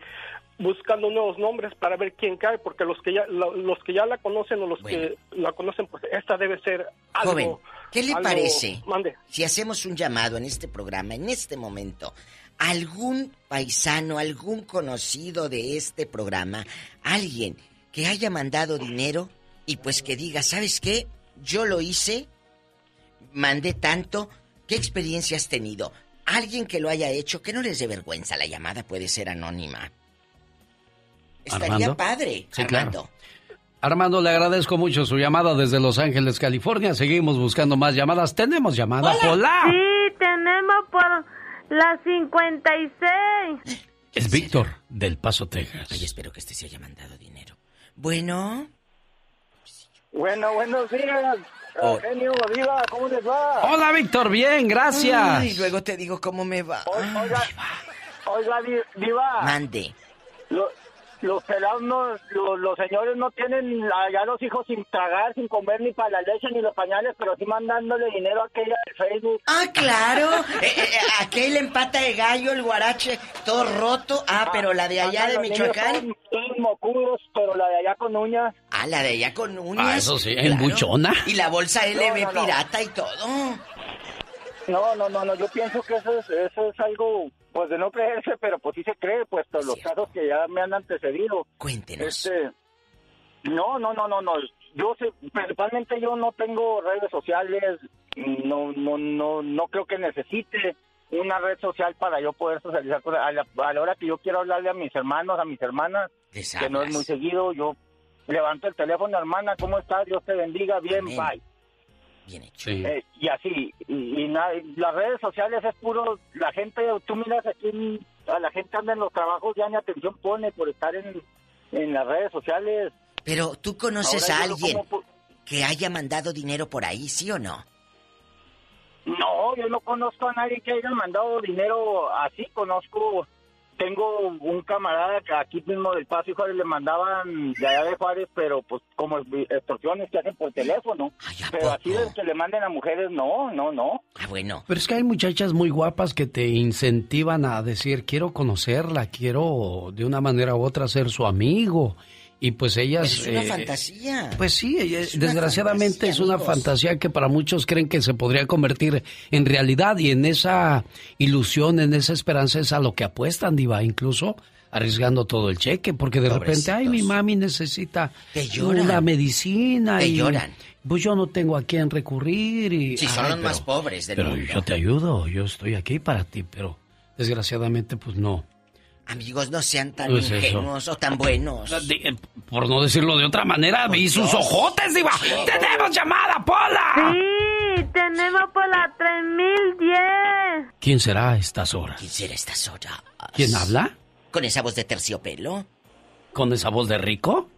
buscando nuevos nombres para ver quién cae, porque los que ya lo- los que ya la conocen o los que la conocen, pues esta debe ser algo. Joven, ¿qué le algo- parece Mande. si hacemos un llamado en este programa, en este momento? ¿Algún paisano, algún conocido de este programa, alguien que haya mandado dinero y pues que diga, ¿sabes qué? Yo lo hice, mandé tanto, ¿qué experiencia has tenido? Alguien que lo haya hecho, que no les dé vergüenza, la llamada puede ser anónima. Estaría Armando. padre, Sí, Armando. Armando, le agradezco mucho su llamada desde Los Ángeles, California. Seguimos buscando más llamadas. Tenemos llamada. Hola. Sí, tenemos por la 56. Es Víctor del Paso, Texas. Ay, espero que este se haya mandado dinero. Bueno. Bueno, buenos días. Oh. Genio, Diva, ¿cómo les va? Hola, Víctor. Bien, gracias. Ay, luego te digo cómo me va. O- Oiga, oiga, Di- Diva. Mande. Lo- los pelados, no, lo- los señores no tienen allá los hijos sin tragar, sin comer ni para la leche ni los pañales, pero sí mandándole dinero a aquella de Facebook. Ah, claro. Eh, eh, eh, aquel empata de gallo, el guarache, todo roto. Ah, pero la de allá de Los Michoacán. Todos, mocudos, pero la de allá con uñas. Ah, la de allá con uñas. Ah, eso sí, en buchona. Y la bolsa LB No, no, no. pirata y todo. No, no, no, no, yo pienso que eso es, eso es algo, pues de no creerse, pero pues sí se cree, pues todos los casos que ya me han antecedido. Cuéntenos. Este, no, no, no, no, no, yo sé, principalmente yo no tengo redes sociales, no, no, no, no creo que necesite una red social para yo poder socializar con- a la, a la hora que yo quiero hablarle a mis hermanos, a mis hermanas, que no es muy seguido, yo levanto el teléfono, hermana, ¿cómo estás? Dios te bendiga, bien, Amén. bye. Bien hecho. Sí. Eh, y así, y, y na- las redes sociales es puro, la gente, tú miras aquí, a la gente anda en los trabajos, ya ni atención pone por estar en, en las redes sociales. Pero tú conoces Ahora a alguien como que haya mandado dinero por ahí, ¿sí o no? No, yo no conozco a nadie que haya mandado dinero así, conozco, tengo un camarada que aquí mismo del Paso y Juárez le mandaban de allá de Juárez, pero pues como extorsiones que hacen por teléfono. pero así de que le manden a mujeres, no, no, no. Ah, bueno. Pero es que hay muchachas muy guapas que te incentivan a decir, quiero conocerla, quiero de una manera u otra ser su amigo. Y pues ellas... Pues es una eh, fantasía. Pues sí, eh, Es una desgraciadamente fantasía, es una amigos. fantasía que para muchos creen que se podría convertir en realidad y en esa ilusión, en esa esperanza es a lo que apuestan, diva, incluso arriesgando todo el cheque, porque de repente, ay, mi mami necesita una medicina Te y lloran. pues yo no tengo a quién recurrir y son Ay, los pero- más pobres del pero mundo. yo te ayudo, yo estoy aquí para ti, pero desgraciadamente pues no. Amigos, no sean tan Pues eso. ingenuos o tan buenos. De- por no decirlo de otra manera, vi sus ojotes, diva. ¡Tenemos llamada, Pola! Sí, tenemos por la 3010. ¿Quién será a estas horas? ¿Quién será a estas horas? ¿Quién habla? ¿Con esa voz de terciopelo? ¿Con esa voz de rico?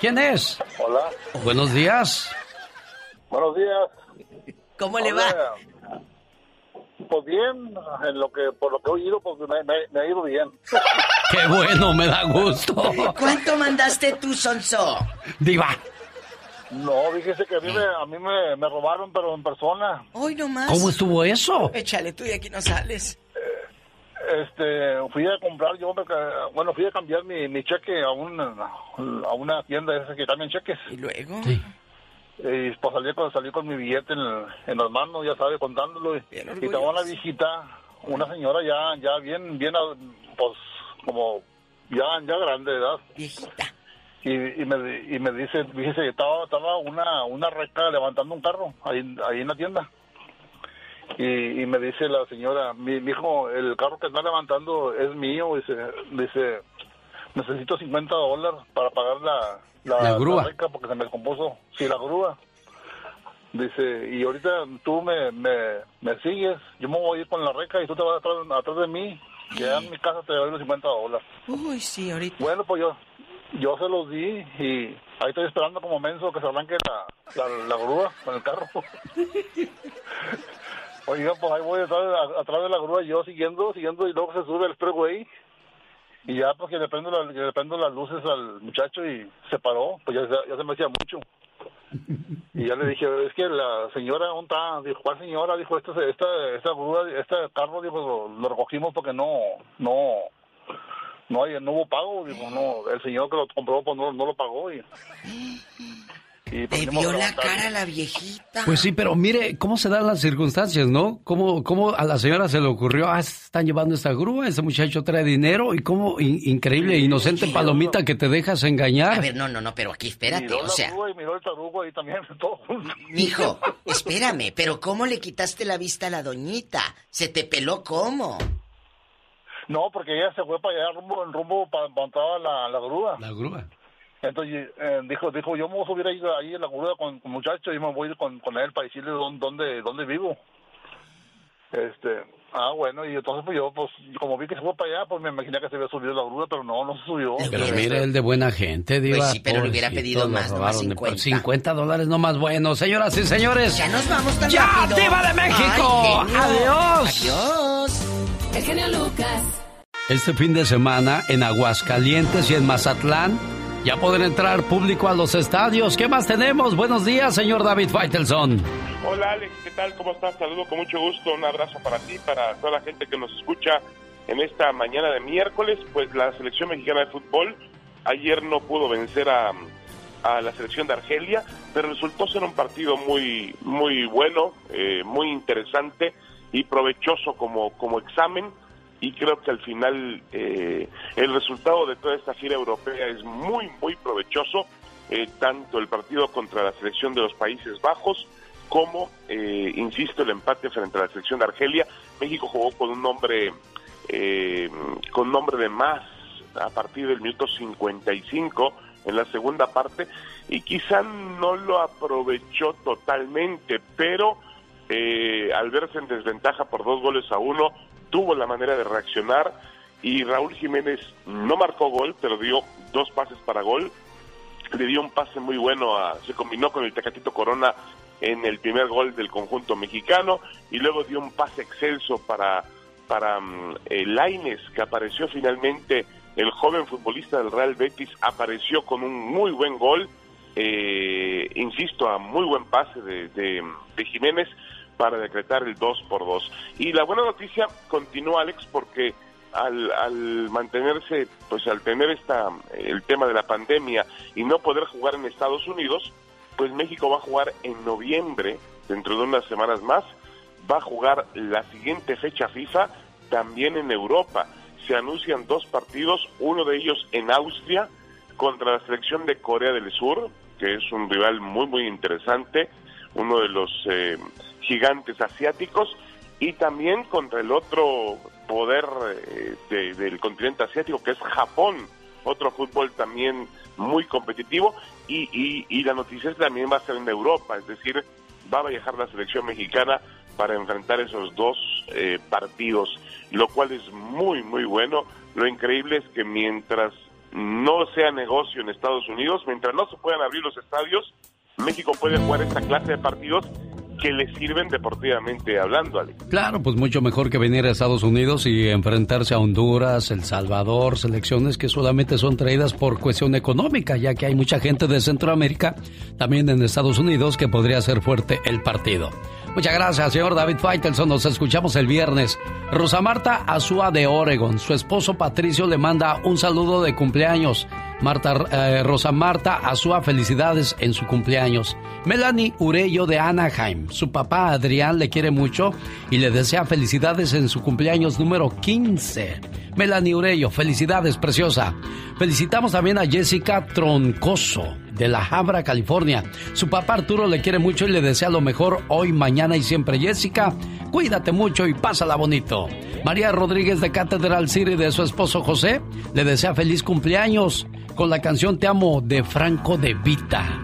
¿Quién es? Hola. Buenos días. Buenos días. ¿Cómo le va? Pues bien, en lo que, por lo que he oído, pues me, me- me ha ido bien. Qué bueno, me da gusto. ¿Cuánto mandaste tú, Sonso? Diva. No, fíjese que a mí, me, a mí me, me robaron, pero en persona. Hoy nomás. ¿Cómo estuvo eso? Échale tú y aquí no sales. Este, fui a comprar, yo, bueno, fui a cambiar mi, mi cheque a, un, a una tienda esa que cambian cheques. ¿Y luego? Y pues salí con, salí con mi billete en, en las manos, ya sabe, contándolo. Y, y estaba una viejita, una señora ya, ya bien, bien, pues, como, ya, ya grande de edad. Viejita. Y, y, me, y me dice, fíjese, estaba, estaba una, una reca levantando un carro ahí, ahí en la tienda. Y, y me dice la señora, mi, mi hijo, el carro que está levantando es mío. Dice, dice necesito 50 dólares para pagar la, La grúa. reca porque se me descompuso. Sí, la grúa. Dice, y ahorita tú me, me, me sigues, yo me voy a ir con la reca y tú te vas atrás, atrás de mí. Que ya en mi casa te doy los 50 dólares. Uy, sí, ahorita. Bueno, pues yo, yo se los di y ahí estoy esperando como menso que se arranque la, la, la grúa con el carro. Oiga, pues ahí voy atrás, de- atrás de la grúa yo siguiendo, siguiendo y luego se sube el freeway y ya pues que le prendo, la- le prendo las luces al muchacho y se paró, pues ya, ya se me hacía mucho. Y ya le dije, es que la señora, ¿dónde está? Dijo, ¿cuál señora? Dijo, esta, esta, esta grúa, este carro, dijo, lo, recogimos porque no, no, no, no hubo pago. Dijo, no, el señor que lo compró, pues no, no lo pagó. Y, y pues, Te vio la cara la viejita. Pues sí, pero mire cómo se dan las circunstancias, ¿no? Cómo, cómo a la señora se le ocurrió, ah, están llevando esta grúa, ese muchacho trae dinero y cómo in- increíble, inocente palomita que te dejas engañar. A ver, no, no, no, pero aquí espérate, Miró o la sea, grúa y miró el tarugo ahí también, todo mijo, espérame, pero ¿cómo le quitaste la vista a la doñita? ¿Se te peló cómo? No, porque ella se fue para allá rumbo, en rumbo para estaba la, la grúa. La grúa. Entonces eh, dijo, dijo, yo me voy a subir ahí, ahí en la grúa con, con muchacho y me voy a ir con, con él para decirle dónde, dónde, dónde vivo. Este, ah, bueno, y entonces pues yo, pues, como vi que se fue para allá, pues me imaginé que se había subido la grúa, pero no, no se subió. Pero mire, el de buena gente, Diva. Pues sí, pero le hubiera pedido más, no más de- 50. 50 dólares no más bueno. Señoras y señores. Ya nos vamos tan ¡Ya, rápido. Diva de México! Ay. ¡Adiós! Adiós. El genio Lucas. Este fin de semana en Aguascalientes y en Mazatlán ya podrán entrar público a los estadios. ¿Qué más tenemos? Buenos días, señor David Faitelson. Hola Alex, ¿qué tal? ¿Cómo estás? Saludo con mucho gusto, un abrazo para ti, para toda la gente que nos escucha en esta mañana de miércoles. Pues la selección mexicana de fútbol ayer no pudo vencer a, a la selección de Argelia, pero resultó ser un partido muy, muy bueno, eh, muy interesante y provechoso como, como examen. Y creo que al final eh, el resultado de toda esta gira europea es muy, muy provechoso. eh, tanto el partido contra la selección de los Países Bajos como, eh, insisto, el empate frente a la selección de Argelia. México jugó con un nombre, eh, con nombre de más a partir del minuto 55 en la segunda parte y quizá no lo aprovechó totalmente, pero eh, al verse en desventaja por dos goles a uno, tuvo la manera de reaccionar y Raúl Jiménez no marcó gol, pero dio dos pases para gol. Le dio un pase muy bueno, a, se combinó con el Tecatito Corona en el primer gol del conjunto mexicano y luego dio un pase excelso para, para mm, eh, Lainez, que apareció finalmente, el joven futbolista del Real Betis, apareció con un muy buen gol, eh, insisto, a muy buen pase de, de Jiménez para decretar el 2 por 2. Y la buena noticia continúa, Alex, porque al, al mantenerse, pues al tener esta, el tema de la pandemia y no poder jugar en Estados Unidos, pues México va a jugar en noviembre, dentro de unas semanas más, va a jugar la siguiente fecha FIFA también en Europa. Se anuncian dos partidos, uno de ellos en Austria contra la selección de Corea del Sur, que es un rival muy muy interesante, uno de los eh, gigantes asiáticos, y también contra el otro poder eh, de- del continente asiático, que es Japón, otro fútbol también muy competitivo, y, y, la noticia es que también va a ser en Europa, es decir, va a viajar la selección mexicana para enfrentar esos dos eh, partidos, lo cual es muy, muy bueno. Lo increíble es que mientras no sea negocio en Estados Unidos, mientras no se puedan abrir los estadios, México puede jugar esta clase de partidos que le sirven deportivamente hablando. Claro, pues mucho mejor que venir a Estados Unidos y enfrentarse a Honduras, El Salvador, selecciones que solamente son traídas por cuestión económica, ya que hay mucha gente de Centroamérica, también en Estados Unidos, que podría ser fuerte el partido. Muchas gracias, señor David Faitelson. Nos escuchamos el viernes. Rosa Marta Azúa de Oregon. Su esposo Patricio le manda un saludo de cumpleaños. Marta, eh, Rosa Marta Azúa, felicidades en su cumpleaños. Melanie Urello de Anaheim. Su papá Adrián le quiere mucho y le desea felicidades en su cumpleaños número 15. Melanie Urello, felicidades, preciosa. Felicitamos también a Jessica Troncoso de La Habra, California. Su papá Arturo le quiere mucho y le desea lo mejor hoy, mañana y siempre. Jessica, cuídate mucho y pásala bonito. María Rodríguez de Catedral City de su esposo José le desea feliz cumpleaños con la canción Te amo de Franco de Vita.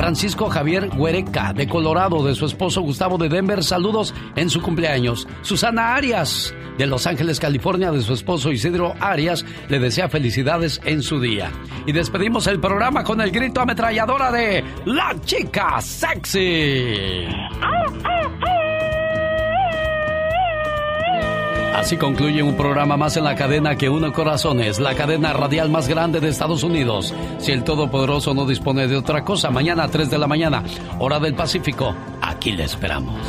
Francisco Javier Huereca de Colorado, de su esposo Gustavo de Denver, saludos en su cumpleaños. Susana Arias de Los Ángeles, California, de su esposo Isidro Arias, le desea felicidades en su día. Y despedimos el programa con el grito ametralladora de La Chica Sexy. Así concluye un programa más en la cadena que une corazones, la cadena radial más grande de Estados Unidos. Si el Todopoderoso no dispone de otra cosa, mañana a 3 de la mañana, hora del Pacífico, aquí le esperamos.